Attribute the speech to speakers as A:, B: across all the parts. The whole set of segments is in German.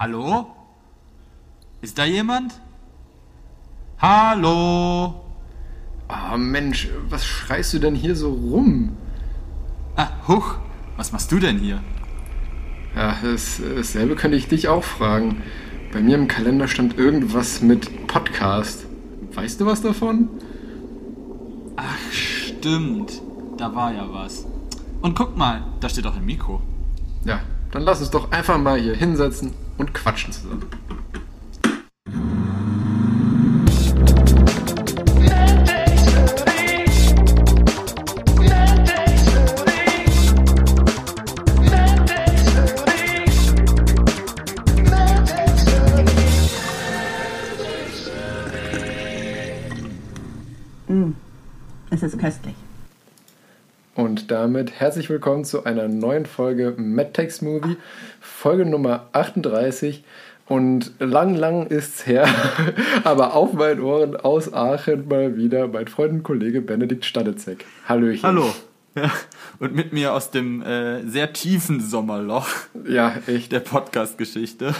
A: Hallo? Ist da jemand? Hallo?
B: Ah, Mensch, was schreist du denn hier so rum?
A: Ah, huch, was machst du denn hier?
B: Ja, das, dasselbe könnte ich dich auch fragen. Bei mir im Kalender stand irgendwas mit Podcast. Weißt du was davon?
A: Ach, stimmt. Da war ja was. Und guck mal, da steht auch ein Mikro.
B: Ja, dann lass uns doch einfach mal hier hinsetzen und quatschen zusammen.
C: Es ist köstlich.
B: Und damit herzlich willkommen zu einer neuen Folge MedTech Movie, Folge Nummer 38. Und lang, lang ist's her, aber auf meinen Ohren aus Aachen mal wieder mein Freund und Kollege Benedikt Stadezek. Hallöchen.
A: Hallo. Ja, und mit mir aus dem äh, sehr tiefen Sommerloch
B: Ja, echt.
A: der Podcast-Geschichte.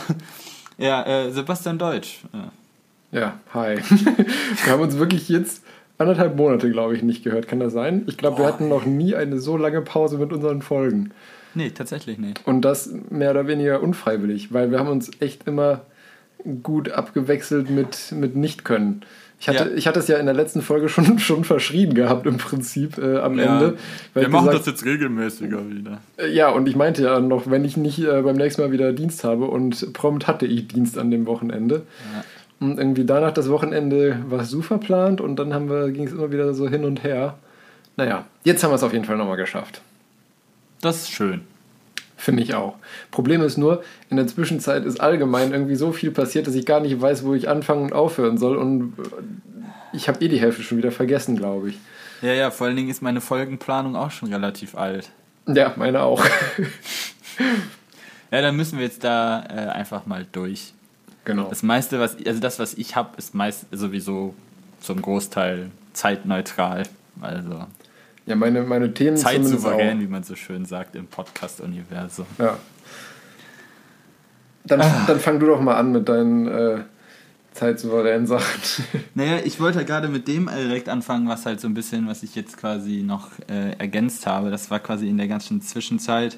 A: Ja, äh, Sebastian Deutsch. Ja.
B: Ja, hi. Wir haben uns wirklich jetzt anderthalb Monate, glaube ich, nicht gehört. Kann das sein? Ich glaube, wir hatten noch nie eine so lange Pause mit unseren Folgen.
A: Nee, tatsächlich nicht.
B: Und das mehr oder weniger unfreiwillig, weil wir haben uns echt immer gut abgewechselt mit, mit Nicht-Können. Ich hatte,
A: Ja.
B: ich hatte es ja in der letzten Folge schon, schon verschrieben gehabt, im Prinzip äh, am Ende. weil
A: wir machen
B: gesagt-
A: das jetzt regelmäßiger wieder.
B: äh, Ja, und ich meinte ja noch, wenn ich nicht äh, beim nächsten Mal wieder Dienst habe und prompt hatte ich Dienst an dem Wochenende.
A: Ja.
B: Und irgendwie danach das Wochenende war es so verplant und dann haben wir, ging es immer wieder so hin und her. Naja, jetzt haben wir es auf jeden Fall nochmal geschafft.
A: Das ist schön.
B: Finde ich auch. Problem ist nur, in der Zwischenzeit ist allgemein irgendwie so viel passiert, dass ich gar nicht weiß, wo ich anfangen und aufhören soll. Und äh, ich habe eh die Hälfte schon wieder vergessen, glaube ich.
A: Ja, ja, vor allen Dingen ist meine Folgenplanung auch schon relativ alt.
B: Ja, meine auch.
A: Ja, dann müssen wir jetzt da äh, einfach mal durch.
B: genau.
A: Das meiste, was, also das, was ich habe, ist meist sowieso zum Großteil zeitneutral. Also
B: Ja, meine, meine Themen zumindest
A: zeitsouverän,
B: auch.
A: wie man so schön sagt im Podcast-Universum.
B: Ja. Dann, dann fang du doch mal an mit deinen äh, zeitsouveränen Sachen.
A: Naja, ich wollte gerade mit dem direkt anfangen, was halt so ein bisschen, was ich jetzt quasi noch äh, ergänzt habe. Das war quasi in der ganzen Zwischenzeit.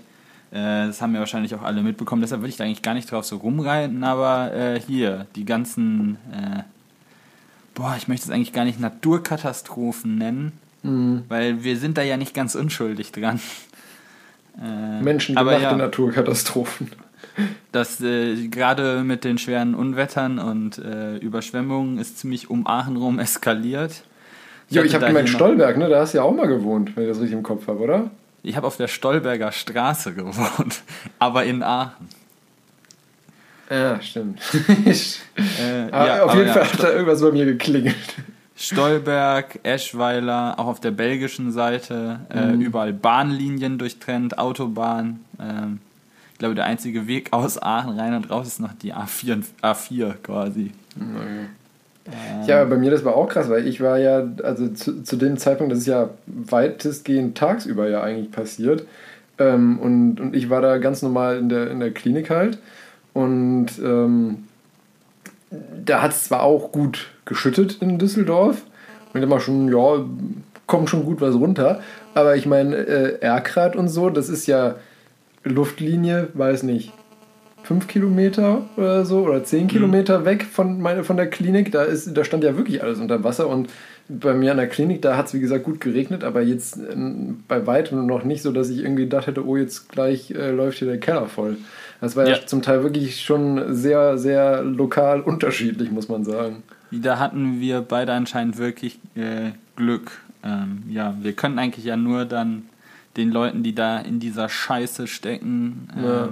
A: Äh, das haben ja wahrscheinlich auch alle mitbekommen. Deshalb würde ich da eigentlich gar nicht drauf so rumreiten. Aber äh, hier, die ganzen, äh, boah, ich möchte es eigentlich gar nicht Naturkatastrophen nennen,
B: Mhm.
A: weil wir sind da ja nicht ganz unschuldig dran. Äh,
B: Menschengemachte
A: ja,
B: Naturkatastrophen.
A: das äh, gerade mit den schweren Unwettern und äh, Überschwemmungen ist ziemlich um Aachen rum eskaliert.
B: Ja, ich
A: hatte
B: habe
A: da
B: gemeint, Stolberg, ne? Da hast du ja auch mal gewohnt, wenn ich das richtig im Kopf habe, oder?
A: Ich habe auf der Stolberger Straße gewohnt, aber in Aachen.
B: Ja, stimmt.
A: Äh,
B: Ah,
A: ja,
B: auf jeden
A: ja,
B: Fall hat da irgendwas bei mir geklingelt.
A: Stolberg, Eschweiler, auch auf der belgischen Seite, äh,
B: Mhm.
A: überall Bahnlinien durchtrennt, Autobahn. Ähm, ich glaube, der einzige Weg aus Aachen rein und raus ist noch die A4, A4 quasi. Ähm,
B: Ja, bei mir das war auch krass, weil ich war ja, also zu, zu dem Zeitpunkt, das ist ja weitestgehend tagsüber ja eigentlich passiert. Ähm, und, und ich war da ganz normal in der, in der Klinik halt. Und ähm, da hat es zwar auch gut geschüttet in Düsseldorf. Und immer schon, ja, kommt schon gut was runter. Aber ich meine, äh, Erkrath und so, das ist ja Luftlinie, weiß nicht, fünf Kilometer oder so oder zehn Kilometer weg von, meine, von der Klinik. Da, ist, da stand ja wirklich alles unter Wasser und bei mir an der Klinik, da hat es wie gesagt gut geregnet, aber jetzt äh, bei weitem noch nicht so, dass ich irgendwie gedacht hätte, oh, jetzt gleich äh, läuft hier der Keller voll. Das war ja.
A: Ja.
B: zum Teil wirklich schon sehr, sehr lokal unterschiedlich, muss man sagen.
A: Da hatten wir beide anscheinend wirklich äh, Glück. Ähm, ja, wir können eigentlich ja nur dann den Leuten, die da in dieser Scheiße stecken, ähm,
B: Ja.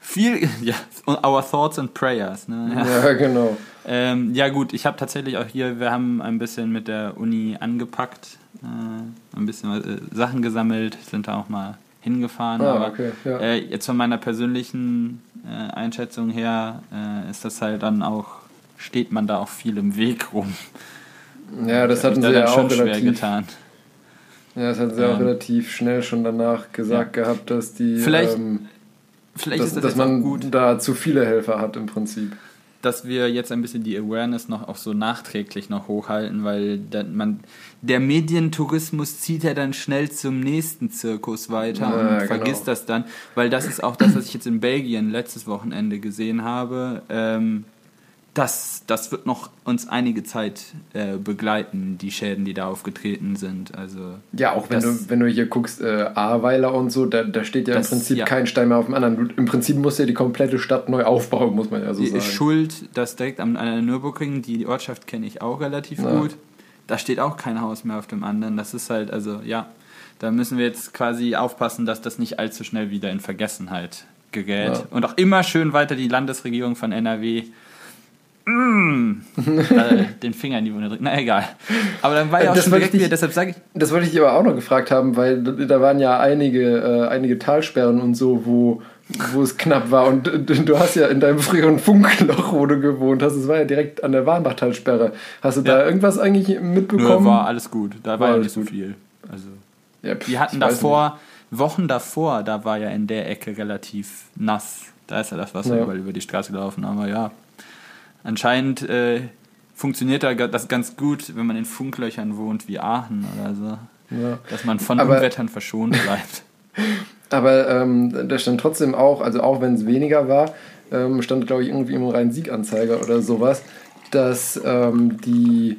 A: viel, ja, our thoughts and prayers. Ne?
B: Ja, genau.
A: Ähm, ja gut, ich habe tatsächlich auch hier, wir haben ein bisschen mit der Uni angepackt, äh, ein bisschen äh, Sachen gesammelt, sind da auch mal hingefahren.
B: Ah,
A: aber
B: okay, ja.
A: äh, jetzt von meiner persönlichen äh, Einschätzung her äh, ist das halt dann auch, steht man da auch viel im Weg rum.
B: Ja, das hatten sie
A: da
B: ja auch
A: schon schwer
B: relativ,
A: getan.
B: ja, das hatten sie auch
A: Ähm,
B: relativ schnell schon danach gesagt gehabt, dass die
A: Vielleicht-
B: ähm,
A: vielleicht
B: dass,
A: ist das
B: dass
A: auch
B: man
A: gut,
B: da zu viele Helfer hat im Prinzip.
A: dass wir jetzt ein bisschen die Awareness noch auch so nachträglich noch hochhalten, weil dann man, der Medientourismus zieht ja dann schnell zum nächsten Zirkus weiter
B: Ja,
A: und
B: genau.
A: vergisst das dann, weil das ist auch das, was ich jetzt in Belgien letztes Wochenende gesehen habe. Ähm, das, das wird noch uns einige Zeit äh, begleiten, die Schäden, die da aufgetreten sind. Also
B: Ja, auch wenn du, wenn du hier guckst, äh, Ahrweiler und so, da, da steht ja
A: Das-
B: im Prinzip
A: ja.
B: kein Stein mehr auf dem anderen. Im Prinzip musst du ja die komplette Stadt neu aufbauen, muss man ja so
A: Die
B: sagen.
A: ist schuld, das direkt am an der Nürburgring, die Ortschaft kenne ich auch relativ
B: Ja.
A: gut. Da steht auch kein Haus mehr auf dem anderen. Das ist halt, also ja, da müssen wir jetzt quasi aufpassen, dass das nicht allzu schnell wieder in Vergessenheit gerät.
B: Ja.
A: Und auch immer schön weiter die Landesregierung von NRW. Mm, äh, den Finger in die Wunde drücken. Na egal. Aber dann war ja auch
B: Das
A: schon direkt
B: ich-
A: wieder, deshalb sage ich,
B: Das wollte ich aber auch noch gefragt haben, weil da da waren ja einige, äh, einige Talsperren und so, wo, wo es knapp war. Und äh, du hast ja in deinem früheren Funkloch, wo du gewohnt hast, es war ja direkt an der Warnbachtalsperre. Hast du da
A: Ja.
B: irgendwas eigentlich
A: nö,
B: mitbekommen?
A: war alles gut. Da war, ja nicht so viel. Also
B: ja, pff,
A: Die hatten davor, Wochen davor, da war ja in der Ecke relativ nass. Da ist ja das Wasser
B: Ja.
A: überall über die Straße gelaufen. Aber ja, anscheinend äh, funktioniert da das ganz gut, wenn man in Funklöchern wohnt wie Aachen oder so.
B: Ja.
A: Dass man von
B: Aber-
A: Unwettern verschont bleibt.
B: Aber ähm, da stand trotzdem auch, also auch wenn es weniger war, ähm, stand glaube ich irgendwie im Rhein-Sieg-Anzeiger oder sowas, dass ähm, die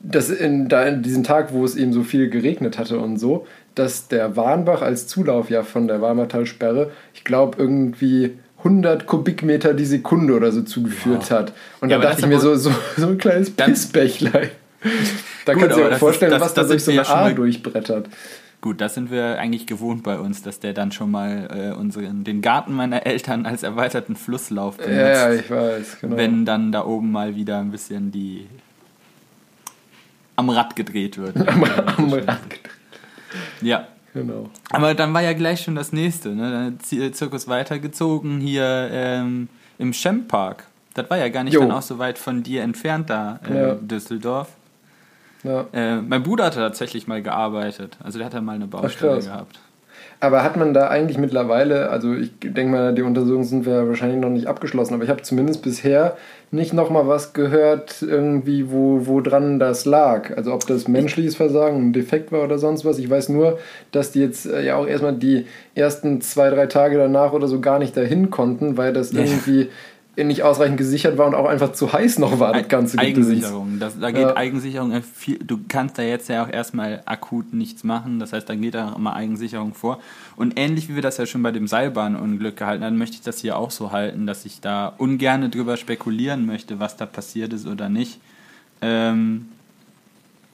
B: dass in, da in diesem Tag, wo es eben so viel geregnet hatte und so, dass der Warnbach als Zulauf ja von der Warmertalsperre, ich glaube, irgendwie 100 Kubikmeter die Sekunde oder so zugeführt hat. Und
A: Ja,
B: da dachte ich mir so, so, so ein kleines Pissbächlein. Da kannst du dir auch vorstellen,
A: das-
B: was da
A: das
B: durch so eine A durchbrettert.
A: Gut, das sind wir eigentlich gewohnt bei uns, dass der dann schon mal äh, unseren, den Garten meiner Eltern als erweiterten Flusslauf benutzt.
B: Ja, ich weiß, genau.
A: wenn dann da oben mal wieder ein bisschen die am Rad gedreht wird.
B: am, am Rad gedreht.
A: Ja.
B: Genau.
A: Aber dann war ja gleich schon das nächste, ne? Dann der Zirkus weitergezogen hier ähm, im Schempark. Das war ja gar nicht
B: Jo.
A: dann auch so weit von dir entfernt da, äh,
B: Ja.
A: Düsseldorf.
B: Ja.
A: Äh, mein Bruder hatte tatsächlich mal gearbeitet. Also der hatte mal eine Baustelle
B: krass.
A: gehabt.
B: Aber hat man da eigentlich mittlerweile, also ich denke mal, die Untersuchungen sind wir wahrscheinlich noch nicht abgeschlossen, aber ich habe zumindest bisher nicht nochmal was gehört, irgendwie, wo, wo dran das lag. Also ob das menschliches Versagen, ein Defekt war oder sonst was. Ich weiß nur, dass die jetzt äh, ja auch erstmal die ersten zwei, drei Tage danach oder so gar nicht dahin konnten, weil das
A: Ja.
B: irgendwie nicht ausreichend gesichert war und auch einfach zu heiß noch war, das ganze.
A: Eigensicherung. Das, da geht
B: Ja.
A: Eigensicherung viel, du kannst da jetzt ja auch erstmal akut nichts machen. Das heißt, da geht da immer Eigensicherung vor. Und ähnlich wie wir das ja schon bei dem Seilbahnunglück gehalten haben, möchte ich das hier auch so halten, dass ich da ungern drüber spekulieren möchte, was da passiert ist oder nicht. Ähm,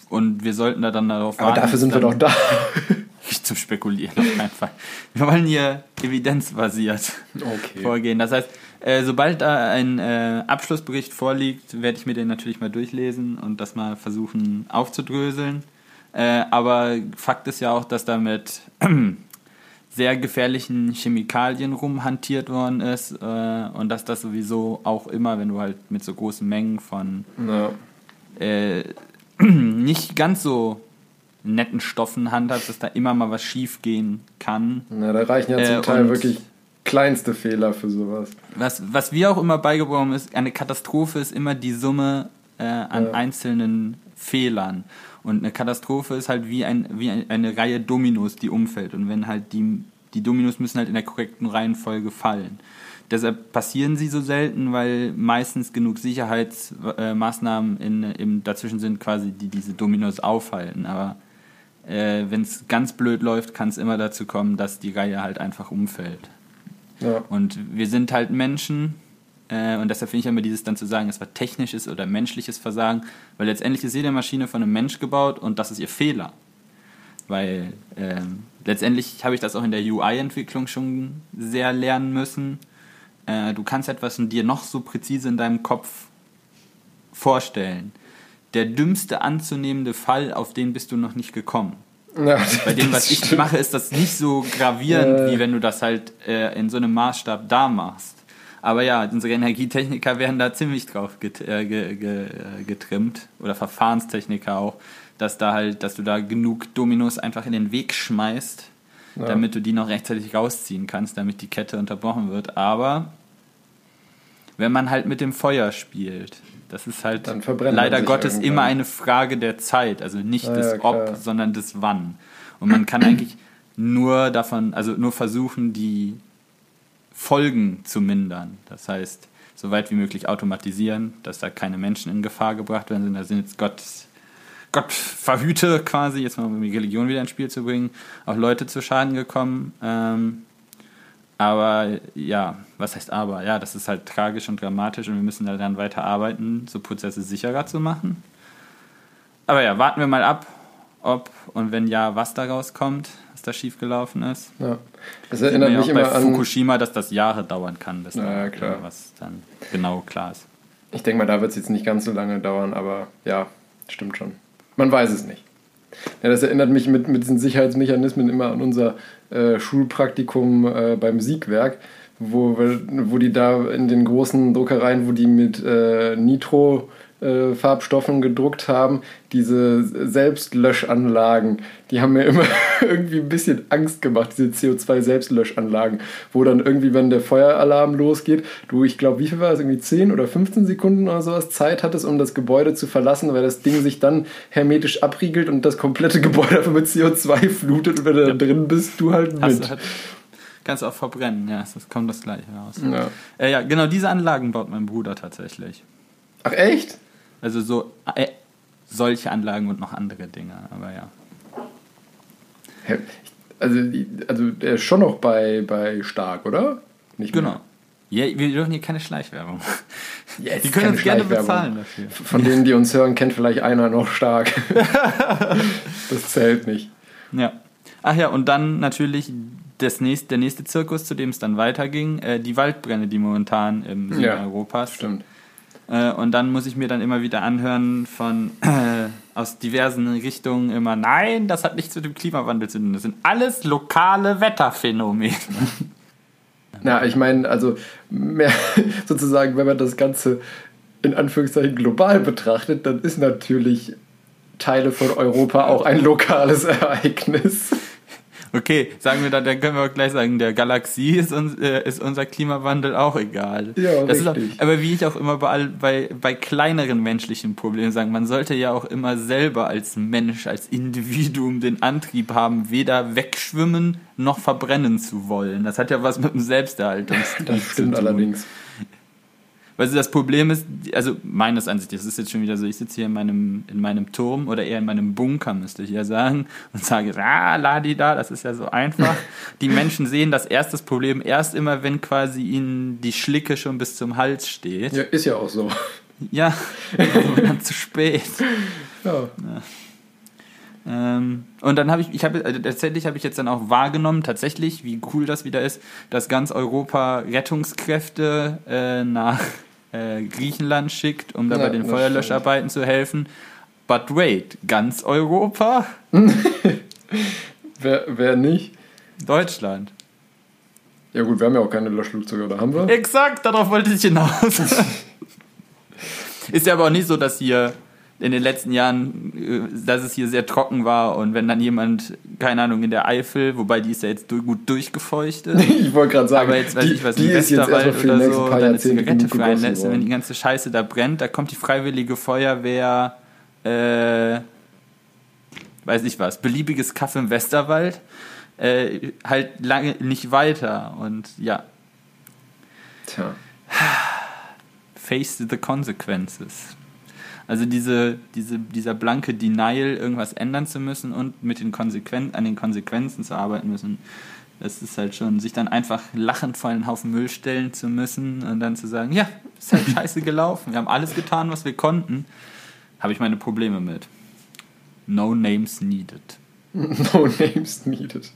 A: und wir sollten da dann darauf
B: Aber dafür sind wir
A: dann-
B: doch da.
A: Nicht zum Spekulieren, auf keinen Fall. Wir wollen hier evidenzbasiert
B: Okay.
A: vorgehen. Das heißt, äh, sobald da ein äh, Abschlussbericht vorliegt, werde ich mir den natürlich mal durchlesen und das mal versuchen aufzudröseln. Äh, aber Fakt ist ja auch, dass da mit sehr gefährlichen Chemikalien rumhantiert worden ist äh, und dass das sowieso auch immer, wenn du halt mit so großen Mengen von
B: Ja.
A: äh, nicht ganz so netten Stoffen handhabst, dass da immer mal was schief gehen kann.
B: Na, da reichen ja zum Teil wirklich kleinste Fehler für sowas.
A: Was, was wir auch immer beigebracht haben, ist, eine Katastrophe ist immer die Summe äh, an
B: Ja.
A: einzelnen Fehlern. Und eine Katastrophe ist halt wie, ein, wie ein, eine Reihe Dominos, die umfällt. Und wenn halt die, die Dominos müssen halt in der korrekten Reihenfolge fallen. Deshalb passieren sie so selten, weil meistens genug Sicherheitsmaßnahmen in, im, dazwischen sind, quasi, die diese Dominos aufhalten. Aber äh, wenn es ganz blöd läuft, kann es immer dazu kommen, dass die Reihe halt einfach umfällt.
B: Ja.
A: Und wir sind halt Menschen. Äh, und deshalb finde ich immer dieses dann zu sagen, es war technisches oder menschliches Versagen, weil letztendlich ist jede Maschine von einem Mensch gebaut und das ist ihr Fehler. Weil ähm, letztendlich habe ich das auch in der UI-Entwicklung schon sehr lernen müssen. Äh, du kannst etwas in dir noch so präzise in deinem Kopf vorstellen. Der dümmste anzunehmende Fall, auf den bist du noch nicht gekommen.
B: Ja,
A: Bei dem, was ich
B: stimmt.
A: mache, ist das nicht so gravierend,
B: Äh.
A: wie wenn du das halt äh, in so einem Maßstab da machst. Aber ja, unsere Energietechniker werden da ziemlich drauf get, äh, ge, ge, äh, getrimmt oder Verfahrenstechniker auch, dass da halt, dass du da genug Dominos einfach in den Weg schmeißt,
B: Ja.
A: damit du die noch rechtzeitig rausziehen kannst, damit die Kette unterbrochen wird. Aber wenn man halt mit dem Feuer spielt, das ist halt leider Gottes
B: irgendwann.
A: immer eine Frage der Zeit, also nicht
B: Ja,
A: des
B: klar.
A: Ob, sondern des Wann. Und man kann eigentlich nur davon, also nur versuchen, die Folgen zu mindern. Das heißt, so weit wie möglich automatisieren, dass da keine Menschen in Gefahr gebracht werden. Da sind jetzt Gott, Gott verhüte quasi, jetzt mal um die Religion wieder ins Spiel zu bringen, auch Leute zu Schaden gekommen. Ähm, aber ja, was heißt aber? Ja, das ist halt tragisch und dramatisch und wir müssen da dann weiter arbeiten, so Prozesse sicherer zu machen. Aber ja, warten wir mal ab, ob und wenn ja, was daraus kommt, was da schiefgelaufen ist.
B: Ja. Das erinnert mich
A: auch bei
B: immer an.
A: Fukushima, dass das Jahre dauern kann, bis
B: Ja,
A: da
B: klar.
A: was dann genau klar ist.
B: Ich denke mal, da wird es jetzt nicht ganz so lange dauern, aber ja, stimmt schon. Man weiß es nicht. Ja, das erinnert mich mit, mit diesen Sicherheitsmechanismen immer an unser äh, Schulpraktikum äh, beim Siegwerk, wo, wo die da in den großen Druckereien, wo die mit äh, Nitro äh, Farbstoffen gedruckt haben, diese Selbstlöschanlagen, die haben mir immer irgendwie ein bisschen Angst gemacht, diese CO2-Selbstlöschanlagen, wo dann irgendwie, wenn der Feueralarm losgeht, du, ich glaube, wie viel war es, irgendwie 10 oder 15 Sekunden oder sowas Zeit hattest, um das Gebäude zu verlassen, weil das Ding sich dann hermetisch abriegelt und das komplette Gebäude einfach mit CO2 flutet und wenn du da drin bist, du halt
A: Hast
B: mit.
A: du halt, kannst auch verbrennen, ja, das kommt das gleiche raus.
B: Ja.
A: Äh, ja, genau diese Anlagen baut mein Bruder tatsächlich.
B: Ach echt?
A: Also so äh, solche Anlagen und noch andere Dinge, aber ja.
B: Also, also der ist schon noch bei, bei Stark, oder? Nicht mehr.
A: Genau. Ja, wir dürfen hier keine Schleichwerbung.
B: Yes,
A: Die können uns gerne bezahlen dafür.
B: Von denen, die uns hören, kennt vielleicht einer noch Stark. das zählt nicht.
A: Ja. Ach ja, und dann natürlich das nächste, der nächste Zirkus, zu dem es dann weiterging, äh, die Waldbrände, die momentan im Süden
B: Ja,
A: Europas.
B: Stimmt.
A: Äh, und dann muss ich mir dann immer wieder anhören von äh, aus diversen Richtungen immer, nein, das hat nichts mit dem Klimawandel zu tun. Das sind alles lokale Wetterphänomene.
B: Na, ich meine, also mehr, sozusagen, wenn man das Ganze in Anführungszeichen global betrachtet, dann ist natürlich Teile von Europa auch ein lokales Ereignis.
A: Okay, sagen wir dann, dann können wir auch gleich sagen, der Galaxie ist, uns, äh, ist unser Klimawandel auch egal.
B: Ja,
A: das Ist auch,
B: richtig.
A: aber wie ich auch immer bei, all- bei, bei kleineren menschlichen Problemen sagen, man sollte ja auch immer selber als Mensch, als Individuum den Antrieb haben, weder wegschwimmen noch verbrennen zu wollen. Das hat ja was mit dem Selbsterhaltungstrieb
B: Das
A: zu
B: stimmt
A: tun.
B: allerdings.
A: Weißt du, das Problem ist, also meines Ansichts, das ist jetzt schon wieder so, ich sitze hier in meinem, in meinem Turm oder eher in meinem Bunker, müsste ich ja sagen, und sage, ah, ladi da, das ist ja so einfach. Die Menschen sehen das erste Problem erst immer, wenn quasi ihnen die Schlicke schon bis zum Hals steht.
B: Ja, ist ja auch so.
A: Ja, aber dann zu spät.
B: Ja.
A: Ähm, und dann habe ich, ich habe, also tatsächlich habe ich jetzt dann auch wahrgenommen, tatsächlich, wie cool das wieder ist, dass ganz Europa Rettungskräfte äh, nach äh, Griechenland schickt, um da
B: Ja,
A: bei den Feuerlöscharbeiten zu helfen. But wait, ganz Europa?
B: Wer, wer nicht?
A: Deutschland.
B: Ja gut, wir haben ja auch keine Löschflugzeuge, oder haben wir?
A: Exakt, darauf wollte ich hinaus. ist ja aber auch nicht so, dass hier in den letzten Jahren, äh, dass es hier sehr trocken war und wenn dann jemand, keine Ahnung, in der Eifel, wobei die ist ja jetzt gut durchgefeuchtet,
B: Ich wollte gerade sagen,
A: aber jetzt weiß
B: die,
A: ich was,
B: die ist jetzt erstmal für
A: oder so, deine Zigarette freien
B: gegossen
A: lässt und wenn die ganze Scheiße da brennt, da kommt die freiwillige Feuerwehr, äh, weiß ich was, beliebiges Kaff im Westerwald, äh, halt lange nicht weiter und ja,
B: Tja.
A: face the consequences. Also diese, diese, dieser blanke Denial, irgendwas ändern zu müssen und mit den Konsequen an den Konsequenzen zu arbeiten müssen, das ist halt schon, sich dann einfach lachend vor einen Haufen Müll stellen zu müssen und dann zu sagen, ja, ist halt scheiße gelaufen, wir haben alles getan, was wir konnten, habe ich meine Probleme mit. No names needed.
B: No names needed.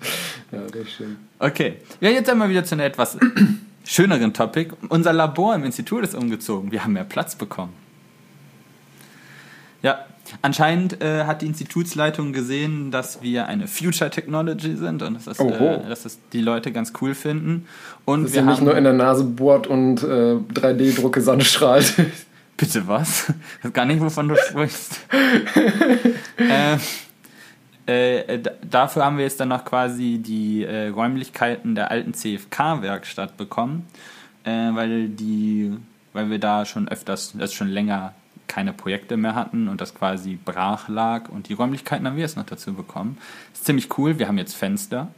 B: Ja, das stimmt.
A: Okay, ja, jetzt einmal wieder zu einer etwas schöneren Topic. Unser Labor im Institut ist umgezogen. Wir haben mehr Platz bekommen. Ja, anscheinend äh, hat die Institutsleitung gesehen, dass wir eine Future Technology sind und dass das, äh, dass das die Leute ganz cool finden. Und
B: Dass
A: wir
B: ihr nicht
A: haben
B: nur in der Nase bohrt und äh, 3D-Drucke Sand strahlt.
A: Bitte was? Ich weiß gar nicht, wovon du sprichst. äh, Äh, dafür haben wir jetzt dann noch quasi die äh, Räumlichkeiten der alten CFK-Werkstatt bekommen, äh, weil die, weil wir da schon öfters, das schon länger keine Projekte mehr hatten und das quasi brach lag und die Räumlichkeiten haben wir jetzt noch dazu bekommen. Ist ziemlich cool. Wir haben jetzt Fenster.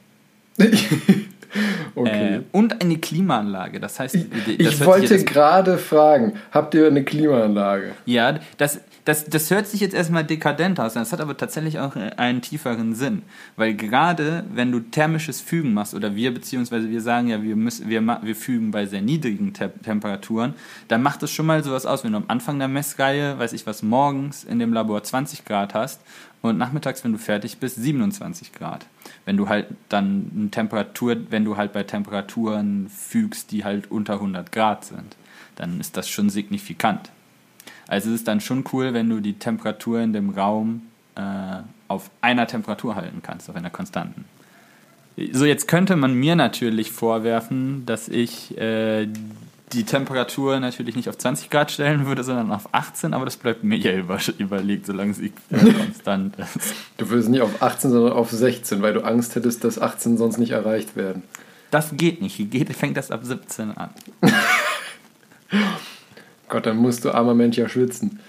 A: okay. Äh, und eine Klimaanlage. Das heißt,
B: das ich wollte gerade fragen, habt ihr eine Klimaanlage?
A: Ja, das, das, das hört sich jetzt erstmal dekadent aus, das hat aber tatsächlich auch einen tieferen Sinn. Weil gerade wenn du thermisches Fügen machst, oder wir, beziehungsweise wir sagen ja, wir, müssen, wir, wir fügen bei sehr niedrigen Te Temperaturen, dann macht es schon mal sowas aus, wenn du am Anfang der Messreihe, weiß ich was, morgens in dem Labor 20 Grad hast und nachmittags, wenn du fertig bist, 27 Grad. Wenn du halt dann eine Temperatur, wenn du halt bei Temperaturen fügst, die halt unter 100 Grad sind, dann ist das schon signifikant. Also es ist dann schon cool, wenn du die Temperatur in dem Raum äh, auf einer Temperatur halten kannst, auf einer konstanten. So, jetzt könnte man mir natürlich vorwerfen, dass ich äh, die Temperatur natürlich nicht auf 20 Grad stellen würde, sondern auf 18, aber das bleibt mir ja über, überlegt, solange sie konstant ist.
B: Du würdest nicht auf 18, sondern auf 16, weil du Angst hättest, dass 18 sonst nicht erreicht werden.
A: Das geht nicht. Geht, fängt das ab 17 an.
B: Gott, dann musst du armer Mensch ja schwitzen.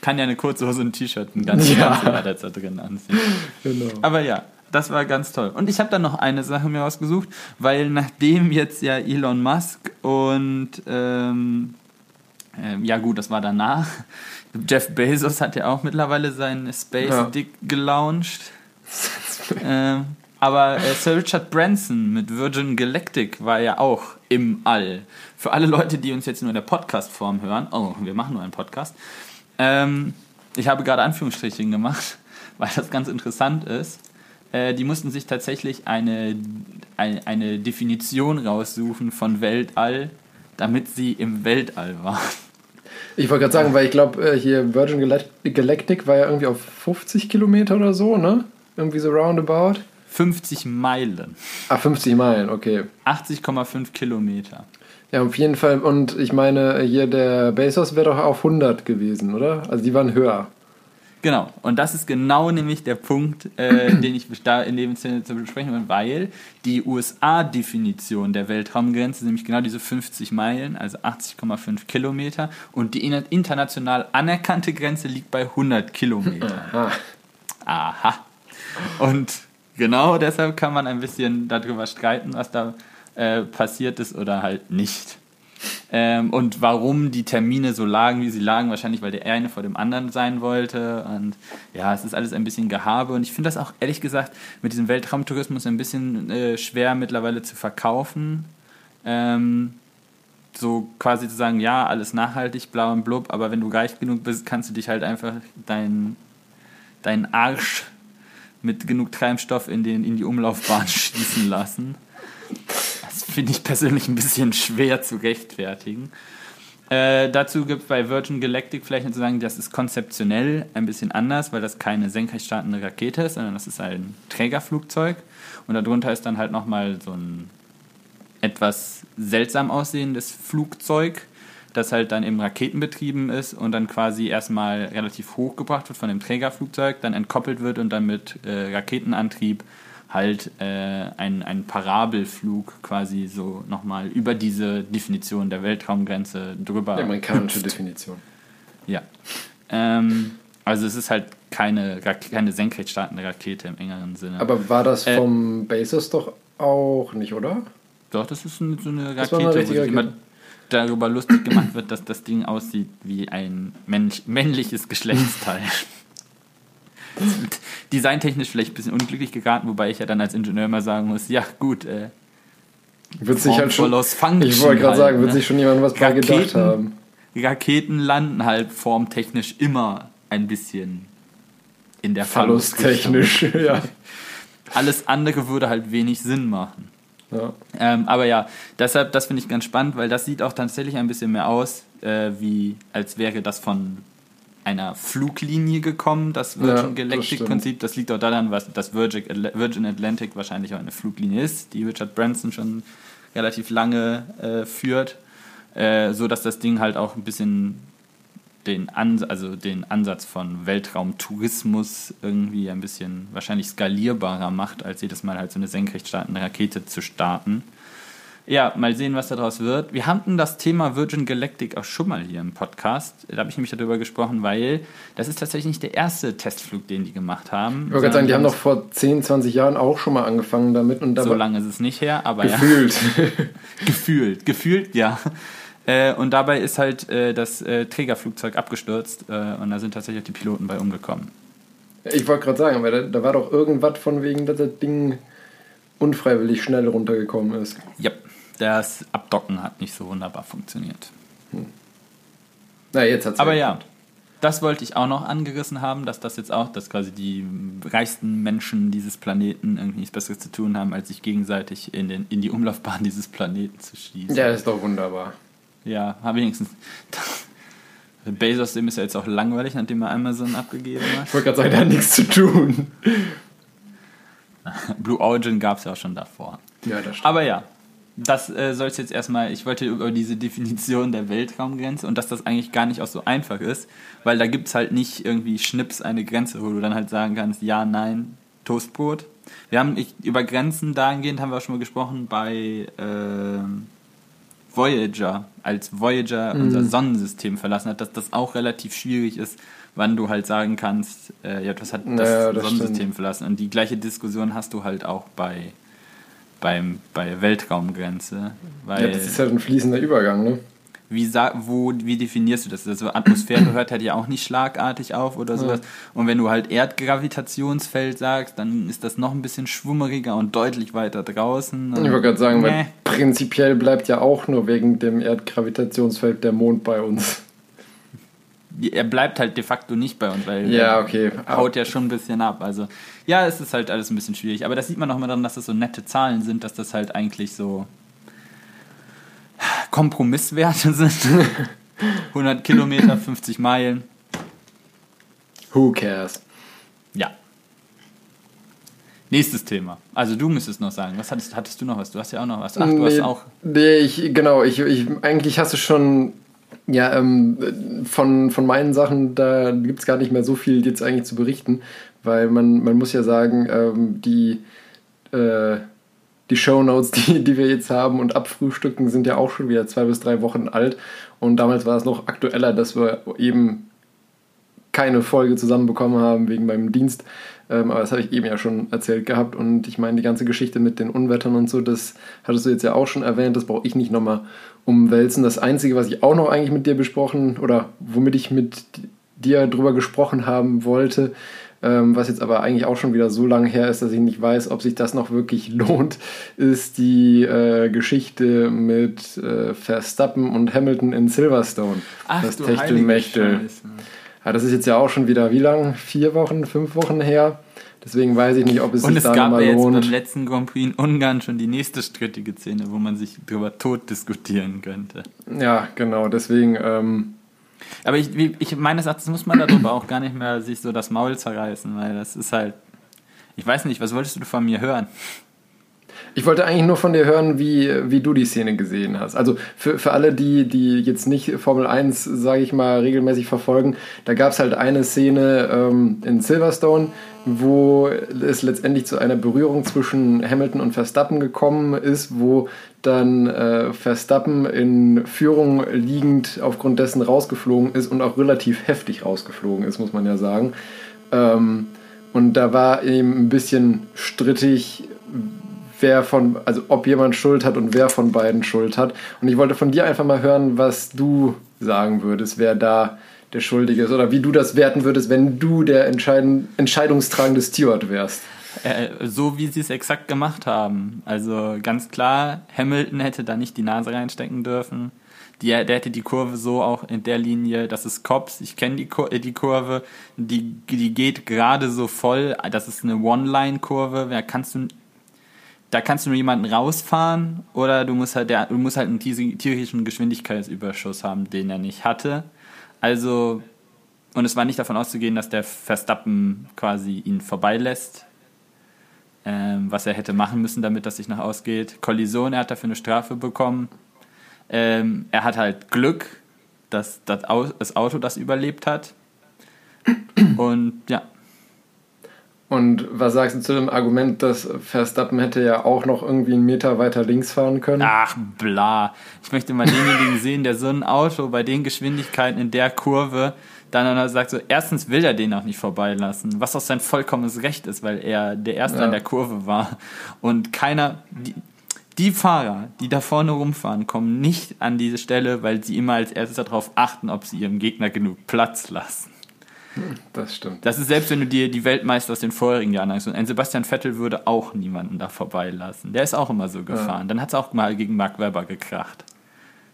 A: Kann ja eine kurze Hose und ein T-Shirt ein ganzes ja. Ganze da drin anziehen. Genau. Aber ja, das war ganz toll. Und ich habe dann noch eine Sache mir ausgesucht, weil nachdem jetzt ja Elon Musk und ähm, äh, ja gut, das war danach. Jeff Bezos hat ja auch mittlerweile seinen Space ja. Dick gelauncht. ähm, aber äh, Sir Richard Branson mit Virgin Galactic war ja auch im All. Für alle Leute, die uns jetzt nur in der Podcast-Form hören, oh, wir machen nur einen Podcast. Ähm, ich habe gerade Anführungsstrichen gemacht, weil das ganz interessant ist. Äh, die mussten sich tatsächlich eine, eine, eine Definition raussuchen von Weltall, damit sie im Weltall waren.
B: Ich wollte gerade sagen, weil ich glaube, äh, hier Virgin Galactic war ja irgendwie auf 50 Kilometer oder so, ne? Irgendwie so roundabout.
A: 50 Meilen.
B: Ah, 50 Meilen, okay.
A: 80,5 Kilometer.
B: Ja, auf jeden Fall. Und ich meine, hier der Bezos wäre doch auf 100 gewesen, oder? Also die waren höher.
A: Genau. Und das ist genau nämlich der Punkt, äh, den ich da in dem Sinne zu besprechen will, weil die USA-Definition der Weltraumgrenze nämlich genau diese 50 Meilen, also 80,5 Kilometer. Und die international anerkannte Grenze liegt bei 100 Kilometern. Aha. Aha. Und Genau deshalb kann man ein bisschen darüber streiten, was da äh, passiert ist oder halt nicht. Ähm, und warum die Termine so lagen, wie sie lagen. Wahrscheinlich, weil der eine vor dem anderen sein wollte. Und ja, es ist alles ein bisschen Gehabe. Und ich finde das auch ehrlich gesagt mit diesem Weltraumtourismus ein bisschen äh, schwer mittlerweile zu verkaufen. Ähm, so quasi zu sagen, ja, alles nachhaltig, blau und blub, aber wenn du reich genug bist, kannst du dich halt einfach deinen dein Arsch mit genug Treibstoff in, den, in die Umlaufbahn schießen lassen. Finde ich persönlich ein bisschen schwer zu rechtfertigen. Äh, dazu gibt es bei Virgin Galactic vielleicht zu sagen, das ist konzeptionell ein bisschen anders, weil das keine senkrecht startende Rakete ist, sondern das ist ein Trägerflugzeug. Und darunter ist dann halt nochmal so ein etwas seltsam aussehendes Flugzeug, das halt dann im Raketenbetrieben ist und dann quasi erstmal relativ hoch gebracht wird von dem Trägerflugzeug, dann entkoppelt wird und dann mit äh, Raketenantrieb halt äh, ein, ein Parabelflug quasi so nochmal über diese Definition der Weltraumgrenze drüber.
B: Ja, amerikanische Definition.
A: Ja. Ähm, also es ist halt keine, keine senkrecht startende Rakete im engeren Sinne.
B: Aber war das äh, vom Basis doch auch nicht, oder?
A: Doch, das ist so eine Rakete, wo sich immer darüber lustig gemacht wird, dass das Ding aussieht wie ein männlich, männliches Geschlechtsteil. Designtechnisch vielleicht ein bisschen unglücklich geraten, wobei ich ja dann als Ingenieur immer sagen muss, ja gut, äh,
B: wird sich halt schon, ich wollte gerade sagen, wird ne? sich schon jemand was bei gedacht haben.
A: Raketen landen halt formtechnisch immer ein bisschen in der
B: Verlusttechnisch, ja.
A: Alles andere würde halt wenig Sinn machen. Ja. Ähm, aber ja, deshalb, das finde ich ganz spannend, weil das sieht auch tatsächlich ein bisschen mehr aus, äh, wie als wäre das von einer Fluglinie gekommen, das Virgin ja, Galactic-Prinzip. Das, das, liegt auch daran, was das Virgin Atlantic wahrscheinlich auch eine Fluglinie ist, die Richard Branson schon relativ lange äh, führt, äh, so dass das Ding halt auch ein bisschen den, An also den Ansatz von Weltraumtourismus irgendwie ein bisschen wahrscheinlich skalierbarer macht, als jedes Mal halt so eine senkrecht startende Rakete zu starten. Ja, mal sehen, was daraus wird. Wir hatten das Thema Virgin Galactic auch schon mal hier im Podcast. Da habe ich nämlich darüber gesprochen, weil das ist tatsächlich nicht der erste Testflug, den die gemacht haben.
B: Ich wollte gerade sagen, die haben doch vor 10, 20 Jahren auch schon mal angefangen damit. Und
A: so lange ist es nicht her, aber
B: gefühlt.
A: ja. gefühlt. Gefühlt, ja. Äh, und dabei ist halt äh, das äh, Trägerflugzeug abgestürzt und da sind tatsächlich auch die Piloten bei umgekommen.
B: Ich wollte gerade sagen, aber da, da, war doch irgendwas von wegen, dass das Ding unfreiwillig schnell runtergekommen ist.
A: Ja, das Abdocken hat nicht so wunderbar funktioniert. Hm.
B: Na, jetzt hat's
A: Aber ja, das wollte ich auch noch angerissen haben, dass das jetzt auch, dass quasi die reichsten Menschen dieses Planeten irgendwie nichts Besseres zu tun haben, als sich gegenseitig in, den, in die Umlaufbahn dieses Planeten zu schießen.
B: Ja, ist doch wunderbar.
A: Ja, habe wenigstens. Bezos, dem ist ja jetzt auch langweilig, nachdem er Amazon abgegeben hat.
B: Ich wollte gerade sagen, der hat nichts zu tun.
A: Blue Origin gab es ja auch schon davor.
B: Ja, das stimmt.
A: Aber ja, das äh, soll es jetzt erstmal, ich wollte über diese Definition der Weltraumgrenze und dass das eigentlich gar nicht auch so einfach ist, weil da gibt es halt nicht irgendwie Schnips eine Grenze, wo du dann halt sagen kannst, ja, nein, Toastbrot. Wir haben ich, über Grenzen dahingehend haben wir auch schon mal gesprochen bei äh, Voyager, als Voyager mhm. unser Sonnensystem verlassen hat, dass das auch relativ schwierig ist, wann du halt sagen kannst, äh, ja, das hat das,
B: naja, das
A: Sonnensystem
B: stimmt.
A: verlassen. Und die gleiche Diskussion hast du halt auch bei beim, bei Weltraumgrenze. Weil
B: ja, das ist halt ein fließender Übergang, ne?
A: Wie, wo, wie definierst du das? Also Atmosphäre hört halt ja auch nicht schlagartig auf oder sowas. Ja. Und wenn du halt Erdgravitationsfeld sagst, dann ist das noch ein bisschen schwummeriger und deutlich weiter draußen.
B: Ich wollte gerade sagen, nee. weil prinzipiell bleibt ja auch nur wegen dem Erdgravitationsfeld der Mond bei uns.
A: Er bleibt halt de facto nicht bei uns, weil
B: ja, okay.
A: er haut ja schon ein bisschen ab. Also ja, es ist halt alles ein bisschen schwierig. Aber das sieht man auch immer daran, dass das so nette Zahlen sind, dass das halt eigentlich so Kompromisswerte sind. 100 Kilometer, 50 Meilen.
B: Who cares?
A: Ja. Nächstes Thema. Also du müsstest noch sagen. Was hattest, hattest du noch was? Du hast ja auch noch was. Ach, du
B: nee,
A: hast auch.
B: Nee, ich, genau. Ich, ich, eigentlich hast du schon ja, ähm, von, von meinen Sachen, da gibt es gar nicht mehr so viel jetzt eigentlich zu berichten, weil man, man muss ja sagen, ähm, die, äh, die Shownotes, die, die wir jetzt haben und abfrühstücken, sind ja auch schon wieder zwei bis drei Wochen alt. Und damals war es noch aktueller, dass wir eben keine Folge zusammenbekommen haben wegen meinem Dienst. Ähm, aber das habe ich eben ja schon erzählt gehabt. Und ich meine, die ganze Geschichte mit den Unwettern und so, das hattest du jetzt ja auch schon erwähnt. Das brauche ich nicht nochmal umwälzen. Das Einzige, was ich auch noch eigentlich mit dir besprochen oder womit ich mit dir drüber gesprochen haben wollte, ähm, was jetzt aber eigentlich auch schon wieder so lange her ist, dass ich nicht weiß, ob sich das noch wirklich lohnt, ist die äh, Geschichte mit äh, Verstappen und Hamilton in Silverstone.
A: Ach,
B: das
A: du
B: Techtelmechtel. Ja, das ist jetzt ja auch schon wieder wie lang? Vier Wochen, fünf Wochen her. Deswegen weiß ich nicht, ob es
A: Und
B: sich
A: es
B: da
A: gab ja jetzt
B: lohnt.
A: beim letzten Grand Prix in Ungarn schon die nächste strittige Szene, wo man sich drüber tot diskutieren könnte.
B: Ja, genau. Deswegen, ähm,
A: Aber ich, ich meines Erachtens muss man darüber auch gar nicht mehr sich so das Maul zerreißen, weil das ist halt. Ich weiß nicht, was wolltest du von mir hören?
B: Ich wollte eigentlich nur von dir hören, wie, wie du die Szene gesehen hast. Also für, für alle, die, die jetzt nicht Formel 1, sage ich mal, regelmäßig verfolgen, da gab es halt eine Szene ähm, in Silverstone, wo es letztendlich zu einer Berührung zwischen Hamilton und Verstappen gekommen ist, wo dann äh, Verstappen in Führung liegend aufgrund dessen rausgeflogen ist und auch relativ heftig rausgeflogen ist, muss man ja sagen. Ähm, und da war eben ein bisschen strittig, wer von, also ob jemand Schuld hat und wer von beiden Schuld hat. Und ich wollte von dir einfach mal hören, was du sagen würdest, wer da der Schuldige ist oder wie du das werten würdest, wenn du der entscheidungstragende Steward wärst.
A: Äh, so wie sie es exakt gemacht haben. Also ganz klar, Hamilton hätte da nicht die Nase reinstecken dürfen. Die, der hätte die Kurve so auch in der Linie, das ist Cops, ich kenne die, Kur- äh, die Kurve, die, die geht gerade so voll, das ist eine One-Line-Kurve, da kannst du da kannst du nur jemanden rausfahren oder du musst halt, der, du musst halt einen tierischen Geschwindigkeitsüberschuss haben, den er nicht hatte. Also, und es war nicht davon auszugehen, dass der Verstappen quasi ihn vorbeilässt, ähm, was er hätte machen müssen, damit das sich nach ausgeht. Kollision, er hat dafür eine Strafe bekommen. Ähm, er hat halt Glück, dass das Auto das überlebt hat. Und ja,
B: Und was sagst du zu dem Argument, dass Verstappen hätte ja auch noch irgendwie einen Meter weiter links fahren können?
A: ach bla. Ich möchte mal denjenigen sehen, der so ein Auto bei den Geschwindigkeiten in der Kurve dann sagt so, erstens will er den auch nicht vorbeilassen, was auch sein vollkommenes Recht ist, weil er der Erste
B: Ja.
A: an der Kurve war. Und keiner, die, die Fahrer, die da vorne rumfahren, kommen nicht an diese Stelle, weil sie immer als erstes darauf achten, ob sie ihrem Gegner genug Platz lassen.
B: Das stimmt.
A: Das ist selbst, wenn du dir die Weltmeister aus den vorherigen Jahren anguckst. Ein Sebastian Vettel würde auch niemanden da vorbeilassen. Der ist auch immer so gefahren. Dann hat es auch mal gegen Mark Webber gekracht.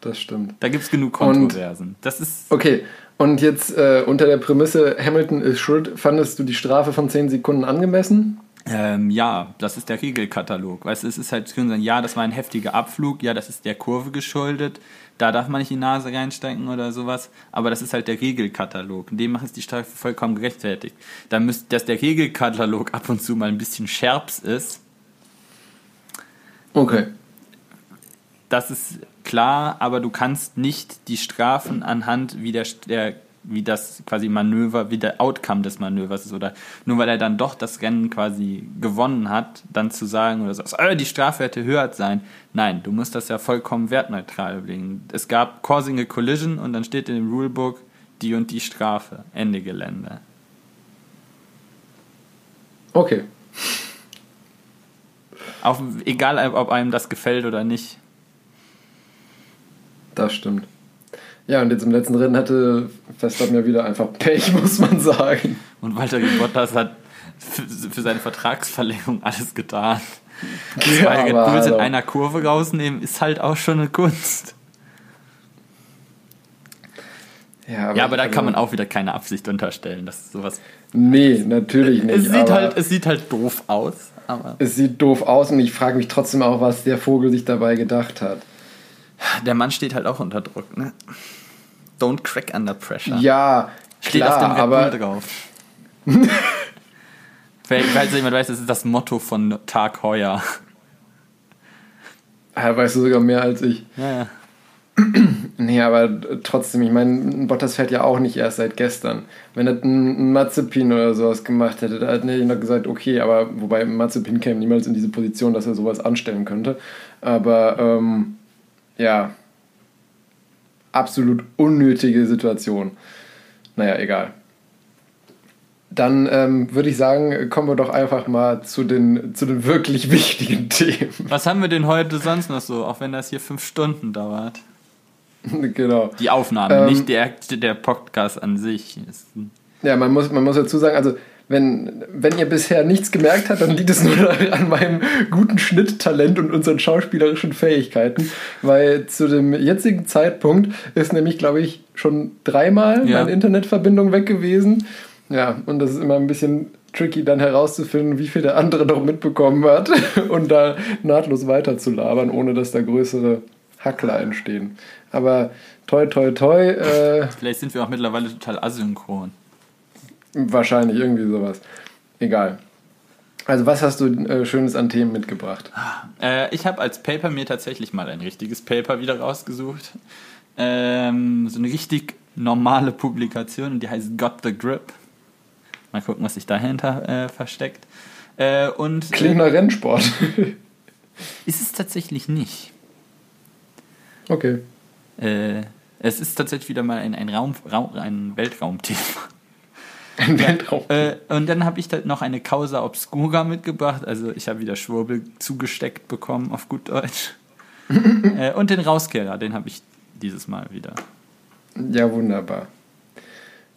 B: Das stimmt.
A: Da gibt es genug
B: Und-
A: Kontroversen. das ist.
B: Okay, und jetzt äh, unter der Prämisse, Hamilton ist schuld, fandest du die Strafe von 10 Sekunden angemessen?
A: Ähm, ja, das ist der Regelkatalog. Weißt du, es ist halt, sie können sagen, ja, das war ein heftiger Abflug, ja, das ist der Kurve geschuldet, da darf man nicht die Nase reinstecken oder sowas, aber das ist halt der Regelkatalog. In dem es die Strafe vollkommen gerechtfertigt. Da müsst, dass der Regelkatalog ab und zu mal ein bisschen scherps ist,
B: Okay.
A: das ist klar, aber du kannst nicht die Strafen anhand, wie der, der wie das quasi Manöver, wie der Outcome des Manövers ist oder nur weil er dann doch das Rennen quasi gewonnen hat, dann zu sagen oder so, äh, die Strafe hätte höher sein. Nein, du musst das ja vollkommen wertneutral legen. Es gab Causing a Collision und dann steht in dem Rulebook die und die Strafe. Ende Gelände.
B: Okay.
A: Auch, egal, ob einem das gefällt oder nicht.
B: Das stimmt. Ja, und jetzt im letzten Rennen hatte Verstappen ja wieder einfach Pech, muss man sagen.
A: Und Walter Bottas hat für, für seine Vertragsverlängerung alles getan.
B: Ja,
A: Zwei Red
B: aber
A: Bulls in einer Kurve rausnehmen, ist halt auch schon eine Kunst.
B: Ja,
A: Ja, aber da
B: also-
A: kann man auch wieder keine Absicht unterstellen. Das ist sowas.
B: Nee, natürlich nicht.
A: Es sieht,
B: aber
A: halt, es sieht halt doof aus, aber
B: es sieht doof aus und ich frage mich trotzdem auch, was der Vogel sich dabei gedacht hat.
A: der Mann steht halt auch unter Druck, ne? Don't crack under pressure.
B: Ja,
A: Steht
B: klar,
A: auf dem Red
B: aber
A: drauf. Falls jemand weiß, das ist das Motto von Tag Heuer.
B: Ja, weißt du sogar mehr als ich.
A: Ja, ja.
B: Nee, aber trotzdem, ich meine, Bottas fährt ja auch nicht erst seit gestern. Wenn er ein Mazepin oder sowas gemacht hätte, da hätte ich noch gesagt, okay, aber wobei Mazepin käme niemals in diese Position, dass er sowas anstellen könnte. Aber ähm, ja, absolut unnötige Situation. Naja, egal. Dann ähm, würde ich sagen, kommen wir doch einfach mal zu den, zu den wirklich wichtigen Themen.
A: Was haben wir denn heute sonst noch so, auch wenn das hier fünf Stunden dauert?
B: genau.
A: Die Aufnahme,
B: Ähm,
A: nicht der, der Podcast an sich.
B: Ja, man muss, man muss dazu sagen, also wenn, wenn ihr bisher nichts gemerkt habt, dann liegt es nur an meinem guten Schnitttalent und unseren schauspielerischen Fähigkeiten, weil zu dem jetzigen Zeitpunkt ist nämlich, glaube ich, schon dreimal
A: Ja.
B: meine Internetverbindung weg gewesen. Ja, und das ist immer ein bisschen tricky, dann herauszufinden, wie viel der andere noch mitbekommen hat und da nahtlos weiter zu labern, ohne dass da größere Hackler entstehen. Aber toi, toi, toi, äh,
A: vielleicht sind wir auch mittlerweile total asynchron.
B: Wahrscheinlich, irgendwie sowas. Egal. Also, was hast du äh, Schönes an Themen mitgebracht?
A: Äh, ich habe als Paper mir tatsächlich mal ein richtiges Paper wieder rausgesucht. Ähm, so eine richtig normale Publikation und die heißt Got the Grip. Mal gucken, was sich dahinter äh, versteckt. Äh, und äh,
B: nach Rennsport.
A: ist es tatsächlich nicht.
B: okay.
A: Äh, es ist tatsächlich wieder mal ein, ein, Raum, Raum, ein Weltraumthema.
B: Ein Weltraum.
A: Äh, und dann habe ich da noch eine Causa Obscura mitgebracht. Also ich habe wieder Schwurbel zugesteckt bekommen, auf gut Deutsch. äh, und den Rauskehrer, den habe ich dieses Mal wieder.
B: Ja, wunderbar.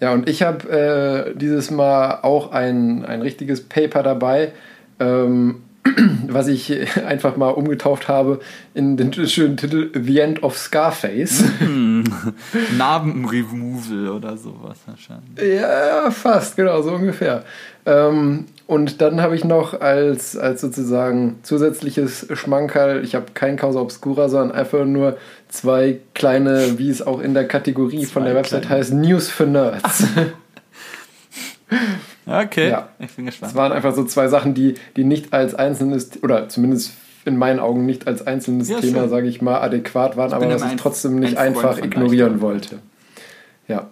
B: Ja, und ich habe äh, dieses Mal auch ein, ein richtiges Paper dabei, ähm, was ich einfach mal umgetauft habe in den schönen Titel The End of Scarface.
A: Narbenremoval oder sowas wahrscheinlich.
B: Ja, fast, genau, so ungefähr. Ähm, und dann habe ich noch als, als sozusagen zusätzliches Schmankerl, ich habe kein Causa Obscura, sondern einfach nur zwei kleine, wie es auch in der Kategorie von
A: Zwei
B: der Website
A: kleine.
B: heißt, News für Nerds.
A: Okay,
B: Ja.
A: ich bin
B: Es
A: gespannt.
B: waren einfach so zwei Sachen, die, die nicht als einzelnes, oder zumindest in meinen Augen nicht als einzelnes
A: Ja,
B: Thema, sage ich mal, adäquat waren, aber
A: bin
B: was
A: immer
B: ich
A: ein-
B: trotzdem nicht
A: ein
B: einfach ignorieren wollte. Ja.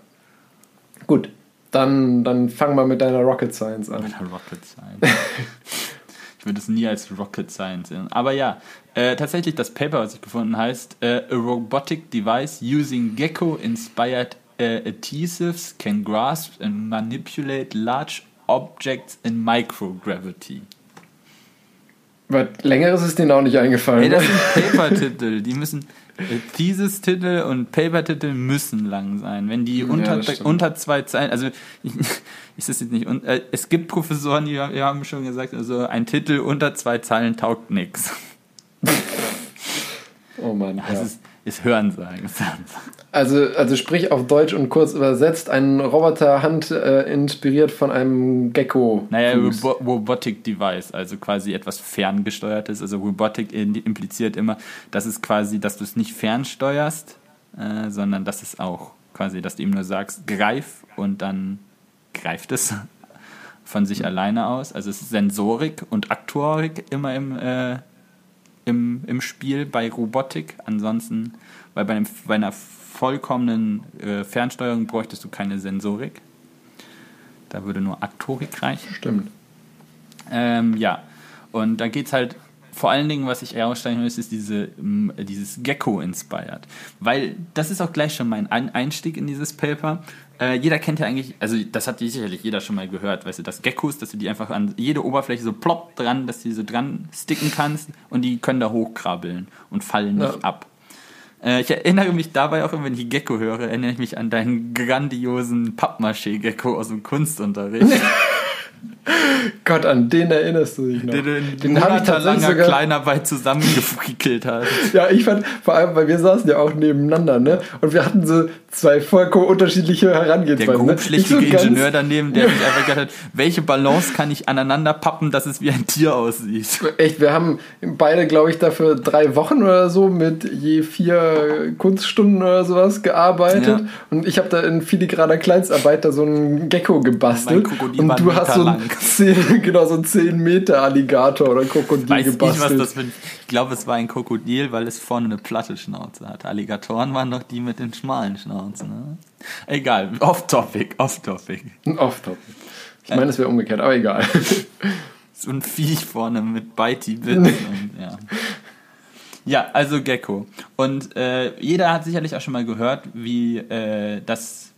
B: Gut, dann, dann fang mal mit deiner Rocket Science an.
A: Mit der Rocket Science. ich würde es nie als Rocket Science sehen. Aber ja, äh, tatsächlich das Paper, was ich gefunden heißt äh, A Robotic Device Using Gecko-Inspired äh, Adhesives can grasp and manipulate large objects in microgravity.
B: Was Längeres ist denen auch nicht eingefallen.
A: Ey, das
B: ne?
A: sind Paper-Titel. Die müssen. äh, Thesis-Titel und Paper-Titel müssen lang sein. Wenn die
B: Ja,
A: unter,
B: stimmt.
A: unter zwei Zeilen. Also, ich, ist das jetzt nicht. un- Äh, es gibt Professoren, die haben- die haben schon gesagt, also ein Titel unter zwei Zeilen taugt nichts.
B: oh Mann. Ja.
A: ist, ist Hörensagen.
B: Also, also sprich auf Deutsch und kurz übersetzt, ein Roboterhand äh, inspiriert von einem Gecko.
A: Naja. Robo Robotic Device, also quasi etwas ferngesteuertes. Also Robotic impliziert immer, dass es quasi, dass du es nicht fernsteuerst, äh, sondern dass es auch quasi, dass du ihm nur sagst, greif und dann greift es von sich alleine aus. Also es ist Sensorik und Aktorik immer im, äh, im, im Spiel bei Robotik. Ansonsten, weil bei, einem, bei einer vollkommenen äh, Fernsteuerung bräuchtest du keine Sensorik. Da würde nur Aktorik reichen.
B: Stimmt.
A: Ähm, ja, und da geht es halt vor allen Dingen, was ich herausstellen muss, ist diese, dieses Gecko-inspired. Weil das ist auch gleich schon mein Ein Einstieg in dieses Paper. Äh, jeder kennt ja eigentlich, also das hat sicherlich jeder schon mal gehört, weißt du, dass Geckos, dass du die einfach an jede Oberfläche so plopp dran, dass du die so dran sticken kannst und die können da hochkrabbeln und fallen nicht
B: Ja.
A: ab. Äh, ich erinnere mich dabei auch, immer, wenn ich Gecko höre, erinnere ich mich an deinen grandiosen Pappmaché-Gecko aus dem Kunstunterricht.
B: Gott, an den erinnerst du dich noch.
A: den du in
B: den habe ich tatsächlich sogar.
A: Kleinarbeit zusammengefrickelt hast.
B: Ja, ich fand, vor allem, weil wir saßen ja auch nebeneinander, ne? Und wir hatten so zwei vollkommen unterschiedliche
A: Der
B: Herangehensweisen. ne?
A: grobschlächtige
B: Ich so
A: Ingenieur daneben, der sich einfach gedacht hat, welche Balance kann ich aneinander pappen, dass es wie ein Tier aussieht.
B: Echt, wir haben beide, glaube ich, dafür drei Wochen oder so mit je vier Kunststunden oder sowas gearbeitet.
A: Ja.
B: Und ich habe da in filigraner Kleinstarbeit da so einen Gecko gebastelt. Und du hast so
A: Meter lang.
B: 10, genau, so einen 10 Meter Alligator oder Krokodil
A: Weiß ich, was
B: gebastelt.
A: das für ein, Ich glaube, es war ein Krokodil, weil es vorne eine platte Schnauze hat. Alligatoren waren doch die mit den schmalen Schnauzen. Ne? Egal, off-topic, off-topic.
B: Ein Off-Top. Ich meine, es wäre umgekehrt, aber egal.
A: So ein Viech vorne mit Bitey Bits ja. Ja, also Gecko. Und äh, jeder hat sicherlich auch schon mal gehört, wie äh, dass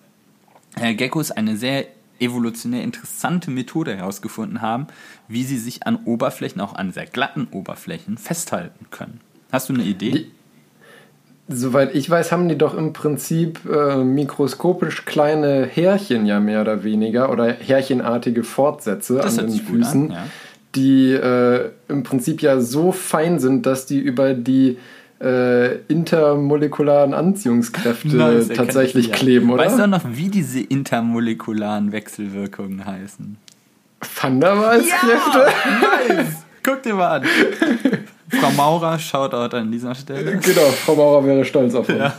A: äh, Geckos eine sehr evolutionär interessante Methode herausgefunden haben, wie sie sich an Oberflächen, auch an sehr glatten Oberflächen, festhalten können. Hast du eine Idee?
B: Die- Soweit ich weiß, haben die doch im Prinzip äh, mikroskopisch kleine Härchen ja mehr oder weniger oder härchenartige Fortsätze
A: Das
B: an den Füßen,
A: an, ja.
B: die äh, im Prinzip ja so fein sind, dass die über die äh, intermolekularen Anziehungskräfte
A: Nice,
B: tatsächlich
A: jeder.
B: kleben, oder?
A: Weißt du auch noch, wie diese intermolekularen Wechselwirkungen heißen?
B: Van der Waals-Kräfte?
A: nice! Guck dir mal an. Frau Maurer, Shoutout an dieser Stelle.
B: Genau, Frau Maurer wäre stolz auf uns.
A: Ja.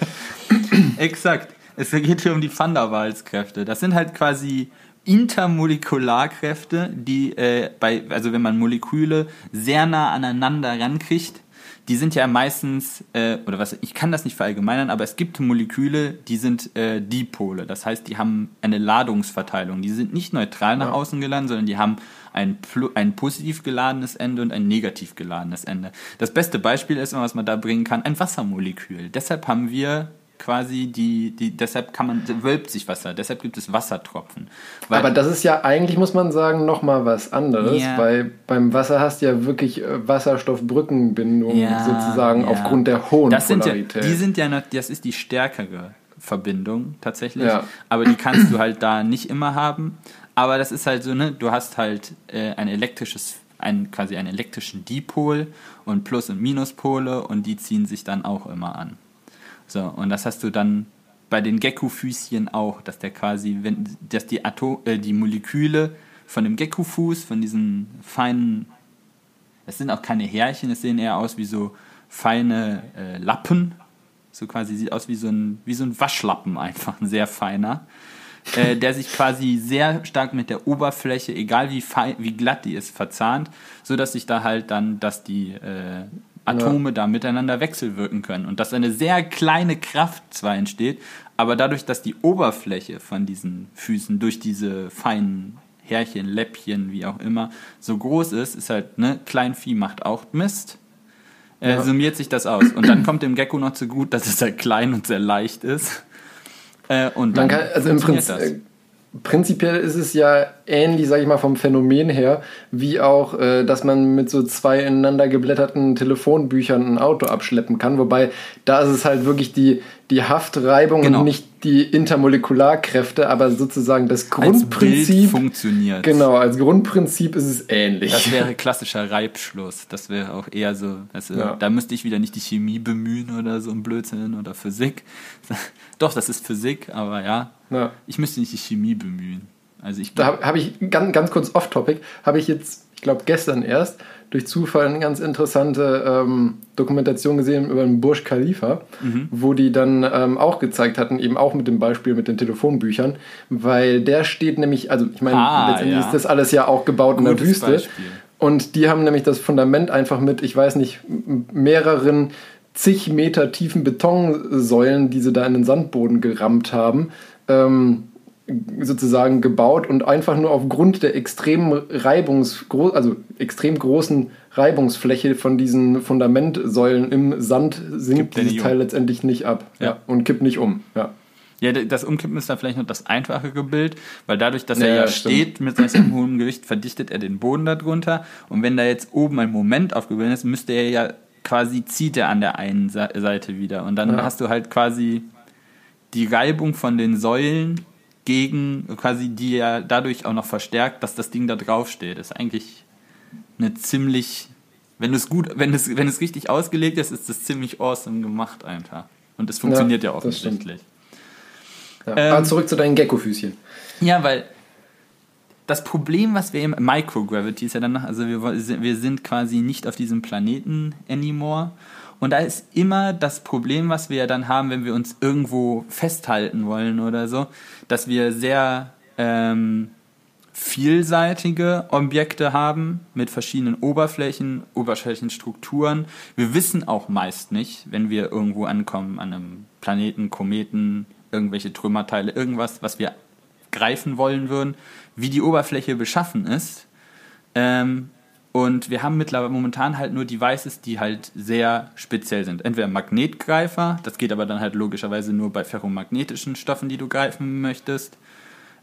A: Exakt. Es geht hier um die Van der Waals-Kräfte. Das sind halt quasi Intermolekularkräfte, die äh, bei, also wenn man Moleküle sehr nah aneinander rankriegt, die sind ja meistens, äh, oder was, ich kann das nicht verallgemeinern, aber es gibt Moleküle, die sind äh, Dipole. Das heißt, die haben eine Ladungsverteilung. Die sind nicht neutral nach
B: Ja.
A: außen geladen, sondern die haben ein, ein positiv geladenes Ende und ein negativ geladenes Ende. Das beste Beispiel ist was man da bringen kann, ein Wassermolekül. Deshalb haben wir quasi die, die deshalb kann man, wölbt sich Wasser, deshalb gibt es Wassertropfen.
B: Aber das ist ja eigentlich, muss man sagen, nochmal was anderes,
A: Ja.
B: weil beim Wasser hast du ja wirklich äh, Wasserstoffbrückenbindung
A: Ja,
B: sozusagen
A: ja.
B: aufgrund der hohen
A: das sind ja,
B: Polarität.
A: die sind ja das ist die stärkere Verbindung tatsächlich.
B: Ja.
A: Aber die kannst du halt da nicht immer haben. Aber das ist halt so, ne, du hast halt äh, ein elektrisches, ein, quasi einen elektrischen Dipol und Plus- und Minuspole und die ziehen sich dann auch immer an. So, und das hast du dann bei den Gecko-Füßchen auch, dass der quasi, wenn, dass die Atom, äh, die Moleküle von dem Gecko-Fuß, von diesen feinen es sind auch keine Härchen, es sehen eher aus wie so feine äh, Lappen. So quasi sieht aus wie so ein, wie so ein Waschlappen einfach, ein sehr feiner. Äh, der sich quasi sehr stark mit der Oberfläche, egal wie, fein, wie glatt die ist, verzahnt, so dass sich da halt dann, dass die, Atome da miteinander wechselwirken können und dass eine sehr kleine Kraft zwar entsteht, aber dadurch, dass die Oberfläche von diesen Füßen durch diese feinen Härchen, Läppchen, wie auch immer, so groß ist, ist halt, ne, Kleinvieh macht auch Mist. Äh,
B: Ja.
A: Summiert sich das aus. Und dann kommt dem Gecko noch zu gut, dass es halt klein und sehr leicht ist. Äh, und dann
B: kann, also im
A: funktioniert
B: Prinzip, äh, prinzipiell ist es ja ähnlich, sag ich mal, vom Phänomen her, wie auch, äh, dass man mit so zwei ineinander geblätterten Telefonbüchern ein Auto abschleppen kann. Wobei da ist es halt wirklich die, die Haftreibung
A: Genau.
B: und nicht die Intermolekularkräfte, aber sozusagen das
A: als Bild
B: Grundprinzip.
A: funktioniert.
B: Genau, als Grundprinzip ist es ähnlich.
A: Das wäre klassischer Reibschluss. Das wäre auch eher so, also,
B: Ja.
A: da müsste ich wieder nicht die Chemie bemühen oder so ein Blödsinn oder Physik. Doch, das ist Physik, aber ja,
B: ja.
A: ich müsste nicht die Chemie bemühen. Also ich
B: Da habe hab ich ganz, ganz kurz off-topic, habe ich jetzt, ich glaube gestern erst, durch Zufall eine ganz interessante ähm, Dokumentation gesehen über den Burj Khalifa, wo die dann ähm, auch gezeigt hatten, eben auch mit dem Beispiel mit den Telefonbüchern, weil der steht nämlich, also ich meine,
A: Ah,
B: letztendlich
A: ja.
B: ist das alles ja auch gebaut in der
A: Gutes
B: Wüste.
A: Beispiel.
B: Und die haben nämlich das Fundament einfach mit, ich weiß nicht, mehreren zig Meter tiefen Betonsäulen, die sie da in den Sandboden gerammt haben, ähm, sozusagen gebaut und einfach nur aufgrund der extremen Reibungs, also extrem großen Reibungsfläche von diesen Fundamentsäulen im Sand sinkt
A: Kippt
B: dieses Teil
A: um.
B: letztendlich nicht ab.
A: Ja.
B: und kippt nicht um. Ja.
A: Ja, das Umkippen ist da vielleicht noch das einfache Bild, weil dadurch, dass
B: Ja,
A: er ja
B: ja, stimmt.
A: steht mit seinem hohen Gewicht, verdichtet er den Boden darunter. Und wenn da jetzt oben ein Moment aufgebildet ist, müsste er ja quasi, zieht er an der einen Seite wieder. Und dann
B: Ja.
A: hast du halt quasi die Reibung von den Säulen gegen, quasi die ja dadurch auch noch verstärkt, dass das Ding da drauf steht. Das ist eigentlich eine ziemlich, wenn es gut, wenn es, wenn es richtig ausgelegt ist, ist das ziemlich awesome gemacht einfach. Und es funktioniert ja,
B: stimmt.
A: offensichtlich.
B: Ja.
A: Ähm,
B: Aber zurück zu deinen Gecko-Füßchen.
A: Ja, weil das Problem, was wir im Microgravity ist ja dann, also wir, wir sind quasi nicht auf diesem Planeten anymore. Und da ist immer das Problem, was wir ja dann haben, wenn wir uns irgendwo festhalten wollen oder so, dass wir sehr ähm, vielseitige Objekte haben mit verschiedenen Oberflächen, Oberflächenstrukturen. Wir wissen auch meist nicht, wenn wir irgendwo ankommen, an einem Planeten, Kometen, irgendwelche Trümmerteile, irgendwas, was wir greifen wollen würden, wie die Oberfläche beschaffen ist. Ähm, und wir haben mittlerweile momentan halt nur Devices, die halt sehr speziell sind. Entweder Magnetgreifer, das geht aber dann halt logischerweise nur bei ferromagnetischen Stoffen, die du greifen möchtest.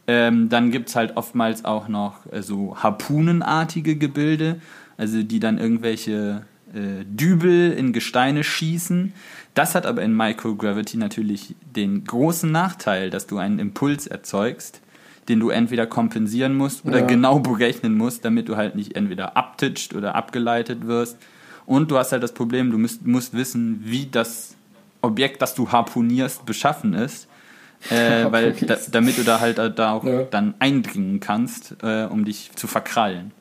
A: Ähm, dann gibt es halt oftmals auch noch äh, so harpunenartige Gebilde, also die dann irgendwelche äh, Dübel in Gesteine schießen. Das hat aber in Microgravity natürlich den großen Nachteil, dass du einen Impuls erzeugst, den du entweder kompensieren musst oder
B: Ja.
A: genau berechnen musst, damit du halt nicht entweder abtitscht oder abgeleitet wirst. Und du hast halt das Problem, du musst, musst wissen, wie das Objekt, das du harpunierst, beschaffen ist. Äh, weil da, damit du da halt äh, da auch
B: Ja.
A: dann eindringen kannst, äh, um dich zu verkrallen.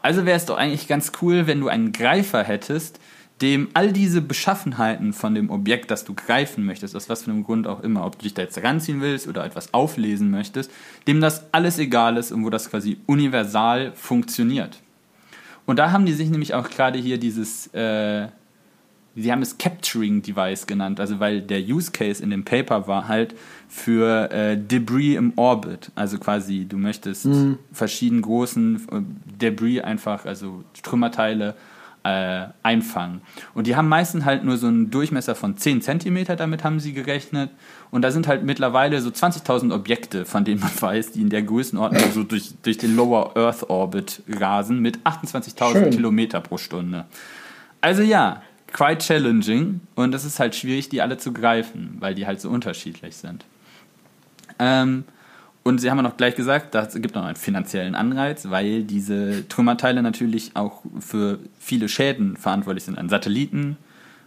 A: Also wäre es doch eigentlich ganz cool, wenn du einen Greifer hättest, dem all diese Beschaffenheiten von dem Objekt, das du greifen möchtest, aus was für einem Grund auch immer, ob du dich da jetzt ranziehen willst oder etwas auflesen möchtest, dem das alles egal ist und wo das quasi universal funktioniert. Und da haben die sich nämlich auch gerade hier dieses, äh, sie haben es Capturing Device genannt, also weil der Use Case in dem Paper war halt für äh, Debris im Orbit, also quasi du möchtest verschieden großen äh, Debris einfach, also Trümmerteile äh, einfangen. Und die haben meistens halt nur so einen Durchmesser von 10 Zentimeter, damit haben sie gerechnet. Und da sind halt mittlerweile so 20.000 Objekte, von denen man weiß, die in der Größenordnung so durch, durch den Lower Earth Orbit rasen mit 28.000
B: Schön.
A: Kilometer pro Stunde. Also ja, quite challenging und es ist halt schwierig, die alle zu greifen, weil die halt so unterschiedlich sind. Ähm, und sie haben ja noch gleich gesagt, es gibt noch einen finanziellen Anreiz, weil diese Trümmerteile natürlich auch für viele Schäden verantwortlich sind an Satelliten,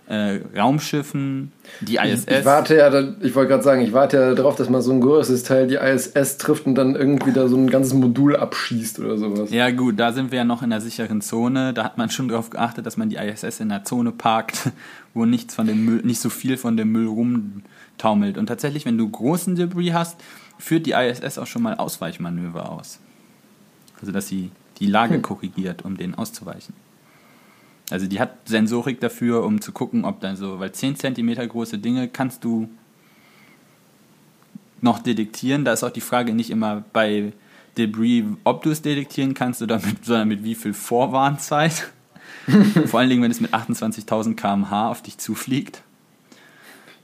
A: äh, Raumschiffen, die ISS.
B: Ich warte ja, da, ich wollte gerade sagen, ich warte ja darauf, dass mal so ein größeres Teil die ISS trifft und dann irgendwie da so ein ganzes Modul abschießt oder sowas.
A: Ja gut, da sind wir ja noch in der sicheren Zone. Da hat man schon darauf geachtet, dass man die ISS in der Zone parkt, wo nichts von dem Müll, nicht so viel von dem Müll rumtaumelt. Und tatsächlich, wenn du großen Debris hast, führt die ISS auch schon mal Ausweichmanöver aus. Also dass sie die Lage korrigiert, um denen auszuweichen. Also die hat Sensorik dafür, um zu gucken, ob dann so, weil 10 cm große Dinge kannst du noch detektieren. Da ist auch die Frage nicht immer bei Debris, ob du es detektieren kannst oder mit, sondern mit wie viel Vorwarnzeit. Vor allen Dingen, wenn es mit 28.000 km/h auf dich zufliegt.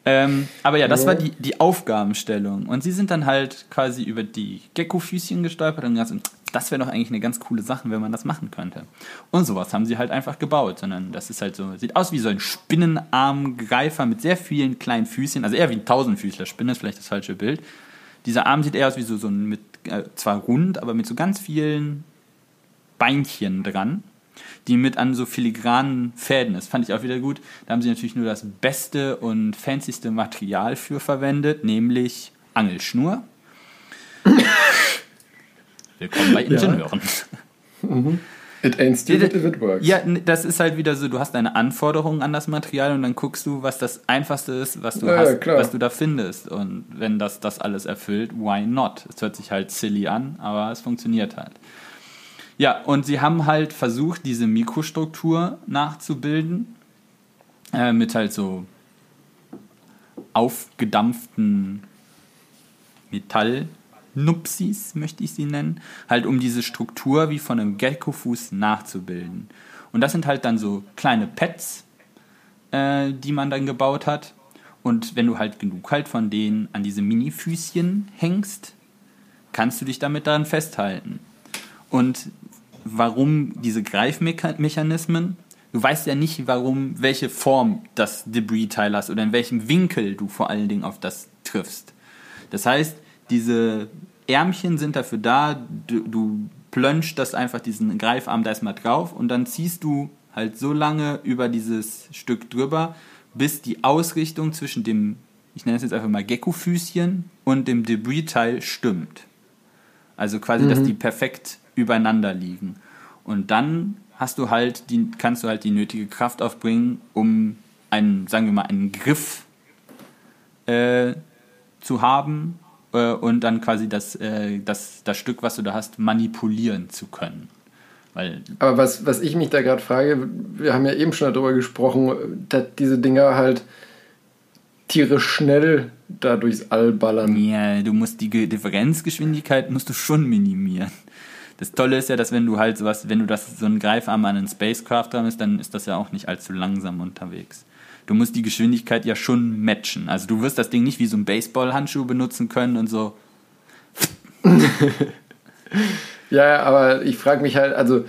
A: Ähm, aber ja, das war die, die Aufgabenstellung. Und sie sind dann halt quasi über die Gecko-Füßchen gestolpert und gesagt, das wäre doch eigentlich eine ganz coole Sache, wenn man das machen könnte. Und sowas haben sie halt einfach gebaut, sondern das ist halt so, sieht aus wie so ein Spinnenarmgreifer mit sehr vielen kleinen Füßchen, also eher wie ein Tausendfüßler Spinne, ist vielleicht das falsche Bild. Dieser Arm sieht eher aus wie so, so ein, mit, äh, zwar rund, aber mit so ganz vielen Beinchen dran die mit an so filigranen Fäden ist. Fand ich auch wieder gut. Da haben sie natürlich nur das beste und fancyste Material für verwendet, nämlich Angelschnur. Willkommen bei Ingenieuren.
B: Ja. Mhm. It ain't stupid if it works.
A: Ja, das ist halt wieder so, du hast eine Anforderung an das Material und dann guckst du, was das Einfachste ist, was du, ja, hast, ja, was du da findest. Und wenn das das alles erfüllt, why not? Es hört sich halt silly an, aber es funktioniert halt. Ja, und sie haben halt versucht, diese Mikrostruktur nachzubilden. Äh, mit halt so aufgedampften Metallnupsis, möchte ich sie nennen. Halt um diese Struktur wie von einem Geckofuß nachzubilden. Und das sind halt dann so kleine Pads, äh, die man dann gebaut hat. Und wenn du halt genug halt von denen an diese Mini-Füßchen hängst, kannst du dich damit daran festhalten. Und warum diese Greifmechanismen. Du weißt ja nicht, warum, welche Form das Debris-Teil hast oder in welchem Winkel du vor allen Dingen auf das triffst. Das heißt, diese Ärmchen sind dafür da, du, du plönscht das einfach diesen Greifarm da erstmal drauf und dann ziehst du halt so lange über dieses Stück drüber, bis die Ausrichtung zwischen dem, ich nenne es jetzt einfach mal Gecko-Füßchen und dem Debris-Teil stimmt. Also quasi, mhm. dass die perfekt übereinander liegen. Und dann hast du halt die, kannst du halt die nötige Kraft aufbringen, um einen, sagen wir mal, einen Griff äh, zu haben äh, und dann quasi das, äh, das, das Stück, was du da hast, manipulieren zu können. Weil
B: Aber was, was ich mich da gerade frage, wir haben ja eben schon darüber gesprochen, dass diese Dinger halt Tiere schnell da durchs All ballern.
A: Ja, du musst die Differenzgeschwindigkeit musst du schon minimieren. Das Tolle ist ja, dass wenn du halt sowas, wenn du das so einen Greifarm an einen Spacecraft hast, dann ist das ja auch nicht allzu langsam unterwegs. Du musst die Geschwindigkeit ja schon matchen. Also du wirst das Ding nicht wie so ein Baseballhandschuh benutzen können und so.
B: ja, aber ich frage mich halt, also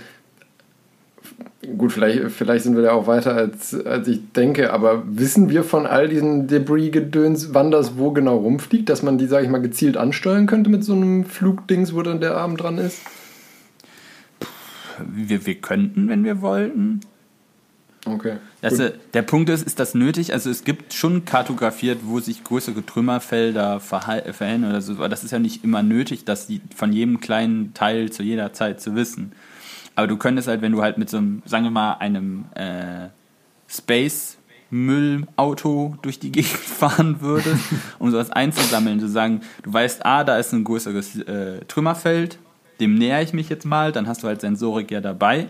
B: gut, vielleicht, vielleicht sind wir da auch weiter als, als ich denke, aber wissen wir von all diesen Debris-Gedöns, wann das wo genau rumfliegt, dass man die, sage ich mal, gezielt ansteuern könnte mit so einem Flugdings, wo dann der Arm dran ist?
A: Wir, wir könnten, wenn wir wollten.
B: Okay.
A: Das, äh, der Punkt ist, ist das nötig? Also es gibt schon kartografiert, wo sich größere Trümmerfelder verhellen oder so, aber das ist ja nicht immer nötig, das von jedem kleinen Teil zu jeder Zeit zu wissen. Aber du könntest halt, wenn du halt mit so einem, sagen wir mal, einem äh, Space Müllauto durch die Gegend fahren würdest, um sowas einzusammeln, zu sagen, du weißt, ah, da ist ein größeres äh, Trümmerfeld, dem näher ich mich jetzt mal, dann hast du halt Sensorik ja dabei,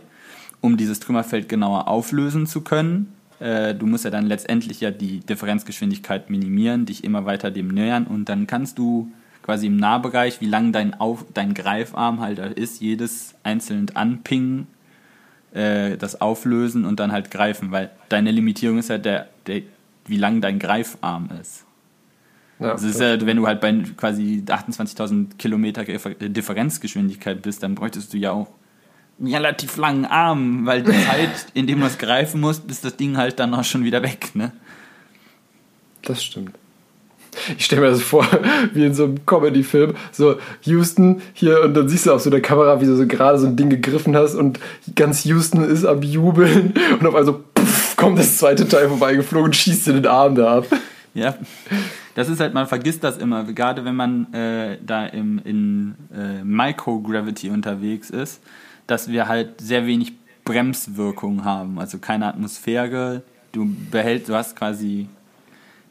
A: um dieses Trümmerfeld genauer auflösen zu können. Äh, du musst ja dann letztendlich ja die Differenzgeschwindigkeit minimieren, dich immer weiter dem nähern und dann kannst du quasi im Nahbereich, wie lang dein, Auf, dein Greifarm halt ist, jedes einzeln anpingen, äh, das auflösen und dann halt greifen, weil deine Limitierung ist ja der, der wie lang dein Greifarm ist. Ja, also ist ja, wenn du halt bei quasi 28.000 Kilometer Differenzgeschwindigkeit bist, dann bräuchtest du ja auch einen relativ langen Arm, weil die Zeit, in dem du es greifen musst, ist das Ding halt dann auch schon wieder weg, ne?
B: Das stimmt. Ich stelle mir das vor, wie in so einem Comedy-Film, so Houston hier und dann siehst du auf so der Kamera, wie du so gerade so ein Ding gegriffen hast und ganz Houston ist am Jubeln und auf einmal so puff, kommt das zweite Teil vorbeigeflogen und schießt dir den Arm da ab.
A: Ja, das ist halt, man vergisst das immer, gerade wenn man äh, da im, in äh, Microgravity unterwegs ist, dass wir halt sehr wenig Bremswirkung haben, also keine Atmosphäre. Du behältst, du hast quasi,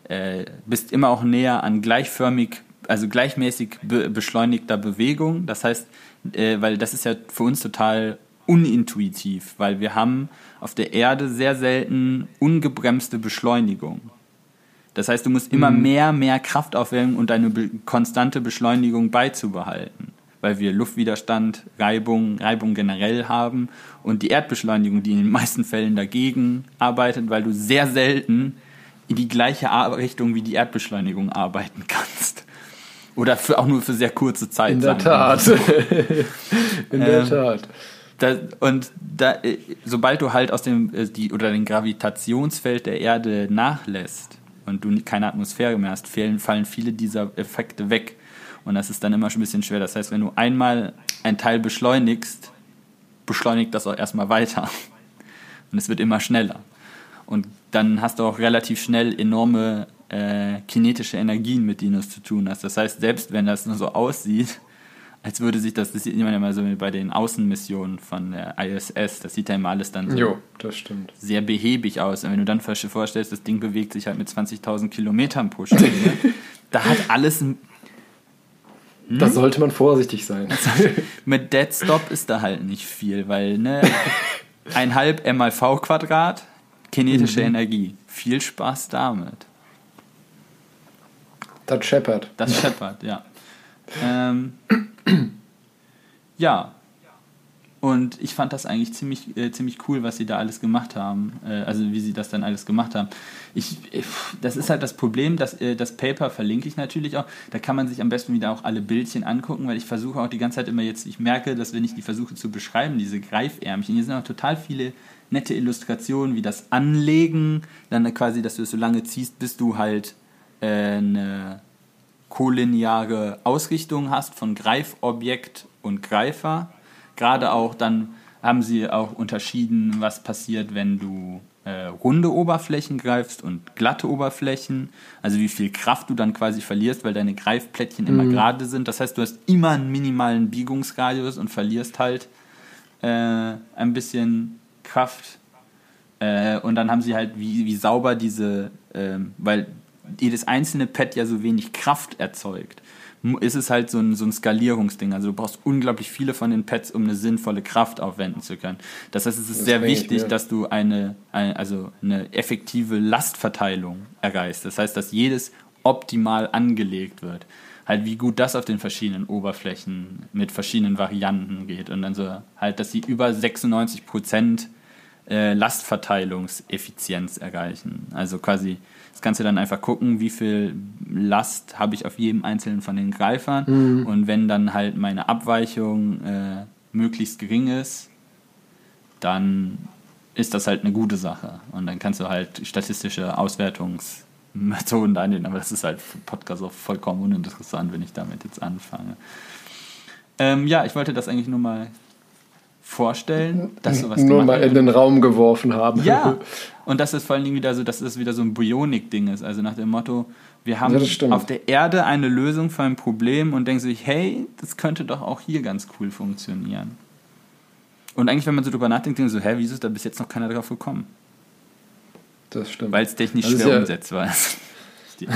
A: äh, bist immer auch näher an gleichförmig, also gleichmäßig be beschleunigter Bewegung. Das heißt, äh, weil das ist ja für uns total unintuitiv, weil wir haben auf der Erde sehr selten ungebremste Beschleunigung. Das heißt, du musst immer mehr, mehr Kraft aufwenden und deine be konstante Beschleunigung beizubehalten. Weil wir Luftwiderstand, Reibung, Reibung generell haben und die Erdbeschleunigung, die in den meisten Fällen dagegen arbeitet, weil du sehr selten in die gleiche Richtung wie die Erdbeschleunigung arbeiten kannst. Oder für, auch nur für sehr kurze Zeit.
B: In der. Tat. In der
A: Ähm,
B: Tat.
A: Da, und da, äh, sobald du halt aus dem äh, die oder dem Gravitationsfeld der Erde nachlässt und du keine Atmosphäre mehr hast, fehlen, fallen viele dieser Effekte weg. Und das ist dann immer schon ein bisschen schwer. Das heißt, wenn du einmal ein Teil beschleunigst, beschleunigt das auch erstmal weiter. Und es wird immer schneller. Und dann hast du auch relativ schnell enorme äh, kinetische Energien, mit denen du es zu tun hast. Das heißt, selbst wenn das nur so aussieht, als würde sich das, das sieht man ja immer so bei den Außenmissionen von der ISS, das sieht ja immer alles dann so
B: Jo,
A: sehr behäbig aus. Und wenn du dann vor- vorstellst, das Ding bewegt sich halt mit 20.000 Kilometern pro Stunde, da hat alles ein,
B: Da sollte man vorsichtig sein.
A: mit Dead Stop ist da halt nicht viel, weil ne, ein halb M mal V Quadrat, kinetische Energie. Viel Spaß damit.
B: Das scheppert.
A: Das scheppert, ja. Ähm, ja. Und ich fand das eigentlich ziemlich, äh, ziemlich cool, was sie da alles gemacht haben. Äh, also wie sie das dann alles gemacht haben. Ich, ich, das ist halt das Problem, dass, äh, das Paper verlinke ich natürlich auch. Da kann man sich am besten wieder auch alle Bildchen angucken, weil ich versuche auch die ganze Zeit immer jetzt, ich merke, dass wenn ich die versuche zu beschreiben, diese Greifärmchen, hier sind auch total viele nette Illustrationen, wie das Anlegen, dann quasi, dass du es so lange ziehst, bis du halt äh, eine kollineare Ausrichtung hast von Greifobjekt und Greifer. Gerade auch dann haben sie auch unterschieden, was passiert, wenn du äh, runde Oberflächen greifst und glatte Oberflächen. Also wie viel Kraft du dann quasi verlierst, weil deine Greifplättchen immer gerade sind. Das heißt, du hast immer einen minimalen Biegungsradius und verlierst halt äh, ein bisschen Kraft. Äh, und dann haben sie halt, wie, wie sauber diese, ähm, weil jedes einzelne Pad ja so wenig Kraft erzeugt, ist es halt so ein, so ein Skalierungsding. Also du brauchst unglaublich viele von den Pads, um eine sinnvolle Kraft aufwenden zu können. Das heißt, es ist
B: Das
A: sehr wichtig, dass du eine, eine, also eine effektive Lastverteilung erreichst. Das heißt, dass jedes optimal angelegt wird. Halt, wie gut das auf den verschiedenen Oberflächen mit verschiedenen Varianten geht. Und dann so halt, dass sie über 96 Prozent äh, Lastverteilungseffizienz erreichen. Also quasi, das kannst du dann einfach gucken, wie viel Last habe ich auf jedem einzelnen von den Greifern. Und wenn dann halt meine Abweichung äh, möglichst gering ist, dann ist das halt eine gute Sache. Und dann kannst du halt statistische Auswertungsmethoden einnehmen, aber das ist halt für Podcast auch vollkommen uninteressant, wenn ich damit jetzt anfange. Ähm, ja, ich wollte das eigentlich nur mal vorstellen, dass sowas
B: Nur mal in den Raum geworfen haben.
A: Ja, und dass es vor allen Dingen wieder so, dass es wieder so ein Bionik-Ding ist. Also nach dem Motto, wir haben
B: Ja, das
A: auf der Erde eine Lösung für ein Problem und denken sich, hey, das könnte doch auch hier ganz cool funktionieren. Und eigentlich, wenn man so drüber nachdenkt, denkt man so, hä, wieso ist da bis jetzt noch keiner drauf gekommen?
B: Das stimmt.
A: Weil es technisch
B: Das
A: schwer
B: ja-
A: umsetzbar ist.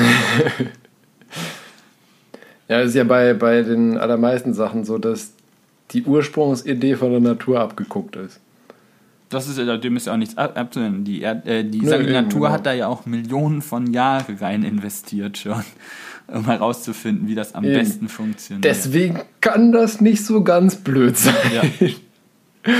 B: Ja, es ist ja bei, bei den allermeisten Sachen so, dass die Ursprungsidee von der Natur abgeguckt ist.
A: Das ist, ja- dem ist ja auch nichts ab- abzuwenden. Die, äh, die
B: eben,
A: Natur
B: genau.
A: hat da ja auch Millionen von Jahren rein investiert schon, um herauszufinden, wie das am
B: Eben.
A: besten funktioniert.
B: Deswegen kann das nicht so ganz blöd sein.
A: Ja.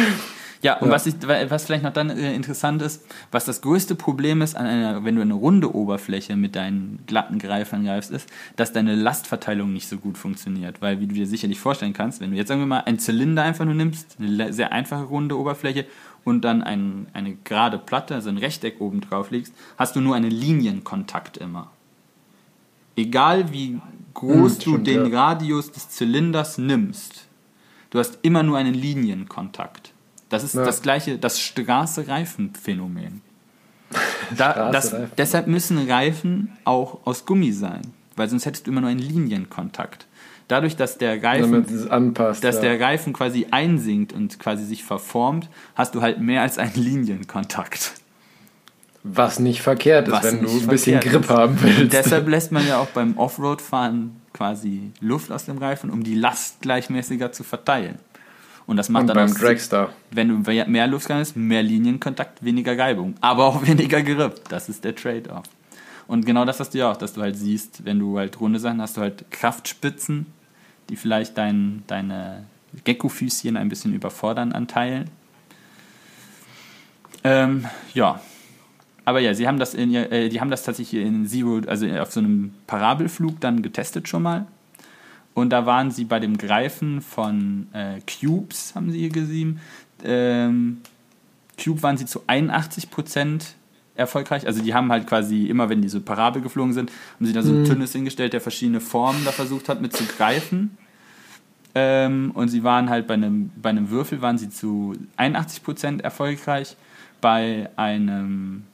A: Ja, und
B: Ja.
A: Was, ich, was vielleicht noch dann äh, interessant ist, was das größte Problem ist, an einer, wenn du eine runde Oberfläche mit deinen glatten Greifern greifst, ist, dass deine Lastverteilung nicht so gut funktioniert. Weil, wie du dir sicherlich vorstellen kannst, wenn du jetzt sagen wir mal einen Zylinder einfach nur nimmst, eine sehr einfache runde Oberfläche und dann ein, eine gerade Platte, also ein Rechteck oben drauf legst, hast du nur einen Linienkontakt immer. Egal wie groß
B: Hm,
A: du
B: stimmt,
A: den
B: ja.
A: Radius des Zylinders nimmst, du hast immer nur einen Linienkontakt. Das ist
B: Ja.
A: das gleiche, das Straße-Reifen-Phänomen. Da, das, deshalb müssen Reifen auch aus Gummi sein, weil sonst hättest du immer nur einen Linienkontakt. Dadurch, dass der Reifen,
B: anpasst.
A: dass
B: ja.
A: der Reifen quasi einsinkt und quasi sich verformt, hast du halt mehr als einen Linienkontakt.
B: Was nicht verkehrt ist,
A: Was
B: wenn du ein bisschen Grip
A: ist.
B: haben willst.
A: Deshalb lässt man ja auch beim Offroad-Fahren quasi Luft aus dem Reifen, um die Last gleichmäßiger zu verteilen. Und das macht
B: Und
A: dann
B: beim
A: auch
B: Dragster.
A: wenn du mehr Luftgang hast, mehr Linienkontakt, weniger Reibung. Aber auch weniger Grip. Das ist der Trade-off. Und genau das hast du ja auch, dass du halt siehst, wenn du halt runde Sachen hast, du halt Kraftspitzen, die vielleicht dein, deine Gecko-Füßchen ein bisschen überfordern an Teilen. Ähm, ja. Aber ja, sie haben das in ihr, äh, die haben das tatsächlich in Zero, also auf so einem Parabelflug dann getestet schon mal. Und da waren sie bei dem Greifen von äh, Cubes, haben sie hier gesehen. Ähm, Cube waren sie zu 81% erfolgreich. Also die haben halt quasi immer, wenn die so Parabel geflogen sind, haben sie da so ein Tünnes hingestellt, der verschiedene Formen da versucht hat mit zu greifen. Ähm, und sie waren halt bei einem, bei einem Würfel waren sie zu 81% erfolgreich. Bei einem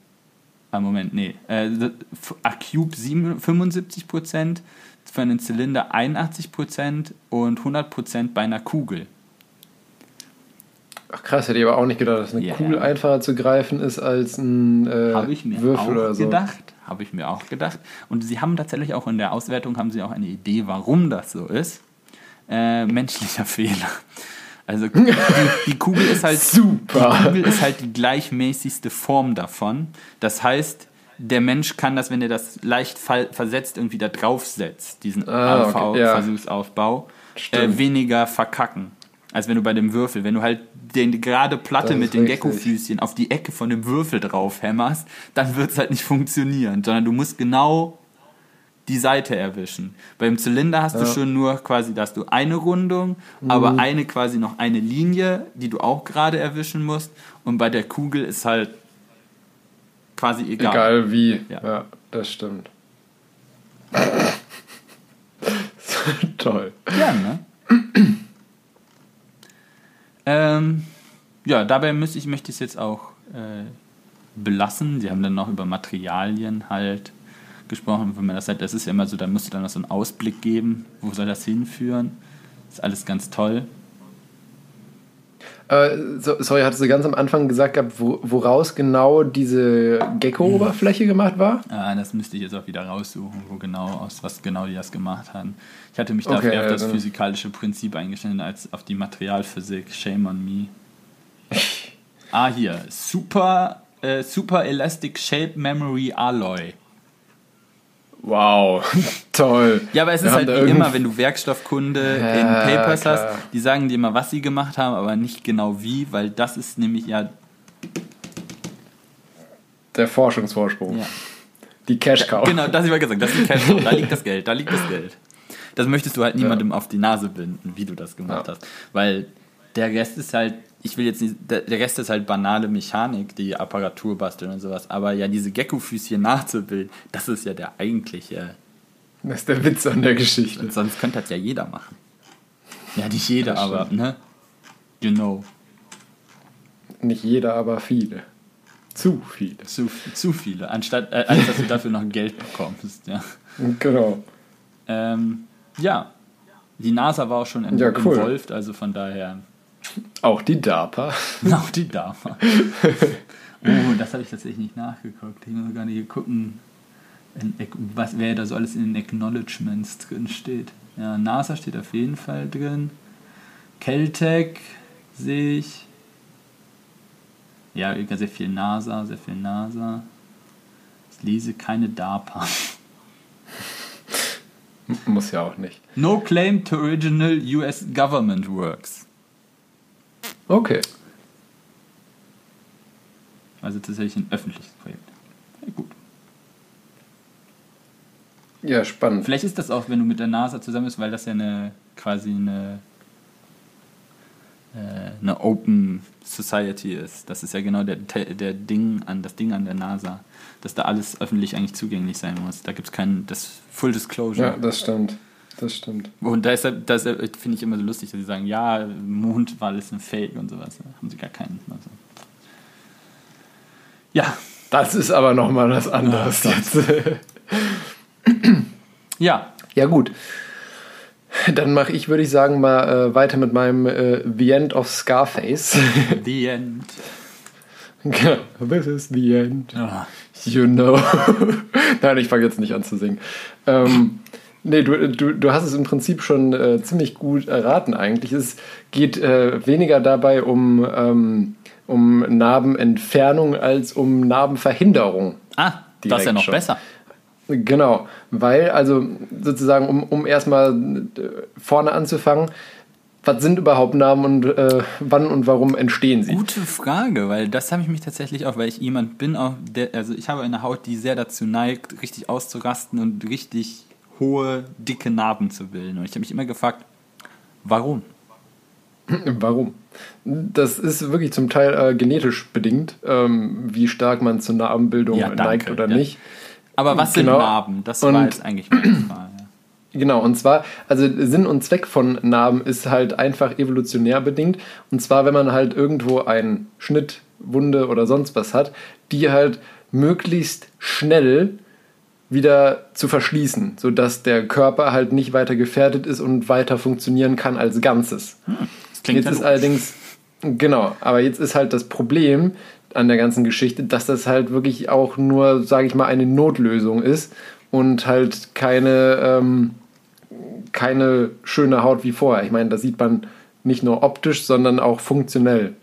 A: Moment, nee. Äh, F- A Cube 7 75%, für einen Zylinder 81% und 100% bei einer Kugel.
B: Ach krass, hätte ich aber auch nicht gedacht, dass eine
A: Ja.
B: Kugel einfacher zu greifen ist als ein äh,
A: Habe ich mir
B: Würfel
A: auch
B: oder so.
A: gedacht. Habe ich mir auch gedacht. Und sie haben tatsächlich auch in der Auswertung haben sie auch eine Idee, warum das so ist. Äh, menschlicher Fehler. Also die, die Kugel ist halt
B: Super.
A: Die Kugel ist halt die gleichmäßigste Form davon. Das heißt, der Mensch kann das, wenn er das leicht versetzt irgendwie da draufsetzt, diesen
B: Ah, okay, ja.
A: Versuchsaufbau, äh, weniger verkacken. Als wenn du bei dem Würfel, wenn du halt den, die gerade Platte mit den. Gecko-Füßchen auf die Ecke von dem Würfel drauf hämmerst, dann wird es halt nicht funktionieren, sondern du musst genau die Seite erwischen. Beim Zylinder hast du
B: Ja.
A: schon nur quasi, da hast du eine Rundung, aber eine quasi noch eine Linie, die du auch gerade erwischen musst. Und bei der Kugel ist halt quasi egal.
B: Egal wie.
A: Ja.
B: Ja, das stimmt. Toll.
A: Ja, ne? ähm, ja, dabei müsste ich, möchte ich es jetzt auch äh, belassen. Sie haben dann noch über Materialien halt gesprochen. Wenn man das halt, das ist ja immer so, da musst du dann noch so einen Ausblick geben, wo soll das hinführen. ist alles ganz toll.
B: Äh, so, sorry, hattest du ganz am Anfang gesagt, gehabt, wo, woraus genau diese Gecko-Oberfläche gemacht war?
A: Ah, das müsste ich jetzt auch wieder raussuchen, wo genau, aus was genau die das gemacht haben. Ich hatte mich da
B: Okay,
A: auf das
B: dann-
A: physikalische Prinzip eingestellt als auf die Materialphysik. Shame on me. ah, hier. Super, äh, Super Elastic Shape Memory Alloy.
B: Wow, toll.
A: Ja, aber es
B: Wir
A: ist halt wie immer, wenn du Werkstoffkunde
B: Ja,
A: in Papers
B: klar.
A: hast, die sagen dir immer, was sie gemacht haben, aber nicht genau wie, weil das ist nämlich ja,
B: Der Forschungsvorsprung.
A: ja
B: Die Cash-Cow.
A: Genau, das habe ich mal gesagt. Das ist ein Cashflow. Da liegt das Geld. Da liegt das Geld. Das möchtest du halt niemandem auf die Nase binden, wie du das gemacht
B: Ja.
A: hast. Weil der Rest ist halt, ich will jetzt nicht, der Rest ist halt banale Mechanik, die Apparatur basteln und sowas. Aber ja, diese Gecko-Füßchen nachzubilden, das ist ja der eigentliche.
B: Das ist der Witz an der Geschichte.
A: Und sonst könnte das ja jeder machen. Ja, nicht jeder, aber, ne? You know.
B: Nicht jeder, aber viele. Zu viele.
A: Zu, zu viele. Anstatt, äh, als dass du dafür noch Geld bekommst, ja.
B: Genau.
A: Ähm, ja. Die NASA war auch schon in,
B: Ja, cool.
A: involved, also von daher.
B: Auch die DARPA.
A: Auch die Dame. oh, das habe ich tatsächlich nicht nachgeguckt. Ich muss gar nicht gucken, in, was, wer da so alles in den Acknowledgements drin steht. Ja, NASA steht auf jeden Fall drin. Caltech sehe ich. Ja, sehr viel NASA, sehr viel NASA. Ich lese keine DARPA.
B: Muss ja auch nicht.
A: No claim to original US government works.
B: Okay.
A: Also tatsächlich ein öffentliches Projekt. Ja, gut.
B: Ja, spannend.
A: Vielleicht ist das auch, wenn du mit der NASA zusammen bist, weil das ja eine quasi eine, äh, eine Open Society ist. Das ist ja genau der, der Ding an das Ding an der NASA, dass da alles öffentlich eigentlich zugänglich sein muss. Da gibt es kein das Full Disclosure.
B: Ja, das stimmt. Das stimmt.
A: und da ist das finde ich immer so lustig, dass sie sagen, ja, Mond war alles ein Fake und sowas. Da haben sie gar keinen. Also. Ja,
B: Das ist aber nochmal was anderes
A: Ja, ja,
B: Ja, gut. Dann mache ich, würde ich sagen, mal äh, weiter mit meinem äh, The End of Scarface.
A: the end.
B: Genau. This is the end.
A: Ah.
B: You know. Nein, ich fange jetzt nicht an zu singen. Ähm, Nee, du, du, du hast es im Prinzip schon äh, ziemlich gut erraten eigentlich. Es geht äh, weniger dabei um, ähm, um Narbenentfernung als um Narbenverhinderung.
A: Ah, das ist ja noch
B: schon.
A: besser.
B: Genau, weil also sozusagen, um, um erstmal äh, vorne anzufangen, was sind überhaupt Narben und äh, wann und warum entstehen sie?
A: Gute Frage, weil das habe ich mich tatsächlich auch, weil ich jemand bin, auch der, also ich habe eine Haut, die sehr dazu neigt, richtig auszurasten und richtig hohe, dicke Narben zu bilden. Und ich habe mich immer gefragt, warum?
B: Warum? Das ist wirklich zum Teil äh, genetisch bedingt, ähm, wie stark man zur Narbenbildung
A: Ja, danke,
B: neigt oder
A: ja.
B: nicht.
A: Aber was
B: Genau.
A: sind Narben? Das
B: Und-
A: war jetzt eigentlich meine Frage.
B: Genau, und zwar, also Sinn und Zweck von Narben ist halt einfach evolutionär bedingt. Und zwar, wenn man halt irgendwo einen Schnitt, Wunde oder sonst was hat, die halt möglichst schnell wieder zu verschließen, sodass der Körper halt nicht weiter gefährdet ist und weiter funktionieren kann als Ganzes.
A: Das klingt
B: Jetzt ist allerdings, genau, aber jetzt ist halt das Problem an der ganzen Geschichte, dass das halt wirklich auch nur, sage ich mal, eine Notlösung ist und halt keine, ähm, keine schöne Haut wie vorher. Ich meine, das sieht man nicht nur optisch, sondern auch funktionell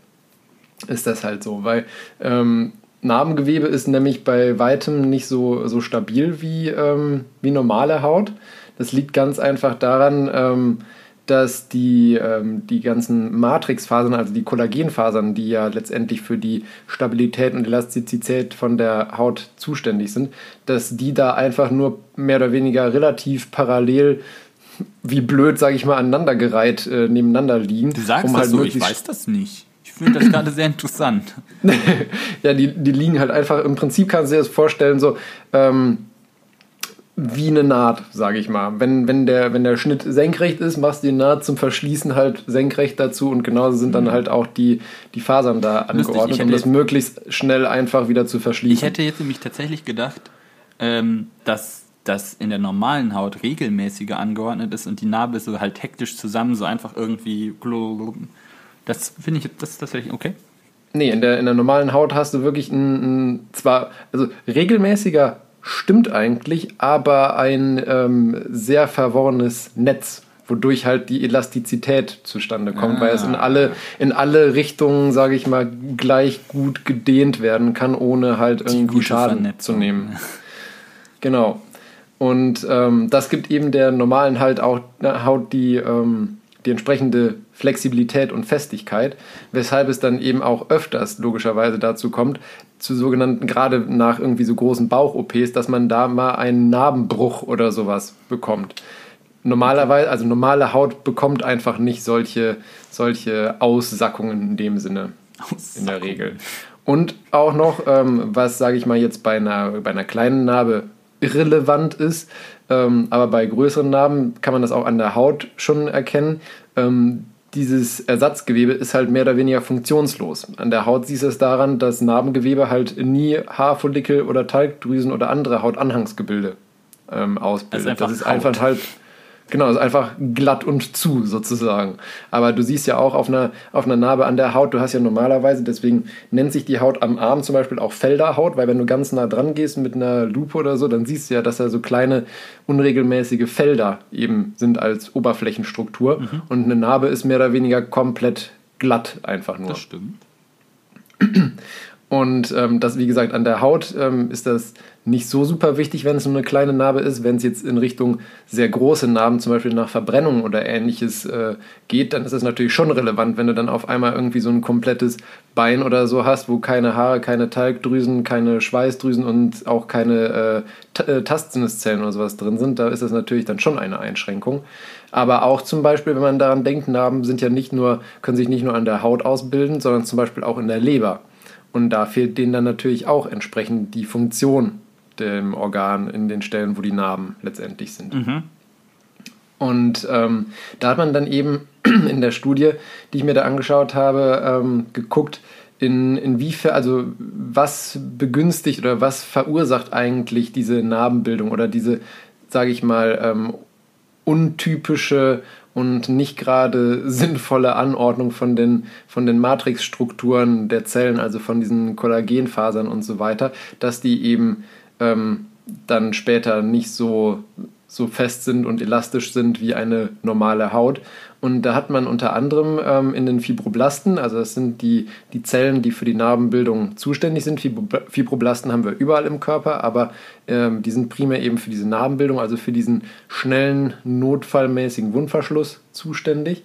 B: ist das halt so, weil ähm, Narbengewebe ist nämlich bei weitem nicht so, so stabil wie, ähm, wie normale Haut. Das liegt ganz einfach daran, ähm, dass die, ähm, die ganzen Matrixfasern, also die Kollagenfasern, die ja letztendlich für die Stabilität und Elastizität von der Haut zuständig sind, dass die da einfach nur mehr oder weniger relativ parallel, wie blöd, sage ich mal, aneinandergereiht äh, nebeneinander liegen.
A: Du sagst
B: um
A: das
B: halt
A: so, ich weiß das nicht. Ich finde das gerade sehr interessant.
B: ja, die, die liegen halt einfach, im Prinzip kannst du dir das vorstellen, so ähm, wie eine Naht, sage ich mal. Wenn, wenn, der, wenn der Schnitt senkrecht ist, machst du die Naht zum Verschließen halt senkrecht dazu und genauso sind dann halt auch die, die Fasern da.
A: Lustig,
B: angeordnet, um das möglichst schnell einfach wieder zu verschließen.
A: Ich hätte jetzt nämlich tatsächlich gedacht, ähm, dass das in der normalen Haut regelmäßiger angeordnet ist und die Narbe so halt hektisch zusammen, so einfach irgendwie. Das finde ich, das ist tatsächlich okay.
B: Nee, in der, in der normalen Haut hast du wirklich ein, ein zwar, also regelmäßiger stimmt eigentlich, aber ein ähm, sehr verworrenes Netz, wodurch halt die Elastizität zustande kommt, weil es in alle, in alle Richtungen, sage ich mal, gleich gut gedehnt werden kann, ohne halt irgendwie Schaden
A: Vernetzung.
B: zu nehmen. Genau. Und ähm, das gibt eben der normalen halt auch na, Haut die, ähm, die entsprechende Flexibilität und Festigkeit, weshalb es dann eben auch öfters logischerweise dazu kommt, zu sogenannten, gerade nach irgendwie so großen Bauch-OPs, dass man da mal einen Narbenbruch oder sowas bekommt. Normalerweise, also normale Haut bekommt einfach nicht solche, solche Aussackungen in dem Sinne in der Regel. Und auch noch, ähm, was sage ich mal jetzt bei einer, bei einer kleinen Narbe irrelevant ist, ähm, aber bei größeren Narben kann man das auch an der Haut schon erkennen. Ähm, dieses Ersatzgewebe ist halt mehr oder weniger funktionslos. An der Haut siehst du es daran, dass Narbengewebe halt nie Haarfollikel oder Talgdrüsen oder andere Hautanhangsgebilde ähm, ausbildet.
A: einfach
B: das ist
A: Haut.
B: einfach halt Genau, ist einfach glatt und zu sozusagen. Aber du siehst ja auch auf einer, auf einer Narbe an der Haut, du hast ja normalerweise, deswegen nennt sich die Haut am Arm zum Beispiel auch Felderhaut, weil wenn du ganz nah dran gehst mit einer Lupe oder so, dann siehst du ja, dass da so kleine unregelmäßige Felder eben sind als Oberflächenstruktur. Und eine Narbe ist mehr oder weniger komplett glatt einfach nur.
A: Das stimmt.
B: Und ähm, das, wie gesagt, an der Haut ähm, ist das nicht so super wichtig, wenn es nur eine kleine Narbe ist. Wenn es jetzt in Richtung sehr große Narben, zum Beispiel nach Verbrennung oder ähnliches äh, geht, dann ist das natürlich schon relevant, wenn du dann auf einmal irgendwie so ein komplettes Bein oder so hast, wo keine Haare, keine Talgdrüsen, keine Schweißdrüsen und auch keine äh, äh, Tastsinneszellen oder sowas drin sind. Da ist das natürlich dann schon eine Einschränkung. Aber auch zum Beispiel, wenn man daran denkt, Narben sind ja nicht nur, können sich nicht nur an der Haut ausbilden, sondern zum Beispiel auch in der Leber. Und da fehlt denen dann natürlich auch entsprechend die Funktion dem Organ in den Stellen, wo die Narben letztendlich sind. Und ähm, da hat man dann eben in der Studie, die ich mir da angeschaut habe, ähm, geguckt, in, inwiefern, also was begünstigt oder was verursacht eigentlich diese Narbenbildung oder diese, sage ich mal, ähm, untypische und nicht gerade sinnvolle Anordnung von den, von den Matrixstrukturen der Zellen, also von diesen Kollagenfasern und so weiter, dass die eben ähm, dann später nicht so so fest sind und elastisch sind wie eine normale Haut. Und da hat man unter anderem ähm, in den Fibroblasten, also das sind die, die Zellen, die für die Narbenbildung zuständig sind. Fibroblasten haben wir überall im Körper, aber ähm, die sind primär eben für diese Narbenbildung, also für diesen schnellen, notfallmäßigen Wundverschluss zuständig.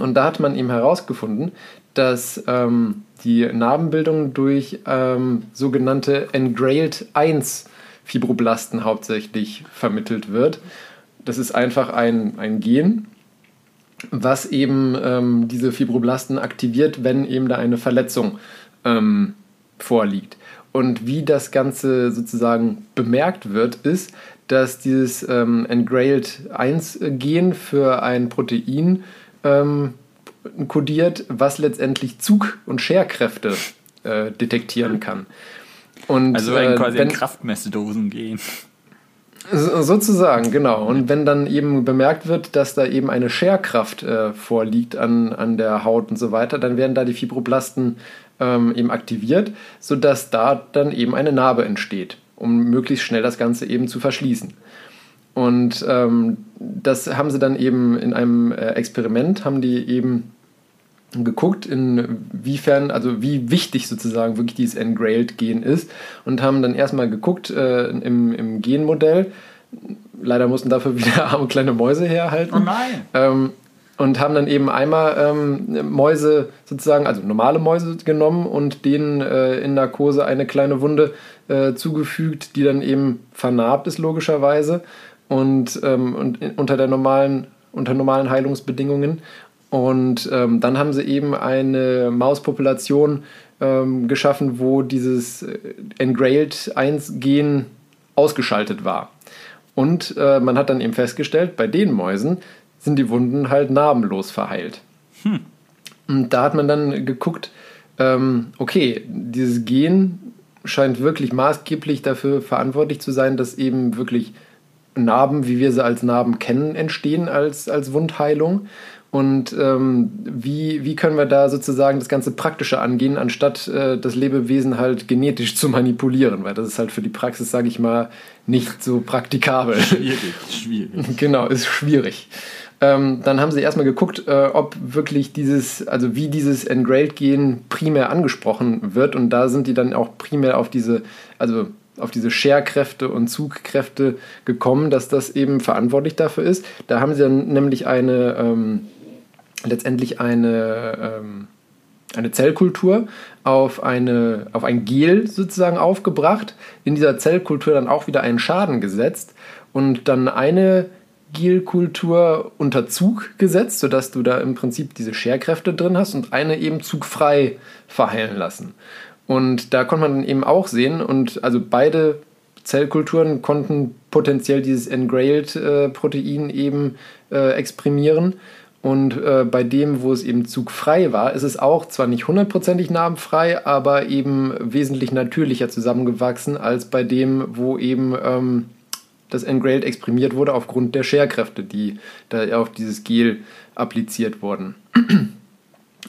B: Und da hat man eben herausgefunden, dass ähm, die Narbenbildung durch ähm, sogenannte Engrailed 1 Fibroblasten hauptsächlich vermittelt wird. Das ist einfach ein, ein Gen, was eben ähm, diese Fibroblasten aktiviert, wenn eben da eine Verletzung ähm, vorliegt. Und wie das Ganze sozusagen bemerkt wird, ist, dass dieses ähm, Engrailed 1-Gen für ein Protein ähm, kodiert, was letztendlich Zug- und Scherkräfte äh, detektieren kann.
A: Und, also äh, quasi wenn, Kraftmessdosen gehen.
B: Sozusagen, genau. Und wenn dann eben bemerkt wird, dass da eben eine Scherkraft äh, vorliegt an, an der Haut und so weiter, dann werden da die Fibroblasten ähm, eben aktiviert, sodass da dann eben eine Narbe entsteht, um möglichst schnell das Ganze eben zu verschließen. Und ähm, das haben sie dann eben in einem äh, Experiment, haben die eben geguckt, inwiefern, also wie wichtig sozusagen wirklich dieses Engrailed-Gen ist und haben dann erstmal geguckt äh, im, im Genmodell. Leider mussten dafür wieder arme kleine Mäuse herhalten.
A: Oh nein!
B: Ähm, und haben dann eben einmal ähm, Mäuse sozusagen, also normale Mäuse genommen und denen äh, in Narkose eine kleine Wunde äh, zugefügt, die dann eben vernarbt ist logischerweise und, ähm, und unter der normalen unter normalen Heilungsbedingungen und ähm, dann haben sie eben eine Mauspopulation ähm, geschaffen, wo dieses äh, Engrailed 1-Gen ausgeschaltet war. Und äh, man hat dann eben festgestellt, bei den Mäusen sind die Wunden halt narbenlos verheilt. Hm. Und da hat man dann geguckt, ähm, okay, dieses Gen scheint wirklich maßgeblich dafür verantwortlich zu sein, dass eben wirklich Narben, wie wir sie als Narben kennen, entstehen als, als Wundheilung. Und ähm, wie, wie können wir da sozusagen das ganze Praktische angehen, anstatt äh, das Lebewesen halt genetisch zu manipulieren? Weil das ist halt für die Praxis, sage ich mal, nicht so praktikabel.
A: Schwierig, schwierig.
B: Genau, ist schwierig. Ähm, dann haben sie erstmal geguckt, äh, ob wirklich dieses, also wie dieses Engrailed-Gen primär angesprochen wird. Und da sind die dann auch primär auf diese, also auf diese Scherkräfte und Zugkräfte gekommen, dass das eben verantwortlich dafür ist. Da haben sie dann nämlich eine ähm, letztendlich eine, ähm, eine Zellkultur auf, eine, auf ein Gel sozusagen aufgebracht, in dieser Zellkultur dann auch wieder einen Schaden gesetzt und dann eine Gelkultur unter Zug gesetzt, sodass du da im Prinzip diese Scherkräfte drin hast und eine eben zugfrei verheilen lassen. Und da konnte man eben auch sehen, und also beide Zellkulturen konnten potenziell dieses Engrailed-Protein äh, eben äh, exprimieren. Und äh, bei dem, wo es eben zugfrei war, ist es auch zwar nicht hundertprozentig narbenfrei, aber eben wesentlich natürlicher zusammengewachsen als bei dem, wo eben ähm, das Engrailed exprimiert wurde aufgrund der Scherkräfte, die da auf dieses Gel appliziert wurden.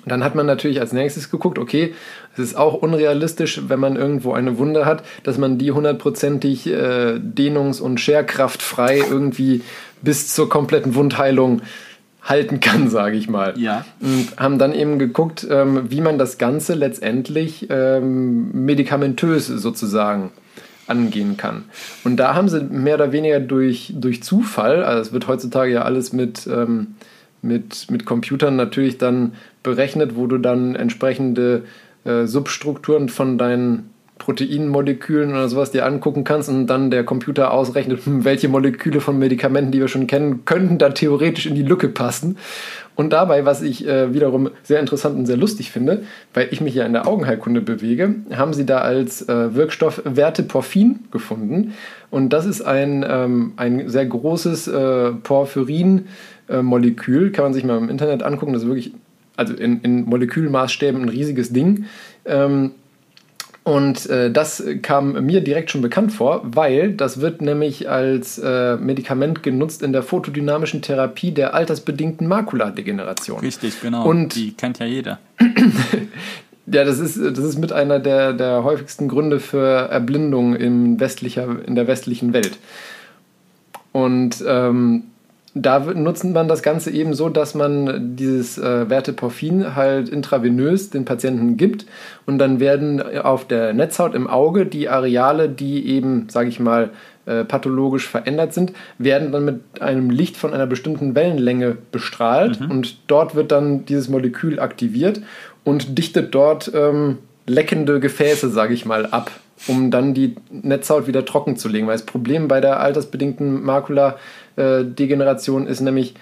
B: Dann hat man natürlich als nächstes geguckt, okay, es ist auch unrealistisch, wenn man irgendwo eine Wunde hat, dass man die hundertprozentig äh, dehnungs- und scherkraftfrei irgendwie bis zur kompletten Wundheilung halten kann, sage ich mal.
A: Ja.
B: Und haben dann eben geguckt, ähm, wie man das Ganze letztendlich ähm, medikamentös sozusagen angehen kann. Und da haben sie mehr oder weniger durch, durch Zufall, also es wird heutzutage ja alles mit, ähm, mit, mit Computern natürlich dann berechnet, wo du dann entsprechende äh, Substrukturen von deinen Proteinmolekülen oder sowas dir angucken kannst und dann der Computer ausrechnet, hm, welche Moleküle von Medikamenten, die wir schon kennen, könnten da theoretisch in die Lücke passen. Und dabei, was ich äh, wiederum sehr interessant und sehr lustig finde, weil ich mich ja in der Augenheilkunde bewege, haben sie da als äh, Wirkstoff Verteporfin gefunden. Und das ist ein, ähm, ein sehr großes äh, Porphyrin-Molekül, kann man sich mal im Internet angucken. Das ist wirklich, also in, in Molekülmaßstäben ein riesiges Ding. Ähm, und äh, das kam mir direkt schon bekannt vor, weil das wird nämlich als äh, Medikament genutzt in der photodynamischen Therapie der altersbedingten Makuladegeneration.
A: Richtig, genau. Und die kennt ja jeder.
B: ja, das ist, das ist mit einer der, der häufigsten Gründe für Erblindung in, westlicher, in der westlichen Welt. Und ähm, da nutzt man das Ganze eben so, dass man dieses äh, Verteporfin halt intravenös den Patienten gibt und dann werden auf der Netzhaut im Auge die Areale, die eben, sage ich mal, äh, pathologisch verändert sind, werden dann mit einem Licht von einer bestimmten Wellenlänge bestrahlt mhm. und dort wird dann dieses Molekül aktiviert und dichtet dort ähm, leckende Gefäße, sage ich mal, ab um dann die Netzhaut wieder trocken zu legen. Weil das Problem bei der altersbedingten Makuladegeneration ist nämlich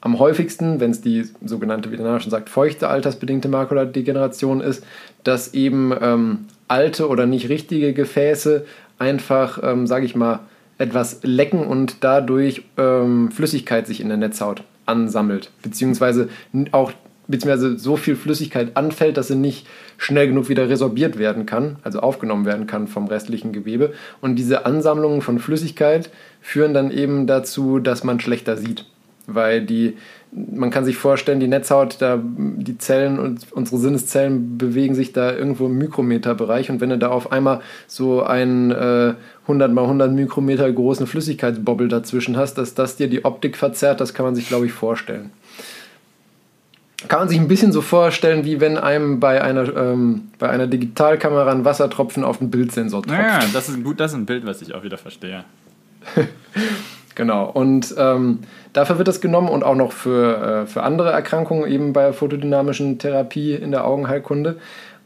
B: am häufigsten, wenn es die sogenannte, wie der Name schon sagt, feuchte altersbedingte Makuladegeneration ist, dass eben ähm, alte oder nicht richtige Gefäße einfach, ähm, sage ich mal, etwas lecken und dadurch ähm, Flüssigkeit sich in der Netzhaut ansammelt, beziehungsweise auch beziehungsweise so viel Flüssigkeit anfällt, dass sie nicht schnell genug wieder resorbiert werden kann, also aufgenommen werden kann vom restlichen Gewebe. Und diese Ansammlungen von Flüssigkeit führen dann eben dazu, dass man schlechter sieht. Weil die, man kann sich vorstellen, die Netzhaut, da, die Zellen und unsere Sinneszellen bewegen sich da irgendwo im Mikrometerbereich. Und wenn du da auf einmal so einen äh, 100 mal 100 Mikrometer großen Flüssigkeitsbobbel dazwischen hast, dass das dir die Optik verzerrt, das kann man sich, glaube ich, vorstellen kann man sich ein bisschen so vorstellen, wie wenn einem bei einer, ähm, bei einer Digitalkamera ein Wassertropfen auf den Bildsensor tropft.
A: Ja, das ist gut, das ist ein Bild, was ich auch wieder verstehe.
B: genau, und ähm, dafür wird das genommen und auch noch für, äh, für andere Erkrankungen, eben bei photodynamischen Therapie in der Augenheilkunde.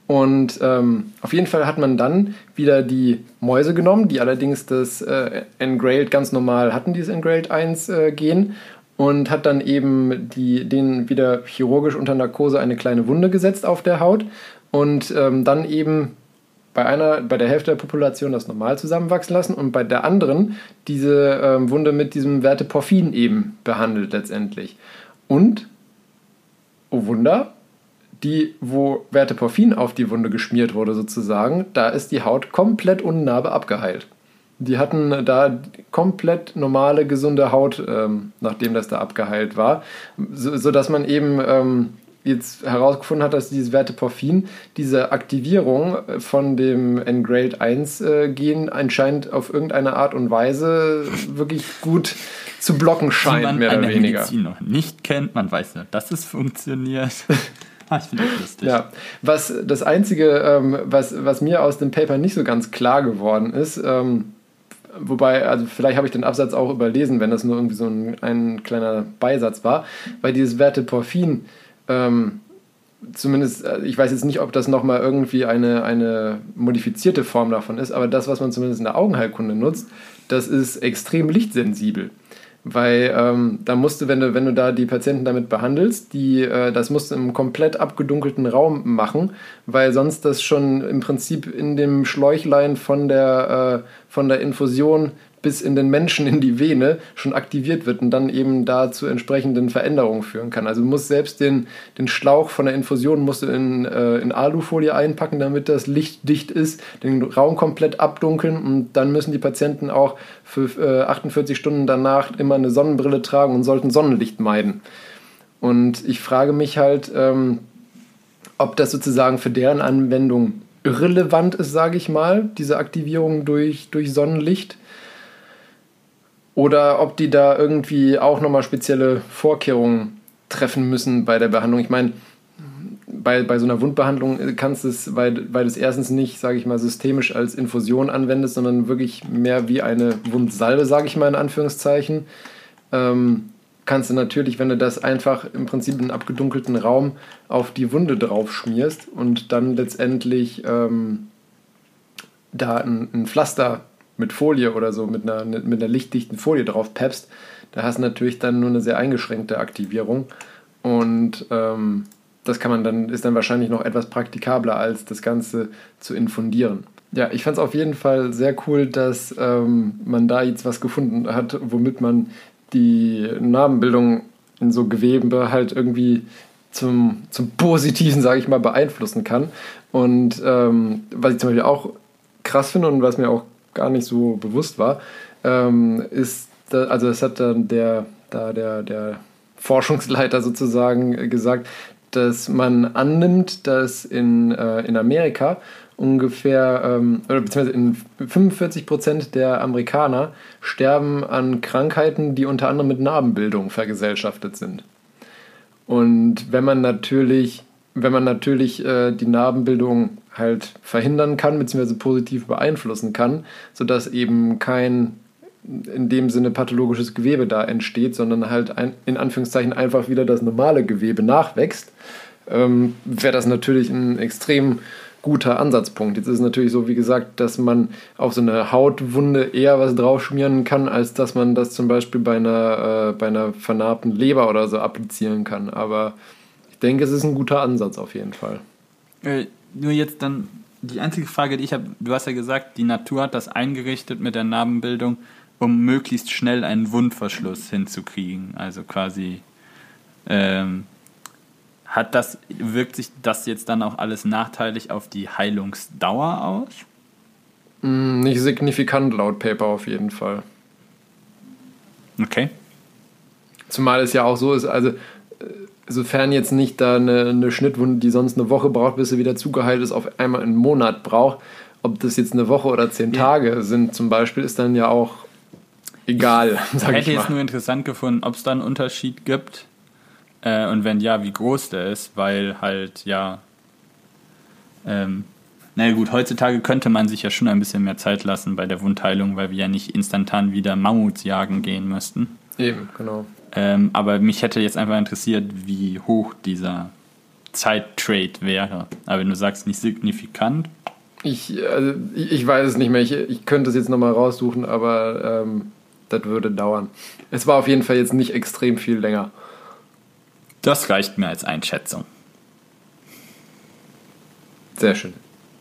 B: Und ähm, auf jeden Fall hat man dann wieder die Mäuse genommen, die allerdings das äh, Engrailed ganz normal hatten, dieses Engrailed 1 äh, Gen, und hat dann eben die, den wieder chirurgisch unter Narkose eine kleine Wunde gesetzt auf der Haut und ähm, dann eben bei einer, bei der Hälfte der Population das normal zusammenwachsen lassen und bei der anderen diese ähm, Wunde mit diesem Verteporfin eben behandelt letztendlich. Und, oh Wunder, die, wo Verteporfin auf die Wunde geschmiert wurde sozusagen, da ist die Haut komplett ohne Narbe abgeheilt. Die hatten da komplett normale, gesunde Haut, ähm, nachdem das da abgeheilt war, so, sodass man eben ähm, jetzt herausgefunden hat, dass dieses Verteporfin, diese Aktivierung von dem Engrailed 1-Gen äh, anscheinend auf irgendeine Art und Weise wirklich gut zu blocken scheint, man mehr oder weniger.
A: Medizin noch nicht kennt, man weiß nur, dass es funktioniert.
B: Ah, ich finde das lustig. Ja, was das Einzige, ähm, was, was mir aus dem Paper nicht so ganz klar geworden ist, ähm, Wobei, also vielleicht habe ich den Absatz auch überlesen, wenn das nur irgendwie so ein, ein kleiner Beisatz war, weil dieses Verteporfin, ähm, zumindest, äh, ich weiß jetzt nicht, ob das nochmal irgendwie eine, eine modifizierte Form davon ist, aber das, was man zumindest in der Augenheilkunde nutzt, das ist extrem lichtsensibel. Weil ähm, da musst du, wenn du, wenn du da die Patienten damit behandelst, die, äh, das musst du im komplett abgedunkelten Raum machen, weil sonst das schon im Prinzip in dem Schläuchlein von der, äh, von der Infusion bis in den Menschen in die Vene schon aktiviert wird und dann eben da zu entsprechenden Veränderungen führen kann. Also du musst selbst den, den Schlauch von der Infusion musst du in, äh, in Alufolie einpacken, damit das lichtdicht ist, den Raum komplett abdunkeln und dann müssen die Patienten auch für äh, 48 Stunden danach immer eine Sonnenbrille tragen und sollten Sonnenlicht meiden. Und ich frage mich halt, ähm, ob das sozusagen für deren Anwendung irrelevant ist, sage ich mal, diese Aktivierung durch, durch Sonnenlicht oder ob die da irgendwie auch nochmal spezielle Vorkehrungen treffen müssen bei der Behandlung. Ich meine, bei, bei so einer Wundbehandlung kannst du es, weil, weil du es erstens nicht, sage ich mal, systemisch als Infusion anwendest, sondern wirklich mehr wie eine Wundsalbe, sage ich mal in Anführungszeichen, ähm, kannst du natürlich, wenn du das einfach im Prinzip in einen abgedunkelten Raum auf die Wunde drauf schmierst und dann letztendlich ähm, da ein, ein Pflaster mit Folie oder so, mit einer, mit einer lichtdichten Folie drauf peppst, da hast du natürlich dann nur eine sehr eingeschränkte Aktivierung. Und ähm, das kann man dann, ist dann wahrscheinlich noch etwas praktikabler, als das Ganze zu infundieren. Ja, ich fand es auf jeden Fall sehr cool, dass ähm, man da jetzt was gefunden hat, womit man die Narbenbildung in so Gewebe halt irgendwie zum, zum Positiven, sage ich mal, beeinflussen kann. Und ähm, was ich zum Beispiel auch krass finde und was mir auch gar nicht so bewusst war, ähm, ist, da, also das hat dann der, da der, der Forschungsleiter sozusagen gesagt, dass man annimmt, dass in, äh, in Amerika ungefähr, ähm, oder beziehungsweise in 45 Prozent der Amerikaner sterben an Krankheiten, die unter anderem mit Narbenbildung vergesellschaftet sind. Und wenn man natürlich, wenn man natürlich äh, die Narbenbildung halt verhindern kann, beziehungsweise positiv beeinflussen kann, sodass eben kein in dem Sinne pathologisches Gewebe da entsteht, sondern halt ein, in Anführungszeichen einfach wieder das normale Gewebe nachwächst, ähm, wäre das natürlich ein extrem guter Ansatzpunkt. Jetzt ist es natürlich so, wie gesagt, dass man auf so eine Hautwunde eher was draufschmieren kann, als dass man das zum Beispiel bei einer, äh, bei einer vernarbten Leber oder so applizieren kann. Aber ich denke, es ist ein guter Ansatz auf jeden Fall.
A: Äh, nur jetzt dann die einzige Frage, die ich habe, du hast ja gesagt, die Natur hat das eingerichtet mit der Narbenbildung, um möglichst schnell einen Wundverschluss hinzukriegen. Also quasi ähm, hat das, wirkt sich das jetzt dann auch alles nachteilig auf die Heilungsdauer aus?
B: Mm, nicht signifikant laut Paper auf jeden Fall.
A: Okay.
B: Zumal es ja auch so ist, also sofern jetzt nicht da eine, eine Schnittwunde, die sonst eine Woche braucht, bis sie wieder zugeheilt ist, auf einmal einen Monat braucht, ob das jetzt eine Woche oder zehn ja. Tage sind zum Beispiel, ist dann ja auch egal.
A: Ich hätte ich jetzt nur interessant gefunden, ob es da einen Unterschied gibt äh, und wenn ja, wie groß der ist, weil halt ja. Ähm, naja gut, heutzutage könnte man sich ja schon ein bisschen mehr Zeit lassen bei der Wundheilung, weil wir ja nicht instantan wieder Mammuts jagen gehen müssten.
B: Eben, genau.
A: Ähm, aber mich hätte jetzt einfach interessiert, wie hoch dieser Zeittrade wäre. Aber wenn du sagst, nicht signifikant.
B: Ich, also, ich weiß es nicht mehr. Ich, ich könnte es jetzt nochmal raussuchen, aber ähm, das würde dauern. Es war auf jeden Fall jetzt nicht extrem viel länger.
A: Das reicht mir als Einschätzung.
B: Sehr schön.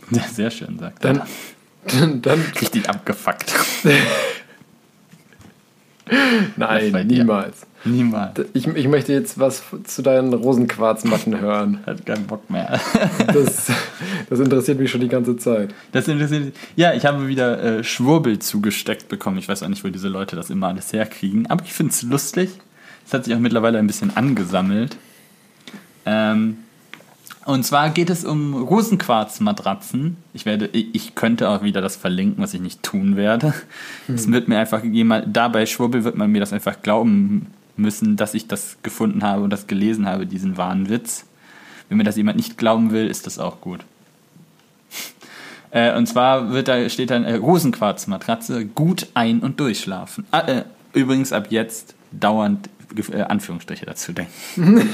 A: Sehr schön, sagt
B: dann, er. Dann,
A: Richtig abgefuckt.
B: Nein, niemals.
A: Niemals.
B: Ich, ich möchte jetzt was zu deinen Rosenquarzmatten hören.
A: Hat keinen Bock mehr.
B: das, das interessiert mich schon die ganze Zeit.
A: Das interessiert Ja, ich habe wieder äh, Schwurbel zugesteckt bekommen. Ich weiß auch nicht, wo diese Leute das immer alles herkriegen. Aber ich finde es lustig. Es hat sich auch mittlerweile ein bisschen angesammelt. Ähm, und zwar geht es um Rosenquarzmatratzen. Ich werde, ich könnte auch wieder das verlinken, was ich nicht tun werde. Hm. Es wird mir einfach jemand, dabei Schwurbel wird man mir das einfach glauben müssen, dass ich das gefunden habe und das gelesen habe, diesen wahren Witz. Wenn mir das jemand nicht glauben will, ist das auch gut. Äh, und zwar wird da, steht dann äh, Rosenquarzmatratze, gut ein- und durchschlafen. Ah, äh, übrigens ab jetzt dauernd äh, Anführungsstriche dazu denken.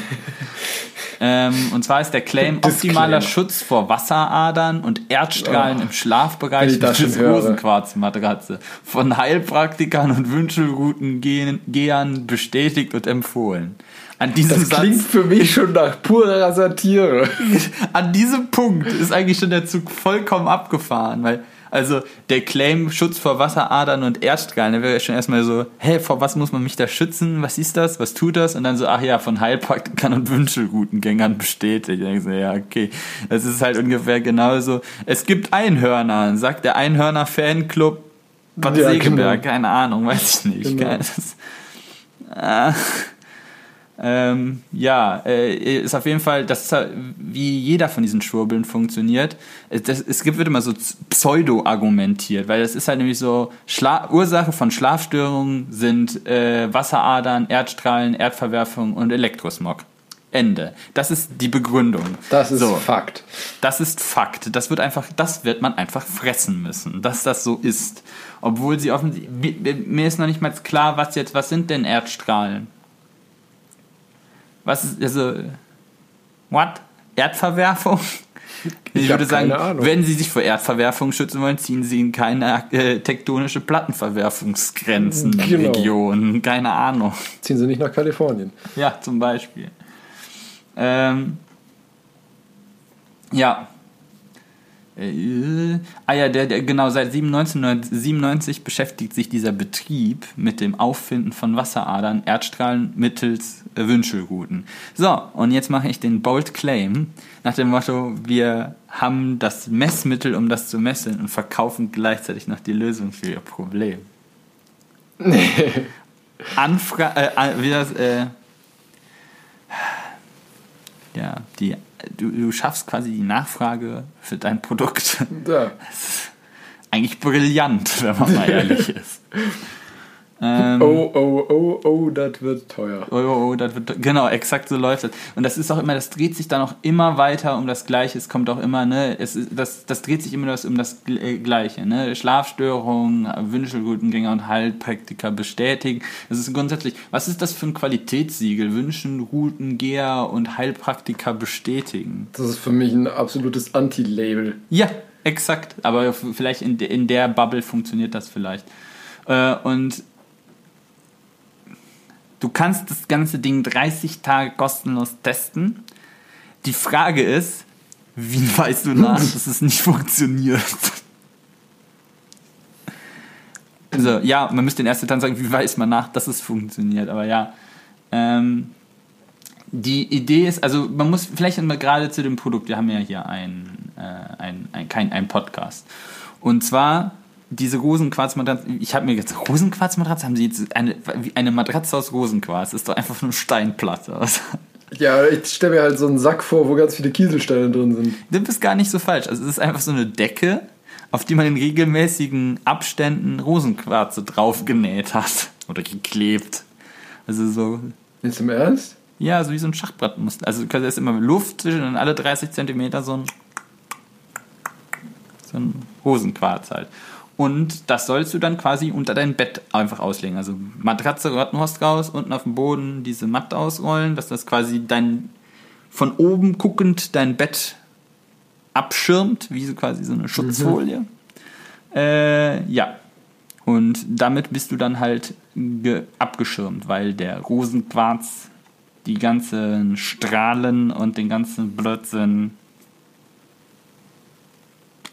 A: ähm, und zwar ist der Claim optimaler Schutz vor Wasseradern und Erdstrahlen oh, im Schlafbereich
B: des
A: Rosenquarzmatratze von Heilpraktikern und Wünschelroutengehern bestätigt und empfohlen.
B: An diesem das klingt Satz, für mich schon nach purer Satire.
A: An diesem Punkt ist eigentlich schon der Zug vollkommen abgefahren, weil also der Claim Schutz vor Wasseradern und Erdstrahlen, da wäre schon erstmal so, hä, vor was muss man mich da schützen? Was ist das? Was tut das? Und dann so, ach ja, von Heilpraktikern und Wünschelgutengängern bestätigt. Ich denke so, ja, okay. Das ist halt ungefähr genauso. Es gibt Einhörner, sagt der Einhörner-Fanclub Bad ja, Segeberg, genau. keine Ahnung, weiß ich nicht. Genau. Äh, ähm, ja, äh, ist auf jeden Fall, das ist halt, wie jeder von diesen Schwurbeln funktioniert. Das, es gibt, wird immer so pseudo-argumentiert, weil es ist halt nämlich so, Schla Ursache von Schlafstörungen sind äh, Wasseradern, Erdstrahlen, Erdverwerfung und Elektrosmog. Ende. Das ist die Begründung.
B: Das ist so, Fakt.
A: Das ist Fakt. Das wird einfach, das wird man einfach fressen müssen, dass das so ist. Obwohl sie offensichtlich, mir ist noch nicht mal klar, was jetzt, was sind denn Erdstrahlen? Was ist, also, what? Erdverwerfung? Ich, ich würde sagen, wenn Sie sich vor Erdverwerfung schützen wollen, ziehen Sie in keine äh, tektonische Plattenverwerfungsgrenzen, genau. Regionen, keine Ahnung.
B: Ziehen Sie nicht nach Kalifornien.
A: Ja, zum Beispiel. Ähm, ja, äh, ah ja, der, der, genau, seit 1997 beschäftigt sich dieser Betrieb mit dem Auffinden von Wasseradern, Erdstrahlen mittels Wünschelruten. So, und jetzt mache ich den Bold Claim nach dem Motto, wir haben das Messmittel, um das zu messen und verkaufen gleichzeitig noch die Lösung für ihr Problem. Anfra äh, wie das, äh, ja, die du, du schaffst quasi die Nachfrage für dein Produkt.
B: Ja.
A: Eigentlich brillant, wenn man mal ehrlich ist. Ähm,
B: Oh, oh, oh, oh, das wird teuer.
A: Oh, oh, oh, das wird, genau, exakt so läuft es. Und das ist auch immer, das dreht sich dann auch immer weiter um das Gleiche. Es kommt auch immer, ne, es ist, das, das dreht sich immer das, um das äh, Gleiche, ne. Schlafstörungen, Wünschelgutengänger und Heilpraktiker bestätigen. Das ist grundsätzlich, was ist das für ein Qualitätssiegel? Wünschen, und Heilpraktiker bestätigen.
B: Das ist für mich ein absolutes Anti-Label.
A: Ja, exakt. Aber vielleicht in, in der Bubble funktioniert das vielleicht. Äh, und du kannst das ganze Ding 30 Tage kostenlos testen. Die Frage ist, wie weißt du nach, dass es nicht funktioniert? Also, ja, man müsste in erster Instanz sagen, wie weiß man nach, dass es funktioniert. Aber ja, ähm, die Idee ist, also man muss vielleicht mal gerade zu dem Produkt, wir haben ja hier ein, äh, ein, ein, kein, ein Podcast. Und zwar diese Rosenquarzmatratze, ich habe mir jetzt Rosenquarzmatratze, haben sie jetzt eine, wie eine Matratze aus Rosenquarz, ist doch einfach nur Steinplatte. Also,
B: Ja, ich stelle mir halt so einen Sack vor, wo ganz viele Kieselsteine drin sind.
A: du bist gar nicht so falsch. Also es ist einfach so eine Decke, auf die man in regelmäßigen Abständen Rosenquarze draufgenäht hat oder geklebt. Also so
B: Ist im Ernst?
A: Ja, so wie so ein Schachbrett muss. Also du kannst immer Luft zwischen und alle 30 Zentimeter so ein, so ein Hosenquarz halt. Und das sollst du dann quasi unter dein Bett einfach auslegen. Also Matratze Rottenhorst raus, unten auf dem Boden diese Matte ausrollen, dass das quasi dein von oben guckend dein Bett abschirmt, wie so quasi so eine Schutzfolie. Äh, ja. Und damit bist du dann halt ge abgeschirmt, weil der Rosenquarz die ganzen Strahlen und den ganzen Blödsinn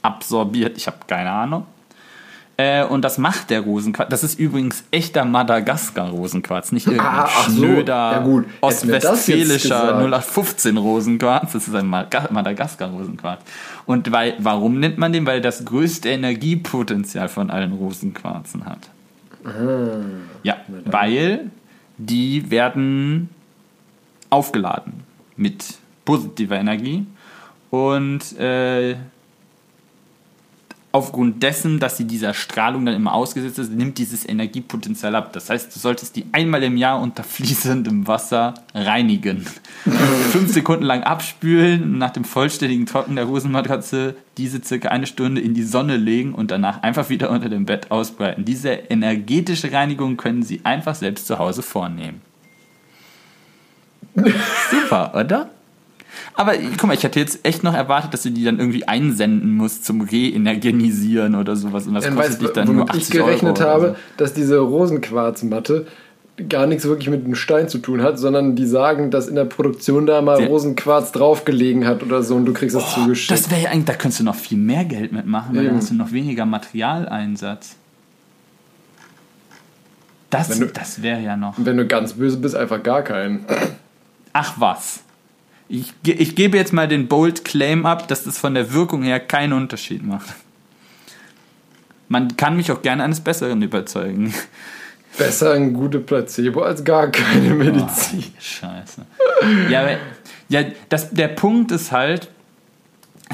A: absorbiert. Ich habe keine Ahnung. Äh, und das macht der Rosenquarz. Das ist übrigens echter Madagaskar-Rosenquarz, nicht irgendein
B: Ah, ach so.
A: schnöder
B: Ja
A: ostwestfälischer
B: gesagt.
A: 0815-Rosenquarz. Das ist ein Madagaskar-Rosenquarz. Und weil, warum nennt man den? Weil er das größte Energiepotenzial von allen Rosenquarzen hat. Ja, weil die werden aufgeladen mit positiver Energie und äh, aufgrund dessen, dass sie dieser Strahlung dann immer ausgesetzt ist, nimmt dieses Energiepotenzial ab. Das heißt, du solltest die einmal im Jahr unter fließendem Wasser reinigen. Fünf Sekunden lang abspülen und nach dem vollständigen Trocknen der Rosenmatratze diese circa eine Stunde in die Sonne legen und danach einfach wieder unter dem Bett ausbreiten. Diese energetische Reinigung können Sie einfach selbst zu Hause vornehmen. Super, oder? Aber guck mal, ich hätte jetzt echt noch erwartet, dass du die dann irgendwie einsenden musst zum Reenergenisieren oder sowas. Und das
B: Dann
A: kostet
B: weißt
A: dich dann nur
B: womit
A: 80
B: ich gerechnet
A: Euro
B: habe,
A: so.
B: dass diese Rosenquarzmatte gar nichts wirklich mit einem Stein zu tun hat, sondern die sagen, dass in der Produktion da mal
A: Ja.
B: Rosenquarz draufgelegen hat oder so und du kriegst das zugeschickt.
A: Das wäre ja eigentlich, da könntest du noch viel mehr Geld mitmachen, weil dann
B: Eben.
A: hast du noch weniger Materialeinsatz. Das,
B: du-
A: das wäre ja noch.
B: Wenn du ganz böse bist, einfach gar keinen.
A: Ach was. Ich, ich gebe jetzt mal den Bold Claim ab, dass das von der Wirkung her keinen Unterschied macht. Man kann mich auch gerne eines Besseren überzeugen.
B: Besser ein gute Placebo als gar keine Medizin.
A: Scheiße. Ja, aber, ja das, der Punkt ist halt,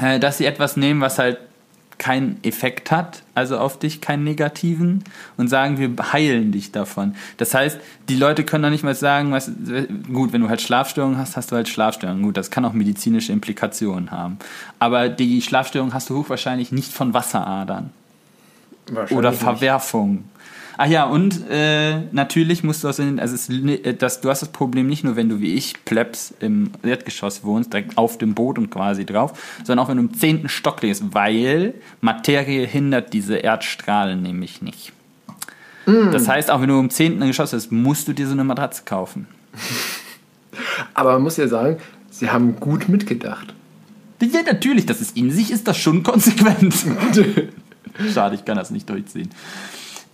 A: äh, dass sie etwas nehmen, was halt keinen Effekt hat, also auf dich keinen negativen, und sagen, wir heilen dich davon. Das heißt, die Leute können doch nicht mal sagen, was, gut, wenn du halt Schlafstörungen hast, hast du halt Schlafstörungen. Gut, das kann auch medizinische Implikationen haben. Aber die Schlafstörung hast du hochwahrscheinlich nicht von Wasseradern oder
B: nicht.
A: Ach ja, und äh, natürlich musst du aus den, also es, äh, das, du hast das Problem nicht nur, wenn du wie ich, Plebs, im Erdgeschoss wohnst, direkt auf dem Boden quasi drauf, sondern auch wenn du im zehnten Stock lebst, weil Materie hindert diese Erdstrahlen nämlich nicht. Das heißt, auch wenn du im zehnten Geschoss bist, musst du dir so eine Matratze kaufen.
B: Aber man muss ja sagen, sie haben gut mitgedacht.
A: Ja, natürlich, das ist in sich ist das schon konsequent. Schade, ich kann das nicht durchziehen.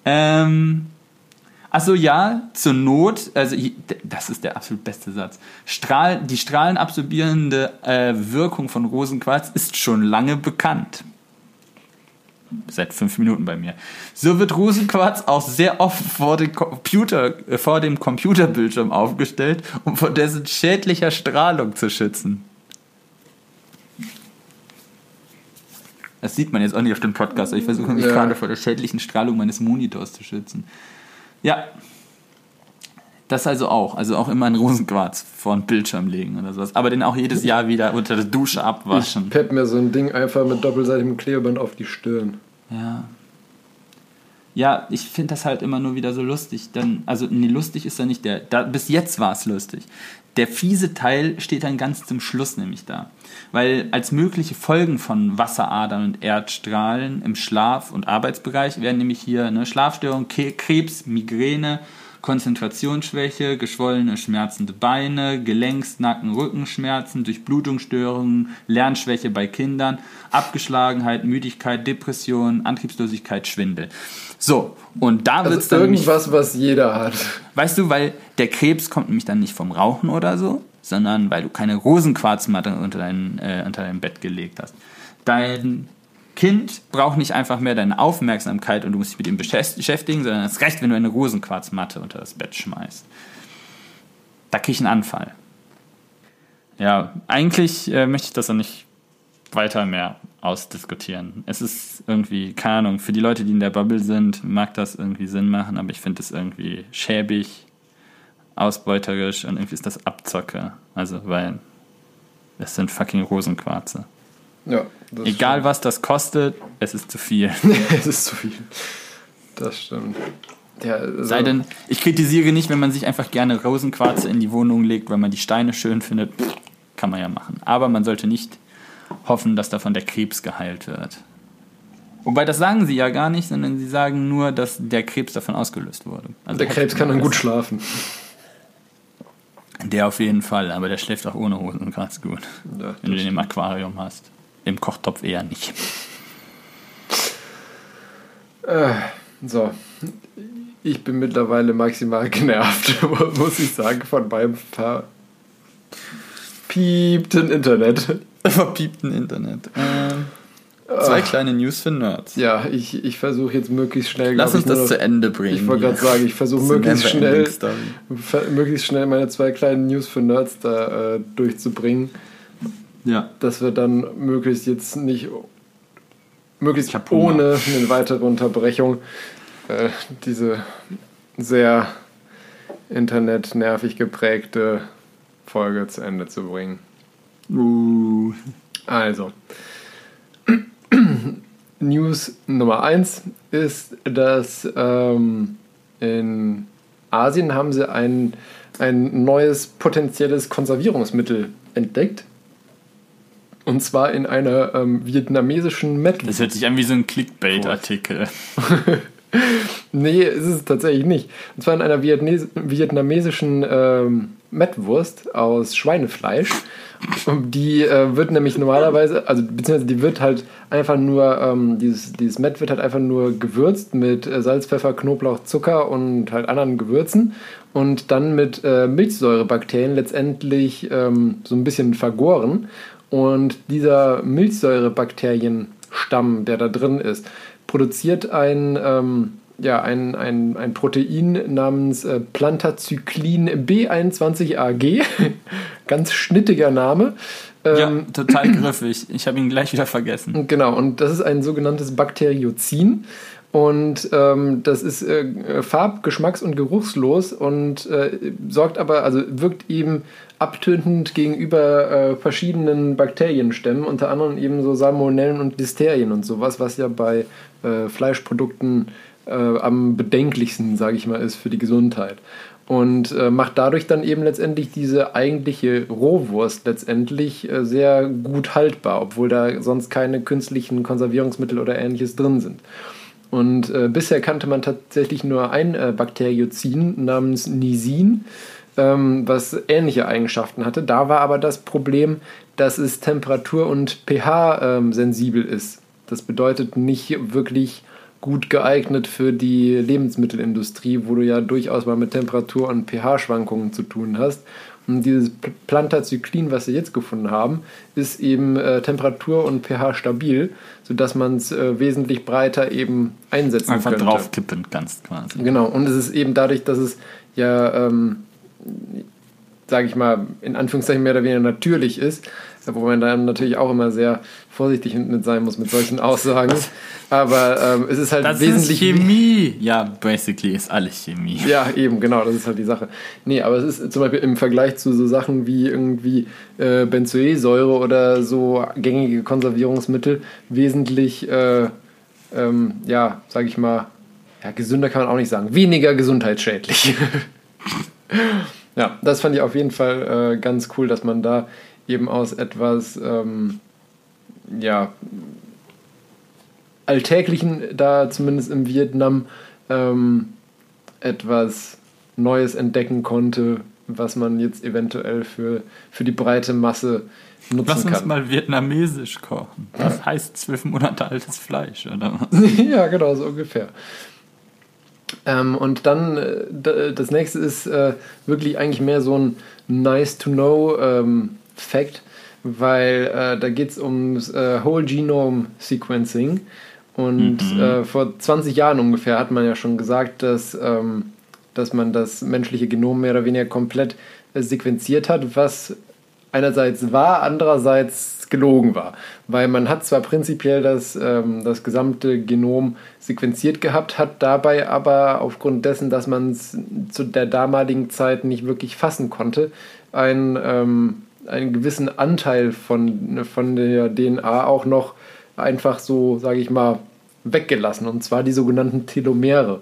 A: Ähm, also ja, zur Not, also das ist der absolut beste Satz. Strahl, die strahlenabsorbierende äh, Wirkung von Rosenquarz ist schon lange bekannt. Seit fünf Minuten bei mir. So wird Rosenquarz auch sehr oft vor dem, Computer, äh, vor dem Computerbildschirm aufgestellt, um vor dessen schädlicher Strahlung zu schützen. Das sieht man jetzt auch nicht auf dem Podcast, ich versuche mich
B: Ja.
A: gerade vor der schädlichen Strahlung meines Monitors zu schützen. Ja. Das also auch. Also auch immer einen Rosenquarz vor den Bildschirm legen oder sowas. Aber den auch jedes Jahr wieder unter der Dusche
B: Ich
A: abwaschen.
B: pepp mir so ein Ding einfach mit doppelseitigem Klebeband auf die Stirn.
A: Ja. Ja, ich finde das halt immer nur wieder so lustig. Dann, also, nee, lustig ist ja nicht der. Da, bis jetzt war es lustig. Der fiese Teil steht dann ganz zum Schluss nämlich da. Weil als mögliche Folgen von Wasseradern und Erdstrahlen im Schlaf- und Arbeitsbereich werden nämlich hier ne, Schlafstörung, Krebs, Migräne, Konzentrationsschwäche, geschwollene, schmerzende Beine, Gelenks-, Nacken-, Rückenschmerzen, Durchblutungsstörungen, Lernschwäche bei Kindern, Abgeschlagenheit, Müdigkeit, Depression, Antriebslosigkeit, Schwindel. So, und da
B: Also
A: wird's dann nämlich
B: irgendwas, was jeder hat.
A: Weißt du, weil der Krebs kommt nämlich dann nicht vom Rauchen oder so, sondern weil du keine Rosenquarzmatte unter dein, äh, unter dein Bett gelegt hast. Dein Kind braucht nicht einfach mehr deine Aufmerksamkeit und du musst dich mit ihm beschäft- beschäftigen, sondern es reicht, wenn du eine Rosenquarzmatte unter das Bett schmeißt. Da krieg ich einen Anfall. Ja, eigentlich äh, möchte ich das auch nicht weiter mehr ausdiskutieren. Es ist irgendwie, keine Ahnung, für die Leute, die in der Bubble sind, mag das irgendwie Sinn machen, aber ich finde es irgendwie schäbig, ausbeuterisch und irgendwie ist das Abzocke. Also, weil es sind fucking Rosenquarze.
B: Ja, das
A: Egal was das kostet, es ist zu viel.
B: stimmt. es ist zu viel. Das stimmt. Ja, also,
A: Sei denn, ich kritisiere nicht, wenn man sich einfach gerne Rosenquarze in die Wohnung legt, weil man die Steine schön findet. Pff, Kann man ja machen. Aber man sollte nicht hoffen, dass davon der Krebs geheilt wird. Wobei, das sagen sie ja gar nicht, sondern sie sagen nur, dass der Krebs davon ausgelöst wurde. Also
B: der Krebs kann dann gut schlafen.
A: Der auf jeden Fall, aber der schläft auch ohne Rosenquarz gut.
B: Ja,
A: Wenn du den im Aquarium hast. Im Kochtopf eher nicht.
B: Äh, so. Ich bin mittlerweile maximal genervt, muss ich sagen, von meinem verpiepten Internet.
A: Verpiepten Internet. Ähm, zwei kleine News für Nerds.
B: Ja, ich, ich versuche jetzt möglichst schnell.
A: Lass uns das
B: noch-
A: zu Ende bringen.
B: Ich wollte gerade sagen, ich versuche möglichst schnell, möglichst schnell meine zwei kleinen News für Nerds da äh, durchzubringen,
A: Ja.
B: dass wir dann möglichst jetzt nicht möglichst ohne eine weitere Unterbrechung äh, diese sehr internetnervig geprägte Folge zu Ende zu bringen.
A: Uh.
B: Also, News Nummer 1 ist, dass ähm, in Asien haben sie ein, ein neues potenzielles Konservierungsmittel entdeckt. Und zwar in einer ähm, vietnamesischen
A: Das
B: Metwurst.
A: hört sich an wie so ein Clickbait-Artikel.
B: Nee, ist es tatsächlich nicht. Und zwar in einer Vietnes vietnamesischen ähm, Mettwurst aus Schweinefleisch. Und Die äh, wird nämlich normalerweise, also beziehungsweise die wird halt einfach nur, ähm, dieses, dieses Mett wird halt einfach nur gewürzt mit äh, Salz, Pfeffer, Knoblauch, Zucker und halt anderen Gewürzen und dann mit äh, Milchsäurebakterien letztendlich ähm, so ein bisschen vergoren. Und dieser Milchsäurebakterienstamm, der da drin ist, produziert ein, ähm, ja, ein, ein, ein Protein namens äh, Plantazyklin B21AG. Ganz schnittiger Name.
A: ja,
B: Ähm,
A: total griffig. Ich habe ihn gleich wieder vergessen.
B: Genau, und das ist ein sogenanntes Bakteriozin. Und ähm, das ist äh, farb-, geschmacks- und geruchslos und äh, sorgt aber, also wirkt eben abtötend gegenüber äh, verschiedenen Bakterienstämmen, unter anderem eben so Salmonellen und Listerien und sowas, was ja bei äh, Fleischprodukten äh, am bedenklichsten, sage ich mal, ist für die Gesundheit. Und äh, macht dadurch dann eben letztendlich diese eigentliche Rohwurst letztendlich sehr gut haltbar, obwohl da sonst keine künstlichen Konservierungsmittel oder ähnliches drin sind. Und äh, bisher kannte man tatsächlich nur ein äh, Bakteriozin namens Nisin, ähm, was ähnliche Eigenschaften hatte. Da war aber das Problem, dass es Temperatur- und pH-sensibel ist. Das bedeutet nicht wirklich gut geeignet für die Lebensmittelindustrie, wo du ja durchaus mal mit Temperatur- und pH-Schwankungen zu tun hast. Und dieses Pl- Plantazyklin, was sie jetzt gefunden haben, ist eben äh, Temperatur- und pH stabil, sodass man es äh, wesentlich breiter eben einsetzen
A: Einfach
B: könnte.
A: draufkippen kannst quasi.
B: Genau, und es ist eben dadurch, dass es ja ähm, sage ich mal, in Anführungszeichen mehr oder weniger natürlich ist, wo man dann natürlich auch immer sehr vorsichtig mit sein muss mit solchen Aussagen. Aber ähm, es ist halt
A: Das
B: wesentlich
A: ist Chemie. Ja, basically ist alles Chemie.
B: Ja, eben, genau, das ist halt die Sache. Nee, aber es ist zum Beispiel im Vergleich zu so Sachen wie irgendwie äh, Benzoesäure oder so gängige Konservierungsmittel wesentlich, äh, ähm, ja, sag ich mal, ja, gesünder kann man auch nicht sagen, weniger gesundheitsschädlich. ja, das fand ich auf jeden Fall äh, ganz cool, dass man da eben aus etwas, ähm, ja, Alltäglichen da zumindest im Vietnam ähm, etwas Neues entdecken konnte, was man jetzt eventuell für, für die breite Masse nutzen
A: Lass uns
B: kann.
A: mal vietnamesisch kochen. Das heißt zwölf Monate altes Fleisch, oder was?
B: ja, genau, so ungefähr. Ähm, und dann, äh, das nächste ist äh, wirklich eigentlich mehr so ein Nice-to-Know-Fact, weil äh, da geht es ums äh, Whole Genome Sequencing. Und äh, vor 20 Jahren ungefähr hat man ja schon gesagt, dass, ähm, dass man das menschliche Genom mehr oder weniger komplett äh, sequenziert hat, was einerseits wahr, andererseits gelogen war. Weil man hat zwar prinzipiell das, ähm, das gesamte Genom sequenziert gehabt, hat dabei aber aufgrund dessen, dass man es zu der damaligen Zeit nicht wirklich fassen konnte, einen, ähm, einen gewissen Anteil von, von der DNA auch noch einfach so, sage ich mal, weggelassen. Und zwar die sogenannten Telomere.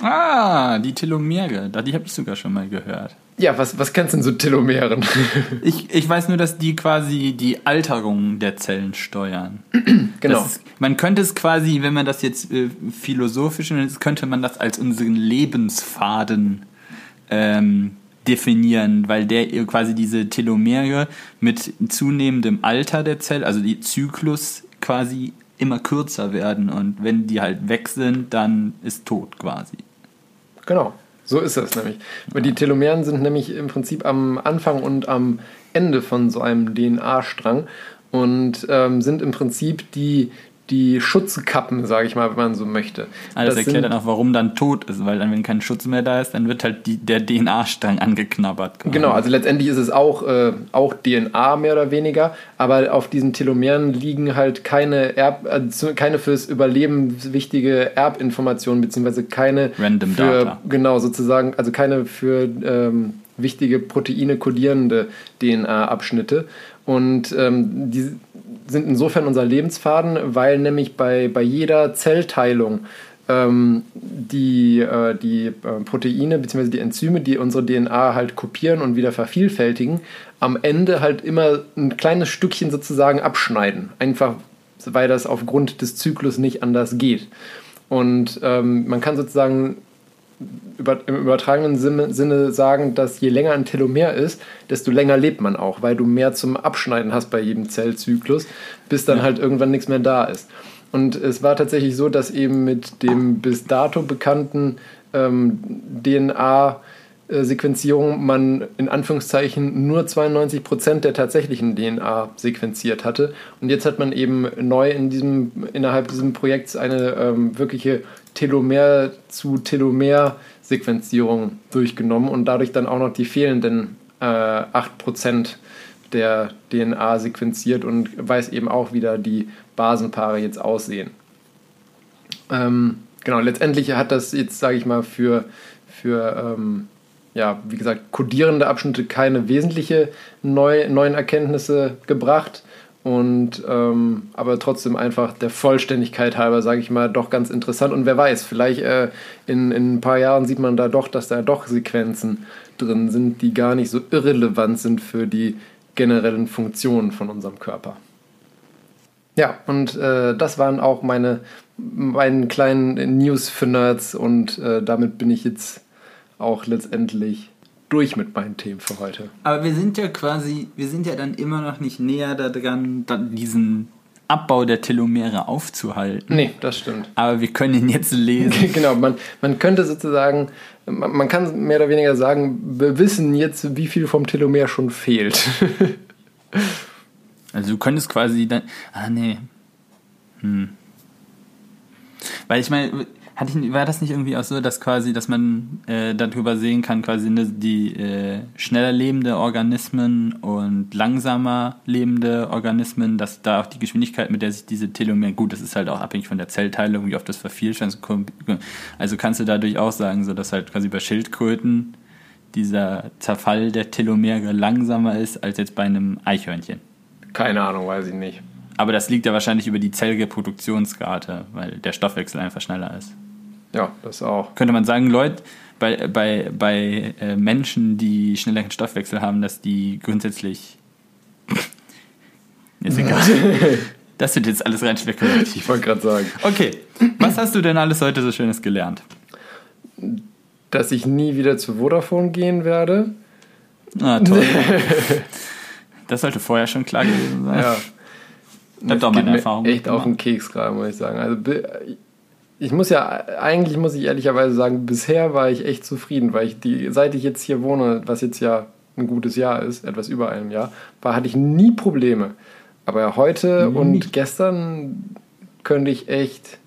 A: Ah, die Telomere. Da- Die habe ich sogar schon mal gehört.
B: Ja, was, was kennst du denn so Telomeren?
A: Ich, ich weiß nur, dass die quasi die Alterung der Zellen steuern.
B: genau.
A: Ist, man könnte es quasi, wenn man das jetzt äh, philosophisch nennt, könnte man das als unseren Lebensfaden ähm, definieren, weil der quasi diese Telomere mit zunehmendem Alter der Zelle, also die Zyklus quasi immer kürzer werden und wenn die halt weg sind, dann ist tot quasi.
B: Genau, so ist es nämlich. Weil die Telomeren sind nämlich im Prinzip am Anfang und am Ende von so einem DNA-Strang und ähm, sind im Prinzip die, die Schutzkappen, sage ich mal, wenn man so möchte.
A: Also das,
B: Das
A: erklärt dann auch, warum dann tot ist, weil dann, wenn kein Schutz mehr da ist, dann wird halt die, der DNA-Strang angeknabbert. quasi.
B: Genau, also letztendlich ist es auch, äh, auch DNA mehr oder weniger, aber auf diesen Telomeren liegen halt keine, Erb, also keine fürs Überleben wichtige Erbinformationen, beziehungsweise keine
A: Random
B: für,
A: Data.
B: genau, sozusagen, also keine für ähm, wichtige Proteine kodierende DNA-Abschnitte. Und ähm, die sind insofern unser Lebensfaden, weil nämlich bei, bei jeder Zellteilung ähm, die, äh, die äh, Proteine bzw. die Enzyme, die unsere DNA halt kopieren und wieder vervielfältigen, am Ende halt immer ein kleines Stückchen sozusagen abschneiden. Einfach weil das aufgrund des Zyklus nicht anders geht. Und ähm, man kann sozusagen über, im übertragenen Sinne, Sinne sagen, dass je länger ein Telomer ist, desto länger lebt man auch, weil du mehr zum Abschneiden hast bei jedem Zellzyklus, bis dann halt irgendwann nichts mehr da ist. Und es war tatsächlich so, dass eben mit dem bis dato bekannten ähm, DNA-Sequenzierung man in Anführungszeichen nur 92% der tatsächlichen DNA sequenziert hatte. Und jetzt hat man eben neu in diesem, innerhalb dieses Projekts eine ähm, wirkliche Telomer zu Telomer Sequenzierung durchgenommen und dadurch dann auch noch die fehlenden äh, 8% der DNA sequenziert und weiß eben auch, wie die Basenpaare jetzt aussehen. Ähm, genau, letztendlich hat das jetzt, sage ich mal, für, für ähm, ja, wie gesagt, kodierende Abschnitte keine wesentliche neu, neuen Erkenntnisse gebracht. Und ähm, aber trotzdem einfach der Vollständigkeit halber, sage ich mal, doch ganz interessant. Und wer weiß, vielleicht äh, in, in ein paar Jahren sieht man da doch, dass da doch Sequenzen drin sind, die gar nicht so irrelevant sind für die generellen Funktionen von unserem Körper. Ja, und äh, das waren auch meine meinen kleinen News für Nerds und äh, damit bin ich jetzt auch letztendlich durch mit meinen Themen für heute.
A: Aber wir sind ja quasi, wir sind ja dann immer noch nicht näher daran, diesen Abbau der Telomere aufzuhalten.
B: Nee, das stimmt.
A: Aber wir können ihn jetzt lesen.
B: genau, man, man könnte sozusagen, man, man kann mehr oder weniger sagen, wir wissen jetzt, wie viel vom Telomer schon fehlt.
A: Also du könntest quasi dann. Ah nee. Hm. Weil ich meine, Hatte ich, war das nicht irgendwie auch so, dass quasi, dass man äh, darüber sehen kann, quasi ne, die äh, schneller lebende Organismen und langsamer lebende Organismen, dass da auch die Geschwindigkeit, mit der sich diese Telomere, gut, das ist halt auch abhängig von der Zellteilung, wie oft das vervielfältigt. Also kannst du dadurch auch sagen, so dass halt quasi bei Schildkröten dieser Zerfall der Telomere langsamer ist als jetzt bei einem Eichhörnchen.
B: Keine Ahnung, weiß ich nicht.
A: Aber das liegt ja wahrscheinlich über die Zellreproduktionsrate, weil der Stoffwechsel einfach schneller ist.
B: Ja, das auch.
A: Könnte man sagen, Leute, bei, bei, bei äh, Menschen, die schnelleren Stoffwechsel haben, dass die grundsätzlich. ist egal. Das wird jetzt alles rein spekulativ.
B: Ich wollte gerade sagen.
A: Okay, was hast du denn alles heute so Schönes gelernt?
B: Dass ich nie wieder zu Vodafone gehen werde.
A: Ah, toll. das sollte vorher schon klar gewesen sein.
B: Ja.
A: Das ist auch meine Erfahrung.
B: Echt auf den Keks gerade, muss ich sagen. Also ich muss ja, eigentlich muss ich ehrlicherweise sagen, bisher war ich echt zufrieden, weil ich die, seit ich jetzt hier wohne, was jetzt ja ein gutes Jahr ist, etwas über einem Jahr, war, hatte ich nie Probleme. Aber heute
A: Nie.
B: und gestern könnte ich echt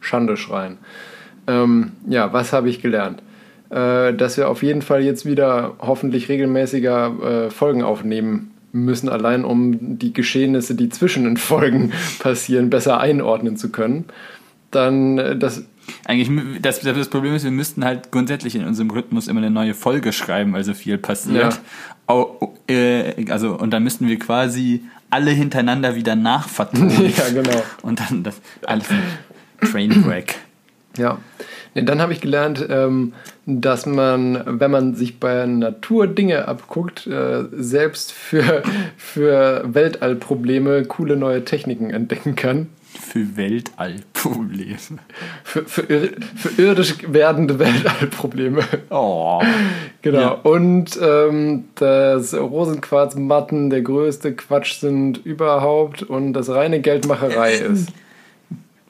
B: Schande schreien. Ähm, ja, was habe ich gelernt? Äh, dass wir auf jeden Fall jetzt wieder hoffentlich regelmäßiger äh, Folgen aufnehmen müssen, allein um die Geschehnisse, die zwischen den Folgen passieren, besser einordnen zu können. Dann äh, das
A: Eigentlich, das, das Problem ist, wir müssten halt grundsätzlich in unserem Rhythmus immer eine neue Folge schreiben, weil so viel passiert.
B: Ja.
A: Au, äh, also, und dann müssten wir quasi alle hintereinander wieder nachvertonen.
B: ja genau.
A: Und dann das alles Trainwreck.
B: Ja. Nee, dann habe ich gelernt, ähm, dass man, wenn man sich bei Natur Dinge abguckt, äh, selbst für, für Weltallprobleme coole neue Techniken entdecken kann.
A: Für Weltallprobleme.
B: Für, für, für irdisch werdende Weltallprobleme.
A: Oh.
B: Genau.
A: Ja.
B: Und ähm, dass Rosenquarzmatten der größte Quatsch sind überhaupt und das reine Geldmacherei ist.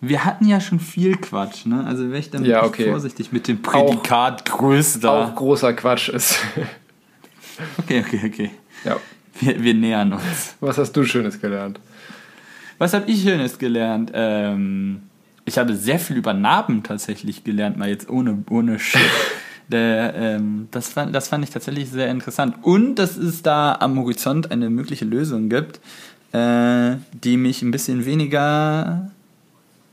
A: Wir hatten ja schon viel Quatsch, ne? Also wäre ich dann
B: Ja, okay.
A: vorsichtig mit dem Prädikat größter.
B: Auch großer Quatsch ist.
A: Okay, okay, okay.
B: ja.
A: Wir, wir nähern uns.
B: Was hast du Schönes gelernt?
A: Was habe ich Schönes gelernt? Ähm, ich habe sehr viel über Narben tatsächlich gelernt, mal jetzt ohne, ohne Shit. Der, ähm, das, fand, das fand ich tatsächlich sehr interessant. Und dass es da am Horizont eine mögliche Lösung gibt, äh, die mich ein bisschen weniger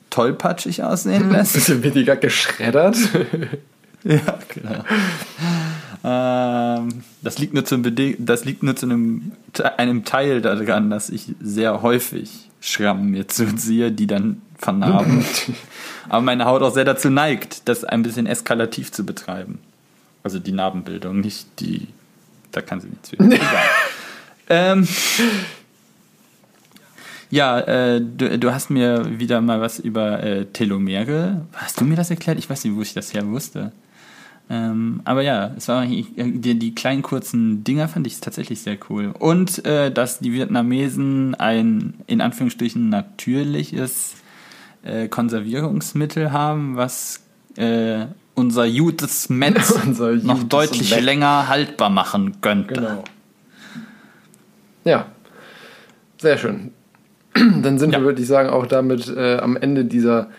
A: tollpatschig aussehen lässt.
B: Bisschen weniger geschreddert.
A: Ja, genau. ähm, das liegt nur, zum Bede das liegt nur zu einem, einem Teil daran, dass ich sehr häufig Schrammen mir zuziehe, die dann vernarben. Aber meine Haut auch sehr dazu neigt, das ein bisschen eskalativ zu betreiben. Also die Narbenbildung, nicht die. Da kann sie nichts für. Ähm, ja, äh, du, du hast mir wieder mal was über äh, Telomere. Hast du mir das erklärt? Ich weiß nicht, wo ich das her wusste. Ähm, aber ja, es war die, die kleinen kurzen Dinger fand ich tatsächlich sehr cool. Und äh, dass die Vietnamesen ein in Anführungsstrichen natürliches äh, Konservierungsmittel haben, was äh, unser gutes Metz
B: Unser
A: noch
B: gutes
A: deutlich länger haltbar machen könnte.
B: Genau. Ja, sehr schön. Dann sind
A: Ja.
B: wir, würde ich sagen, auch damit äh, am Ende dieser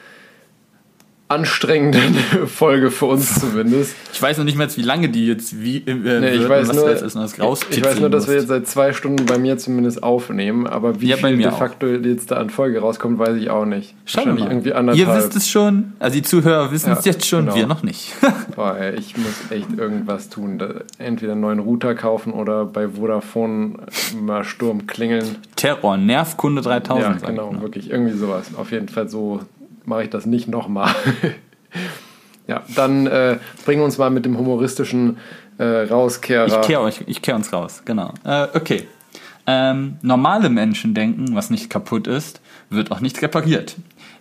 B: anstrengenden Folge für uns zumindest.
A: Ich weiß noch nicht mal, wie lange die jetzt wie äh,
B: Nee, ich
A: wird
B: weiß
A: was
B: nur,
A: jetzt erst noch
B: ich, ich weiß nur, dass wir jetzt seit zwei Stunden bei mir zumindest aufnehmen, aber wie
A: Ja,
B: viel de
A: auch.
B: facto jetzt da an Folge rauskommt, weiß ich auch nicht.
A: Schauen wir
B: Wahrscheinlich
A: mal.
B: irgendwie
A: Ihr
B: anderthalb.
A: wisst es schon, also die Zuhörer wissen es
B: Ja,
A: jetzt schon,
B: genau.
A: wir noch nicht.
B: Boah, ey, ich muss echt irgendwas tun. Entweder einen neuen Router kaufen oder bei Vodafone mal Sturm klingeln.
A: Terror, Nervkunde 3000.
B: Ja, genau, wirklich. Irgendwie sowas. Auf jeden Fall so mache ich das nicht nochmal. ja, dann äh, bringen wir uns mal mit dem humoristischen äh, Rauskehrer.
A: Ich kehre euch, ich uns raus, genau. Äh, okay. Ähm, normale Menschen denken, was nicht kaputt ist, wird auch nicht repariert.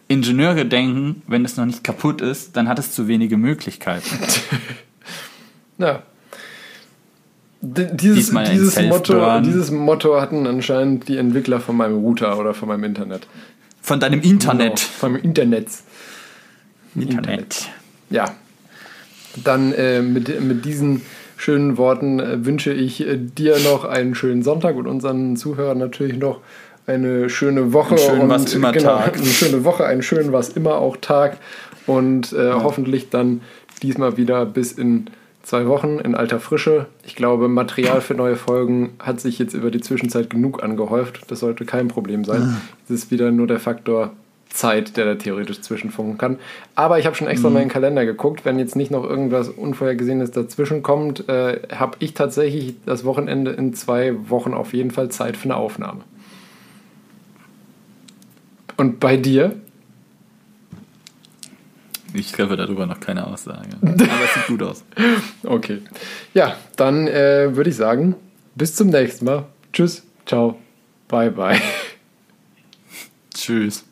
A: Ingenieure denken, wenn es noch nicht kaputt ist, dann hat es zu wenige Möglichkeiten.
B: Ja. D dieses, dieses, Motto, dieses Motto hatten anscheinend die Entwickler von meinem Router oder von meinem Internet.
A: Von deinem Internet.
B: Genau, von meinem Internet.
A: Internet.
B: Ja. Dann äh, mit, mit diesen schönen Worten äh, wünsche ich äh, dir noch einen schönen Sonntag und unseren Zuhörern natürlich noch eine schöne Woche
A: Einen schönen
B: und
A: was immer
B: genau,
A: Tag.
B: eine schöne Woche, einen schönen was immer auch Tag und äh, hoffentlich dann diesmal wieder bis in zwei Wochen in alter Frische. Ich glaube, Material für neue Folgen hat sich jetzt über die Zwischenzeit genug angehäuft. Das sollte kein Problem sein. Es ist wieder nur der Faktor Zeit, der da theoretisch zwischenfunken kann. Aber ich habe schon extra in den Kalender geguckt. Wenn jetzt nicht noch irgendwas Unvorhergesehenes dazwischen kommt, äh, habe ich tatsächlich das Wochenende in zwei Wochen auf jeden Fall Zeit für eine Aufnahme. Und bei dir?
A: Ich treffe darüber noch keine Aussage. Aber es sieht gut aus.
B: Okay. Ja, dann äh, würde ich sagen, bis zum nächsten Mal. Tschüss, ciao, bye, bye.
A: Tschüss.